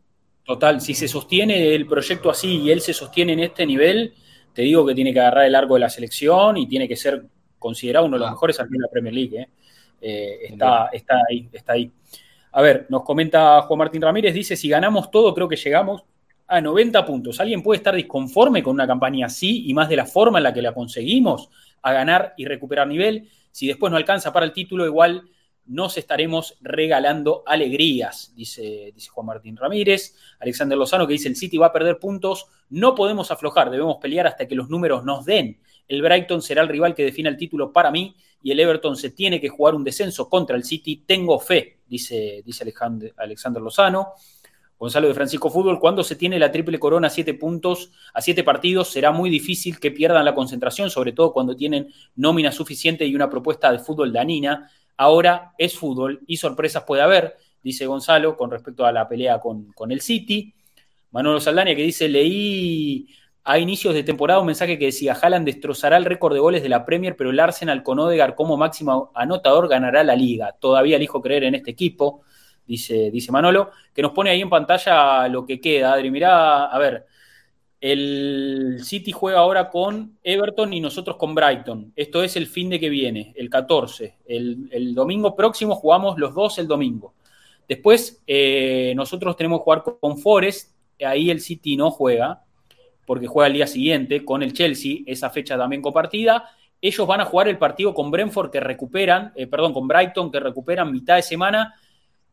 Total, si se sostiene el proyecto así y él se sostiene en este nivel, te digo que tiene que agarrar el largo de la selección y tiene que ser considerado uno de los mejores aquí en la Premier League. ¿eh? Eh, está, está ahí, está ahí. A ver, nos comenta Juan Martín Ramírez, dice, si ganamos todo, creo que llegamos a 90 puntos. ¿Alguien puede estar disconforme con una campaña así y más de la forma en la que la conseguimos a ganar y recuperar nivel? Si después no alcanza para el título, igual nos estaremos regalando alegrías, dice, dice Juan Martín Ramírez. Alexander Lozano que dice, el City va a perder puntos, no podemos aflojar, debemos pelear hasta que los números nos den. El Brighton será el rival que defina el título para mí y el Everton se tiene que jugar un descenso contra el City. Tengo fe, dice, dice Alexander, Alexander Lozano. Gonzalo de Francisco Fútbol, cuando se tiene la triple corona a siete puntos, a siete partidos, será muy difícil que pierdan la concentración, sobre todo cuando tienen nómina suficiente y una propuesta de fútbol danina. Ahora es fútbol y sorpresas puede haber, dice Gonzalo, con respecto a la pelea con, el City. Manolo Saldaña que dice, leí a inicios de temporada un mensaje que decía, Haaland destrozará el récord de goles de la Premier, pero el Arsenal con Odegaard como máximo anotador ganará la liga. Todavía elijo creer en este equipo, dice, dice Manolo, que nos pone ahí en pantalla lo que queda. Adri, mirá, a ver, el City juega ahora con Everton y nosotros con Brighton. Esto es el fin de que viene, el 14. El, domingo próximo jugamos los dos el domingo. Después eh, nosotros tenemos que jugar con Forest, ahí el City no juega porque juega el día siguiente con el Chelsea, esa fecha también compartida. Ellos van a jugar el partido con Brentford que recuperan, eh, perdón, con Brighton que recuperan mitad de semana.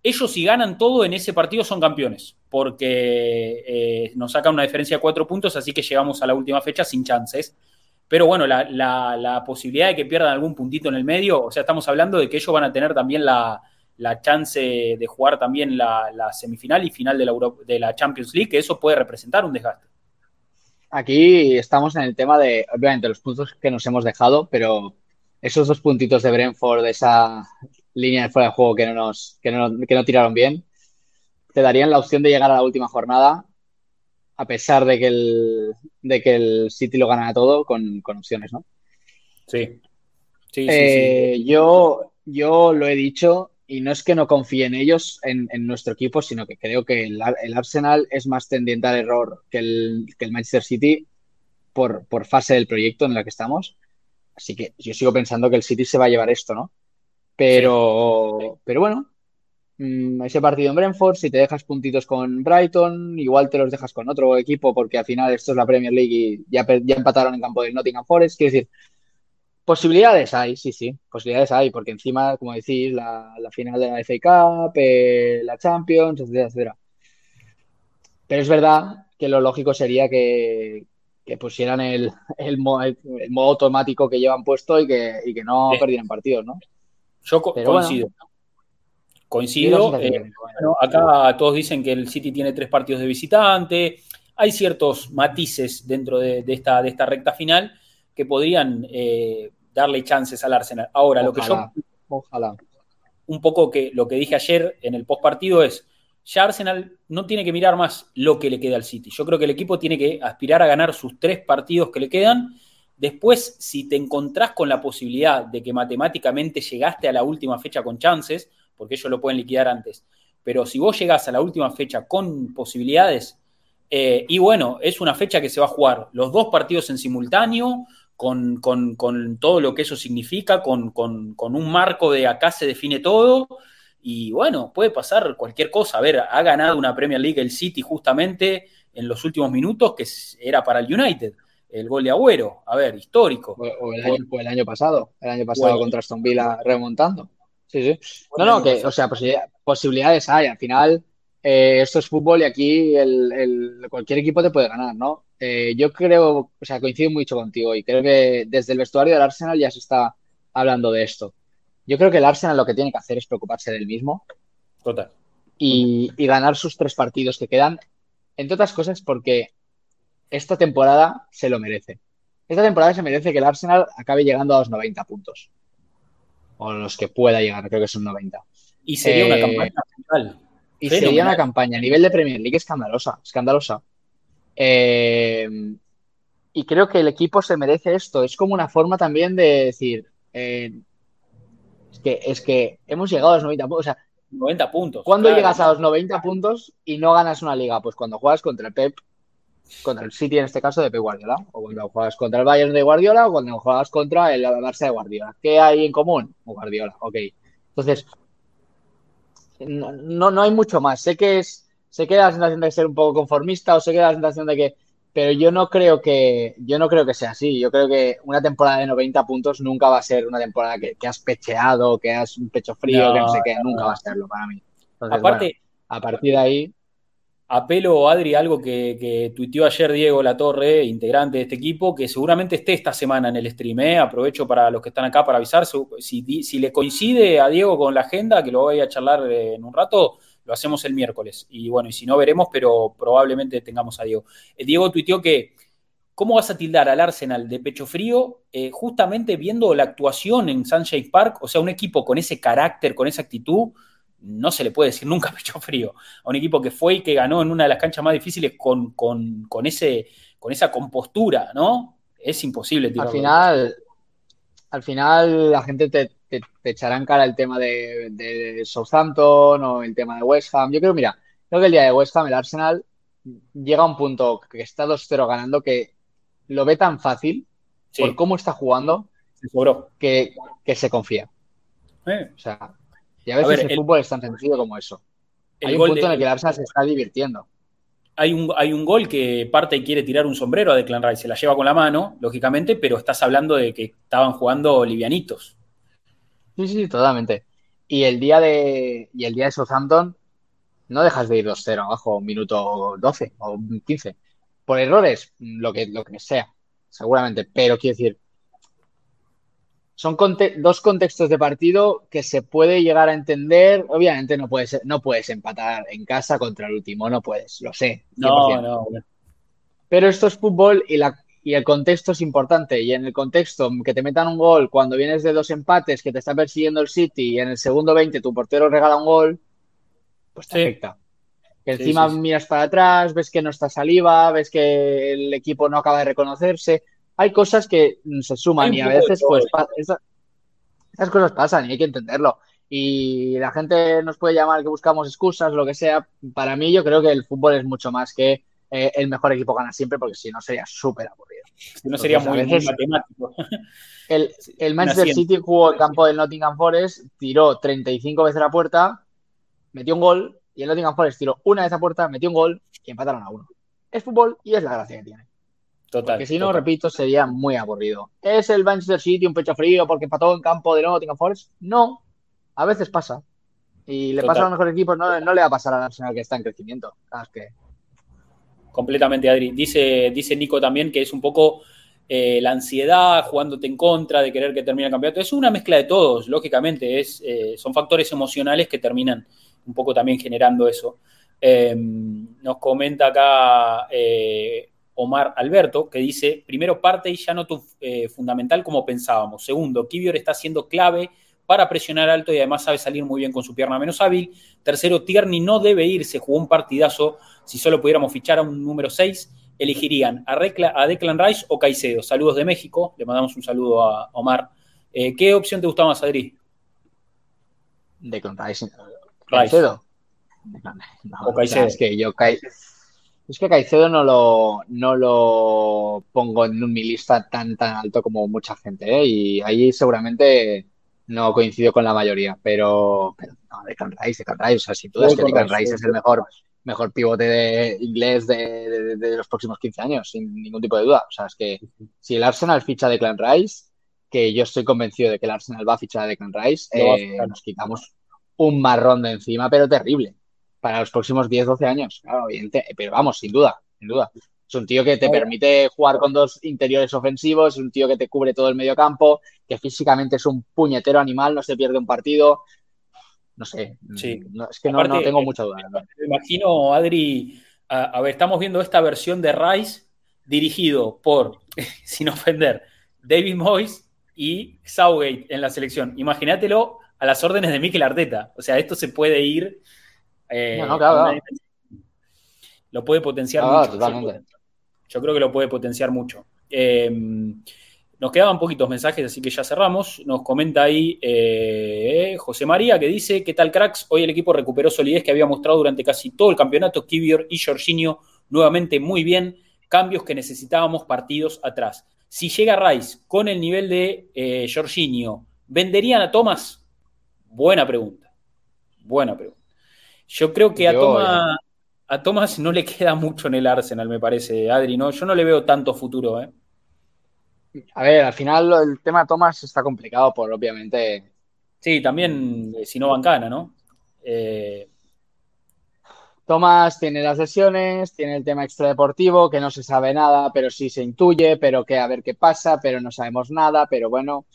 Ellos si ganan todo en ese partido son campeones, porque eh, nos sacan una diferencia de cuatro puntos, así que llegamos a la última fecha sin chances. Pero bueno, la, posibilidad de que pierdan algún puntito en el medio, o sea, estamos hablando de que ellos van a tener también la, chance de jugar también la, semifinal y final de la, de la Champions League, que eso puede representar un desgaste. Aquí estamos en el tema de, obviamente, los puntos que nos hemos dejado, pero esos dos puntitos de Brentford, esa línea de fuera de juego que no, nos, que no, que no tiraron bien, te darían la opción de llegar a la última jornada, a pesar de que el, de que el City lo gana todo, con, opciones, ¿no? Sí. Sí, sí, eh, Yo, yo lo he dicho, y no es que no confíe en ellos, en, nuestro equipo, sino que creo que el, Arsenal es más tendiente al error que el, Manchester City por, por, fase del proyecto en el que estamos. Así que yo sigo pensando que el City se va a llevar esto, ¿no? Pero, pero bueno, mm, ese partido en Brentford, si te dejas puntitos con Brighton, igual te los dejas con otro equipo porque al final esto es la Premier League y ya, ya empataron en campo del Nottingham Forest. Quiero decir, Posibilidades hay, sí, sí, posibilidades hay, porque encima, como decís, la, final de la FA Cup, eh, la Champions, etcétera, etcétera. Pero es verdad que lo lógico sería que, pusieran el, el, modo automático que llevan puesto y que, que no perdieran partidos, ¿no? Yo coincido. coincido. Eh, acá todos dicen que el City tiene tres partidos de visitante. Hay ciertos matices dentro de, esta, de esta recta final que podrían eh, darle chances al Arsenal. Ahora, lo que yo. Ojalá. Un poco que lo que dije ayer en el post partido es. Ya Arsenal no tiene que mirar más lo que le queda al City. Yo creo que el equipo tiene que aspirar a ganar sus tres partidos que le quedan. Después, si te encontrás con la posibilidad de que matemáticamente llegaste a la última fecha con chances, porque ellos lo pueden liquidar antes, pero si vos llegás a la última fecha con posibilidades, eh, y bueno, es una fecha que se va a jugar los dos partidos en simultáneo, con, todo lo que eso significa, con, un marco de acá se define todo. Y bueno, puede pasar cualquier cosa. A ver, ha ganado una Premier League el City justamente en los últimos minutos, que era para el United. El gol de Agüero, a ver, histórico. O, el, año, pasado, el año pasado contra Aston Villa remontando. Sí, sí. No, no, que, o sea, posibilidades hay. Al final, eh, esto es fútbol y aquí el, cualquier equipo te puede ganar, ¿no? Eh, yo creo, o sea, coincido mucho contigo y creo que desde el vestuario del Arsenal ya se está hablando de esto. Yo creo que el Arsenal lo que tiene que hacer es preocuparse del mismo. Total. Y, ganar sus tres partidos que quedan, entre otras cosas, porque esta temporada se lo merece. Esta temporada se merece que el Arsenal acabe llegando a los 90 puntos. O los que pueda llegar, creo que son 90. Y sería una eh, campaña central. Y sería una campaña a nivel de Premier League escandalosa, escandalosa. Eh, y creo que el equipo se merece esto. Es como una forma también de decir, eh, es, que, es que hemos llegado a los 90 puntos. O sea, 90 puntos. ¿Cuándo llegas a los 90 puntos y no ganas una liga? Pues cuando juegas contra el Pep, contra el City en este caso de Pep Guardiola, o cuando juegas contra el Bayern de Guardiola, o cuando juegas contra el Barça de Guardiola. ¿Qué hay en común? Guardiola, ok. Entonces, no, no, hay mucho más. Sé que es, sé que da la sensación de ser un poco conformista o sé que da la sensación de que, pero yo no creo que, yo no creo que sea así. Yo creo que una temporada de 90 puntos nunca va a ser una temporada que, has pecheado, que has un pecho frío, que no sé qué, nunca va a serlo para mí. Aparte, a partir de ahí, apelo, Adri, algo que, que, tuiteó ayer Diego Latorre, integrante de este equipo, que seguramente esté esta semana en el stream. ¿eh? Aprovecho para los que están acá para avisar. Si, si, le coincide a Diego con la agenda, que lo voy a charlar en un rato, lo hacemos el miércoles. Y bueno, y si no veremos, pero probablemente tengamos a Diego. Eh, Diego tuiteó que, ¿cómo vas a tildar al Arsenal de pecho frío? Eh, justamente viendo la actuación en Sunshine Park, o sea, un equipo con ese carácter, con esa actitud no se le puede decir nunca pecho frío a un equipo que fue y que ganó en una de las canchas más difíciles con, ese, con esa compostura, ¿no? Es imposible. Al final, al final la gente te, echará en cara el tema de, Southampton o el tema de West Ham. Yo creo, mira, creo que el día de West Ham, el Arsenal llega a un punto que está 2-0 ganando que lo ve tan fácil por cómo está jugando que, que, se confía. O sea, y a veces el, fútbol es tan sencillo como eso. Hay un punto en el que el Arsenal se está divirtiendo. Hay un, hay un gol que parte y quiere tirar un sombrero a Declan Rice, se la lleva con la mano, lógicamente, pero estás hablando de que estaban jugando livianitos. Sí, sí, totalmente. Y el día de, y el día de Southampton, no dejas de ir 2-0 abajo un minuto 12 o 15. Por errores, lo que, lo que sea, seguramente. Pero quiero decir, son dos contextos de partido que se puede llegar a entender. Obviamente no puedes, no puedes empatar en casa contra el último, no puedes, lo sé. No, no. Pero esto es fútbol y, la, y el contexto es importante. Y en el contexto que te metan un gol cuando vienes de dos empates, que te está persiguiendo el City y en el segundo 20 tu portero regala un gol, pues te afecta. Que encima miras para atrás, ves que no está saliva, ves que el equipo no acaba de reconocerse hay cosas que se suman y a veces, pues, esas cosas pasan y hay que entenderlo. Y la gente nos puede llamar que buscamos excusas, lo que sea. Para mí, yo creo que el fútbol es mucho más que eh, el mejor equipo gana siempre, porque si no sería súper aburrido. Si no sería muy, matemático. El, el Manchester City jugó el campo del Nottingham Forest, tiró 35 veces la puerta, metió un gol, y el Nottingham Forest tiró una vez a puerta, metió un gol y empataron a uno. Es fútbol y es la gracia que tiene. Total. Porque si no, repito, sería muy aburrido. ¿Es el Manchester City un pecho frío porque empató en campo de Nottingham Forest? No. A veces pasa. Y le pasa a los mejores equipos, no, no, le va a pasar al Arsenal que está en crecimiento. que... Completamente, Adri. Dice, dice Nico también que es un poco eh, la ansiedad jugándote en contra de querer que termine el campeonato. Es una mezcla de todos, lógicamente. Es, eh, son factores emocionales que terminan un poco también generando eso. Eh, nos comenta acá Omar Alberto, que dice, primero parte y ya no tu eh, fundamental como pensábamos. Segundo, Kivior está siendo clave para presionar alto y además sabe salir muy bien con su pierna menos hábil. Tercero, Tierney no debe irse, jugó un partidazo. Si solo pudiéramos fichar a un número 6, elegirían a, a Declan Rice o Caicedo. Saludos de México, le mandamos un saludo a Omar. Eh, ¿Qué opción te gusta más, Adri? Declan Rice. Caicedo. o Caicedo. es que yo es que Caicedo no lo, no lo pongo en mi lista tan tan alto como mucha gente, ¿eh? y ahí seguramente no coincido con la mayoría, pero, pero no, Declan Rice, Declan Rice, o sea, sin duda es que Declan Rice es el mejor, mejor pivote de inglés de, los próximos 15 años, sin ningún tipo de duda. O sea, es que si el Arsenal ficha a Declan Rice, que yo estoy convencido de que el Arsenal va a fichar a Declan Rice, eh, nos quitamos un marrón de encima, pero terrible para los próximos 10, 12 años. Claro, pero vamos, sin duda, sin duda. Es un tío que te permite jugar con dos interiores ofensivos, es un tío que te cubre todo el medio campo, que físicamente es un puñetero animal, no se pierde un partido. No sé, sí. es que no, tengo mucha duda. Me imagino, Adri, a, ver, estamos viendo esta versión de Rice dirigido por, sin ofender, David Moyes y Southgate en la selección. Imagínatelo a las órdenes de Mikel Arteta. O sea, esto se puede ir eh, lo puede potenciar mucho. Yo, creo que lo puede potenciar mucho. Eh, nos quedaban poquitos mensajes, así que ya cerramos. Nos comenta ahí eh, José María que dice: ¿Qué tal, cracks? Hoy el equipo recuperó solidez que había mostrado durante casi todo el campeonato. Kivior y Jorginho nuevamente muy bien. Cambios que necesitábamos partidos atrás. Si llega Rice con el nivel de Jorginho, ¿venderían a Thomas? Buena pregunta. Buena pregunta. Yo creo que a, Thomas, no le queda mucho en el Arsenal, me parece, Adri. ¿no? Yo no le veo tanto futuro. ¿eh? A ver, al final el tema de Thomas está complicado por, obviamente. Sí, también eh, si no bancana, ¿no? Eh... Tomás tiene las lesiones, tiene el tema extradeportivo, que no se sabe nada, pero sí se intuye, pero que a ver qué pasa, pero no sabemos nada, pero bueno,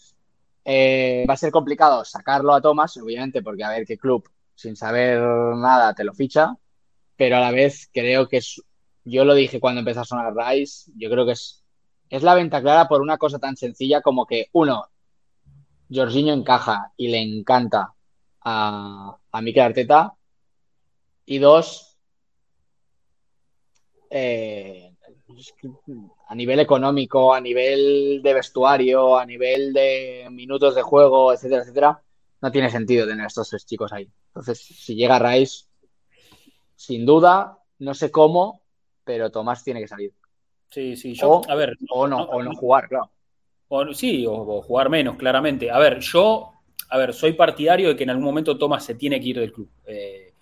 eh, va a ser complicado sacarlo a Tomás, obviamente, porque a ver qué club sin saber nada te lo ficha, pero a la vez creo que es, yo lo dije cuando empezó a sonar Rice, yo creo que es, es la venta clara por una cosa tan sencilla como que, uno, Jorginho encaja y le encanta a, a Mikel Arteta. Y dos, eh, a nivel económico, a nivel de vestuario, a nivel de minutos de juego, etcétera, etcétera, no tiene sentido tener a estos tres chicos ahí. Entonces, si llega Rice, sin duda, no sé cómo, pero Tomás tiene que salir. Sí, sí, yo, a ver. O no, o no jugar, claro. O, sí, o, jugar menos, claramente. A ver, yo, a ver, soy partidario de que en algún momento Tomás se tiene que ir del club. Eh,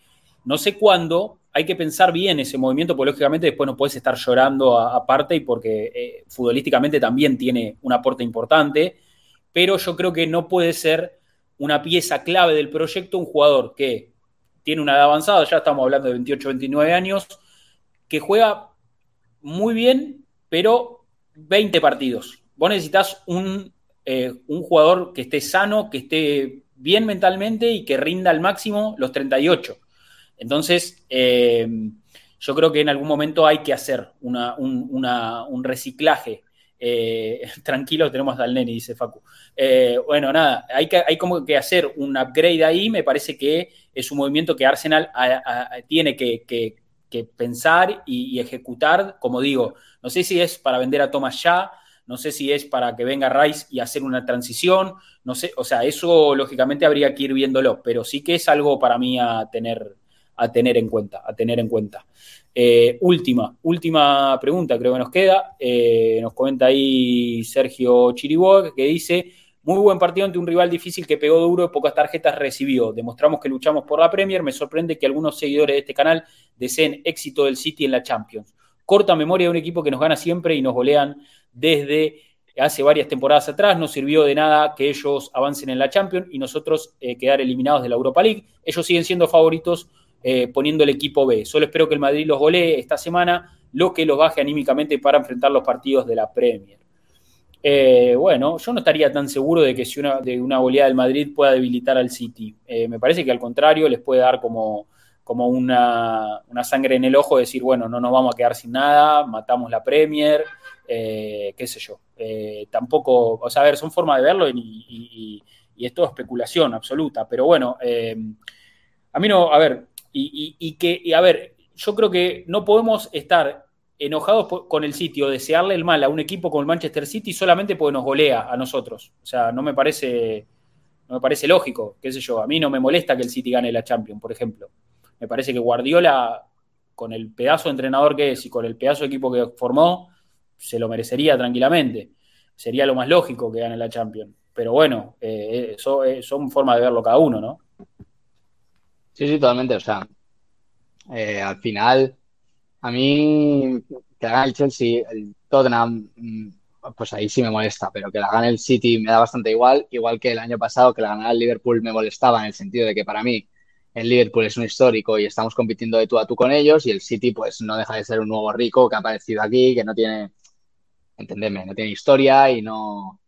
no sé cuándo, hay que pensar bien ese movimiento, porque lógicamente después no puedes estar llorando aparte y porque eh, futbolísticamente también tiene un aporte importante, pero yo creo que no puede ser una pieza clave del proyecto un jugador que tiene una edad avanzada, ya estamos hablando de 28, 29 años, que juega muy bien, pero 20 partidos. Vos necesitas un, eh, un jugador que esté sano, que esté bien mentalmente y que rinda al máximo los 38. Entonces, eh, yo creo que en algún momento hay que hacer un, reciclaje. Eh, tranquilo, tenemos al nene, dice Facu. Eh, bueno, nada, hay, que, hay como que hacer un upgrade ahí. Me parece que es un movimiento que Arsenal tiene que, pensar y, ejecutar. Como digo, no sé si es para vender a Thomas ya, no sé si es para que venga Rice y hacer una transición, no sé, o sea, eso lógicamente habría que ir viéndolo, pero sí que es algo para mí a tener, a tener en cuenta, a tener en cuenta. Eh, última, última pregunta creo que nos queda. Eh, nos comenta ahí Sergio Chiriboga que dice, muy buen partido ante un rival difícil que pegó duro y pocas tarjetas recibió. Demostramos que luchamos por la Premier. Me sorprende que algunos seguidores de este canal deseen éxito del City en la Champions. Corta memoria de un equipo que nos gana siempre y nos golean desde hace varias temporadas atrás. No sirvió de nada que ellos avancen en la Champions y nosotros eh, quedar eliminados de la Europa League. Ellos siguen siendo favoritos eh, poniendo el equipo B. Solo espero que el Madrid los golee esta semana, lo que los baje anímicamente para enfrentar los partidos de la Premier. Eh, bueno, yo no estaría tan seguro de que si una, de una goleada del Madrid pueda debilitar al City. Eh, me parece que al contrario les puede dar como, como una, sangre en el ojo, decir, bueno, no nos vamos a quedar sin nada, matamos la Premier, qué sé yo. tampoco, o sea, a ver, son formas de verlo y, y es todo especulación absoluta, pero bueno, a mí no, a ver, y, que, a ver, yo creo que no podemos estar enojados con el sitio, desearle el mal a un equipo como el Manchester City solamente porque nos golea a nosotros. O sea, no me parece, no me parece lógico, qué sé yo. A mí no me molesta que el City gane la Champions, por ejemplo. Me parece que Guardiola, con el pedazo de entrenador que es y con el pedazo de equipo que formó, se lo merecería tranquilamente. Sería lo más lógico que gane la Champions. Pero bueno, eh, eso, eh, son formas de verlo cada uno, ¿no? Sí, sí, totalmente. O sea, eh, al final, a mí que la gane el Chelsea, el Tottenham, mm, pues ahí sí me molesta, pero que la gane el City me da bastante igual, igual que el año pasado que la ganara el Liverpool me molestaba en el sentido de que para mí el Liverpool es un histórico y estamos compitiendo de tú a tú con ellos y el City pues no deja de ser un nuevo rico que ha aparecido aquí, que no tiene, entendedme, no tiene historia y no...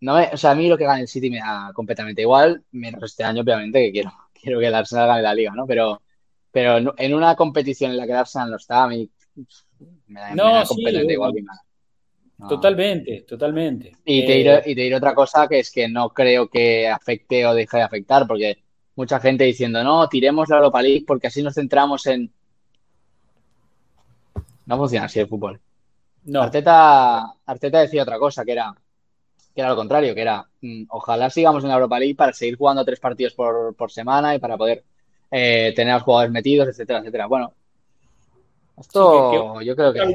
No o sea, a mí lo que gane el City me da completamente igual, menos este año, obviamente, que quiero quiero que el Arsenal gane la liga, ¿no? Pero, pero en una competición en la que el Arsenal no está, a mí me da, no, completamente igual que nada. Totalmente, totalmente. Y te, diré, y te diré otra cosa que es que no creo que afecte o deje de afectar, porque mucha gente diciendo, no, tiremos la Europa League porque así nos centramos en. No funciona así el fútbol. No. Arteta, Arteta decía otra cosa, que era que era lo contrario, que era mm, ojalá sigamos en la Europa League para seguir jugando tres partidos por, semana y para poder eh, tener a los jugadores metidos, etcétera, etcétera. Bueno, esto yo creo que...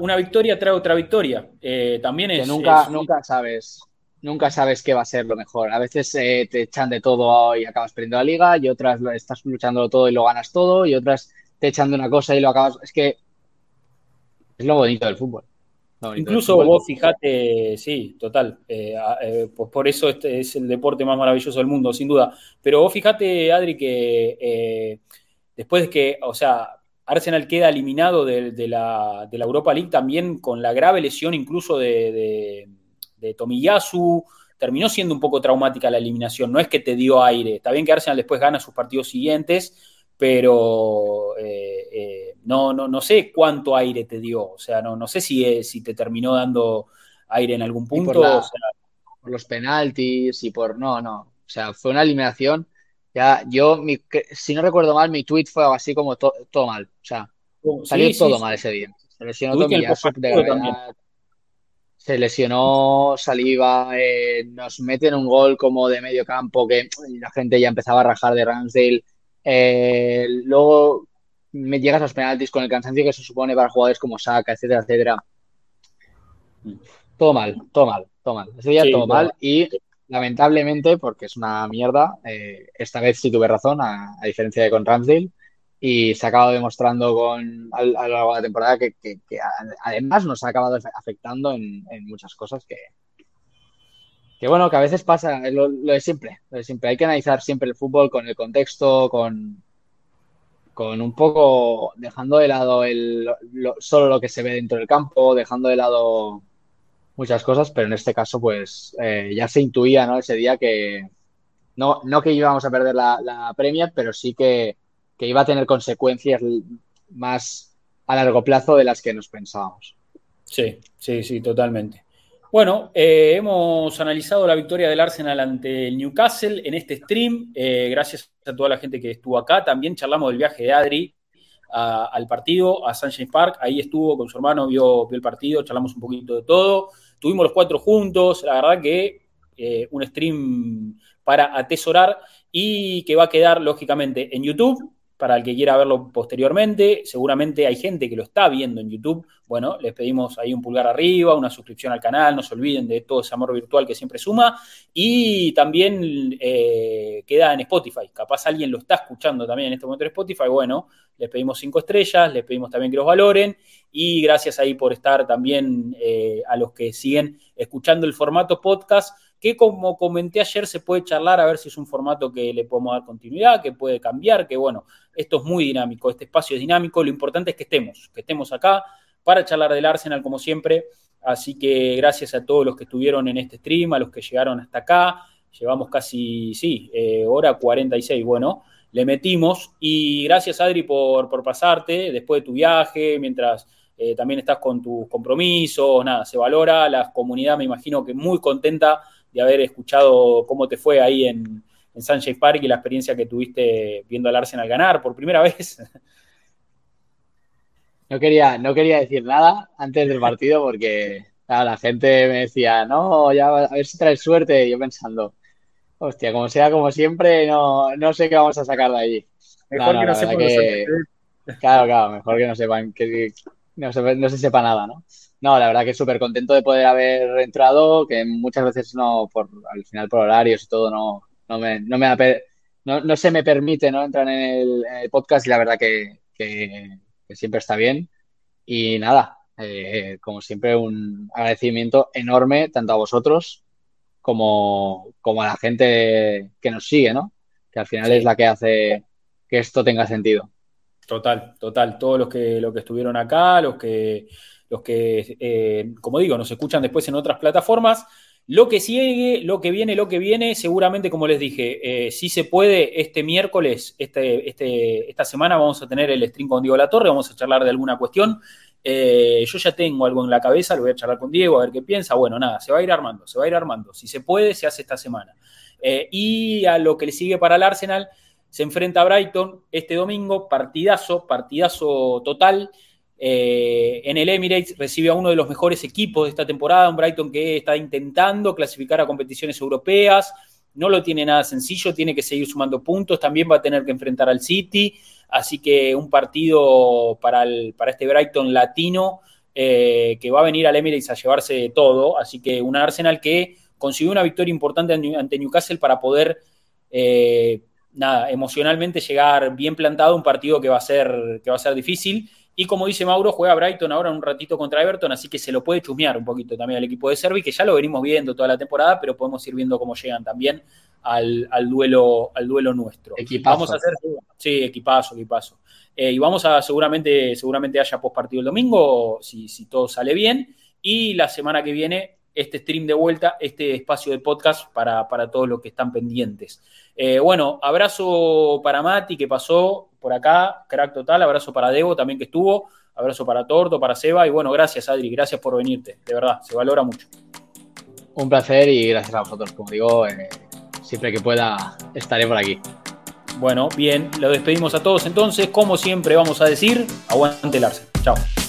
Una victoria, trae otra victoria. Eh, también es... nunca, nunca sabes nunca sabes qué va a ser lo mejor. A veces eh, te echan de todo y acabas perdiendo la liga, y otras estás luchando todo y lo ganas todo, y otras te echan de una cosa y lo acabas. Es que es lo bonito del fútbol. Incluso vos fijate, sí, total, eh, eh, pues por eso este es el deporte más maravilloso del mundo, sin duda. Pero vos fijate, Adri, que eh, después de que, o sea, Arsenal queda eliminado de, la, Europa League también con la grave lesión incluso de, de, Tomiyasu, terminó siendo un poco traumática la eliminación, no es que te dio aire, está bien que Arsenal después gana sus partidos siguientes, pero eh, no, no, no sé cuánto aire te dio, o sea, no, no sé si, eh, si te terminó dando aire en algún punto. Por, los penaltis y por... No, no. O sea, fue una eliminación. Ya, yo, si no recuerdo mal, mi tweet fue algo así como todo mal. O sea, oh, salió todo mal ese día. Se lesionó gravedad. Se lesionó Saliva. Eh, nos meten un gol como de medio campo que la gente ya empezaba a rajar de Ramsdale. Eh, luego me llegas a los penaltis con el cansancio que se supone para jugadores como Saka, etcétera, etcétera. Todo mal, todo mal, todo mal. Ese día todo mal y lamentablemente, porque es una mierda, eh, esta vez sí tuve razón, a, diferencia de con Ramsdale, y se ha acabado demostrando con, a, lo largo de la temporada que, además nos ha acabado afectando en, muchas cosas que, que, bueno, que a veces pasa, lo, lo, de siempre, lo de siempre. Hay que analizar siempre el fútbol con el contexto, con, con un poco dejando de lado el, solo lo que se ve dentro del campo, dejando de lado muchas cosas, pero en este caso, pues eh, ya se intuía, ¿no? Ese día que no, no que íbamos a perder la, la Premier, pero sí que, que, iba a tener consecuencias más a largo plazo de las que nos pensábamos. Sí, sí, sí, totalmente. Bueno, eh, hemos analizado la victoria del Arsenal ante el Newcastle en este stream. Eh, gracias a toda la gente que estuvo acá. También charlamos del viaje de Adri al partido, a Sunshine Park. Ahí estuvo con su hermano, vio, el partido, charlamos un poquito de todo. Tuvimos los cuatro juntos. La verdad que eh, un stream para atesorar y que va a quedar lógicamente en YouTube para el que quiera verlo posteriormente. Seguramente hay gente que lo está viendo en YouTube. Bueno, les pedimos ahí un pulgar arriba, una suscripción al canal, no se olviden de todo ese amor virtual que siempre suma. Y también eh, queda en Spotify. Capaz alguien lo está escuchando también en este momento en Spotify. Bueno, les pedimos cinco estrellas, les pedimos también que los valoren. Y gracias ahí por estar también eh, a los que siguen escuchando el formato podcast que como comenté ayer se puede charlar a ver si es un formato que le podemos dar continuidad, que puede cambiar, que bueno, esto es muy dinámico, este espacio es dinámico, lo importante es que estemos, que estemos acá para charlar del Arsenal como siempre, así que gracias a todos los que estuvieron en este stream, a los que llegaron hasta acá, llevamos casi, sí, eh, hora 46, bueno, le metimos. Y gracias Adri por, por pasarte después de tu viaje, mientras... Eh, también estás con tus compromisos, nada, se valora, la comunidad me imagino que muy contenta de haber escuchado cómo te fue ahí en, en Sunshine Park y la experiencia que tuviste viendo al Arsenal ganar por primera vez. No quería, no quería decir nada antes del partido porque la gente me decía, no, ya a ver si traes suerte. Y yo pensando, hostia, como sea como siempre, no, no sé qué vamos a sacar de allí. Mejor que no sepan que... Claro, claro, mejor que no sepan, que no se, no se sepa nada, ¿no? No, la verdad que súper contento de poder haber entrado, que muchas veces no, por al final por horarios y todo, no, no, me, no, me no, se me permite ¿no? entrar en el, podcast y la verdad que, siempre está bien. Y nada, eh, como siempre, un agradecimiento enorme tanto a vosotros como, como a la gente que nos sigue, ¿no? Que al final es la que hace que esto tenga sentido. Total, total. Todos los que, los que estuvieron acá, los que los que, eh, como digo, nos escuchan después en otras plataformas. Lo que sigue, lo que viene, lo que viene, seguramente, como les dije, eh, si se puede, este miércoles, este, este, esta semana vamos a tener el stream con Diego La Torre, vamos a charlar de alguna cuestión. Eh, yo ya tengo algo en la cabeza, lo voy a charlar con Diego, a ver qué piensa. Bueno, nada, se va a ir armando, se va a ir armando. Si se puede, se hace esta semana. y a lo que le sigue para el Arsenal, se enfrenta a Brighton este domingo, partidazo, partidazo total. Eh, en el Emirates recibe a uno de los mejores equipos de esta temporada, un Brighton que está intentando clasificar a competiciones europeas, no lo tiene nada sencillo, tiene que seguir sumando puntos, también va a tener que enfrentar al City, así que un partido para, este Brighton latino eh, que va a venir al Emirates a llevarse todo, así que un Arsenal que consiguió una victoria importante ante Newcastle para poder... Eh, nada, emocionalmente llegar bien plantado, un partido que va a ser, que va a ser difícil y como dice Mauro, juega Brighton ahora un ratito contra Everton, así que se lo puede chusmear un poquito también al equipo de Servi, que ya lo venimos viendo toda la temporada, pero podemos ir viendo cómo llegan también al, duelo, al duelo nuestro. Equipazo. Vamos a hacer, sí, equipazo, equipazo. Eh, y vamos a, seguramente, seguramente haya post partido el domingo, si, si todo sale bien. Y la semana que viene este stream de vuelta, este espacio de podcast para, todos los que están pendientes. Eh, bueno, abrazo para Mati que pasó por acá, crack total, abrazo para Debo también que estuvo, abrazo para Torto, para Seba y bueno, gracias Adri, gracias por venirte, de verdad, se valora mucho. Un placer y gracias a vosotros, como digo, eh, siempre que pueda estaré por aquí. Bueno, bien, lo despedimos a todos entonces. Como siempre vamos a decir, aguante el Arsenal. Chao.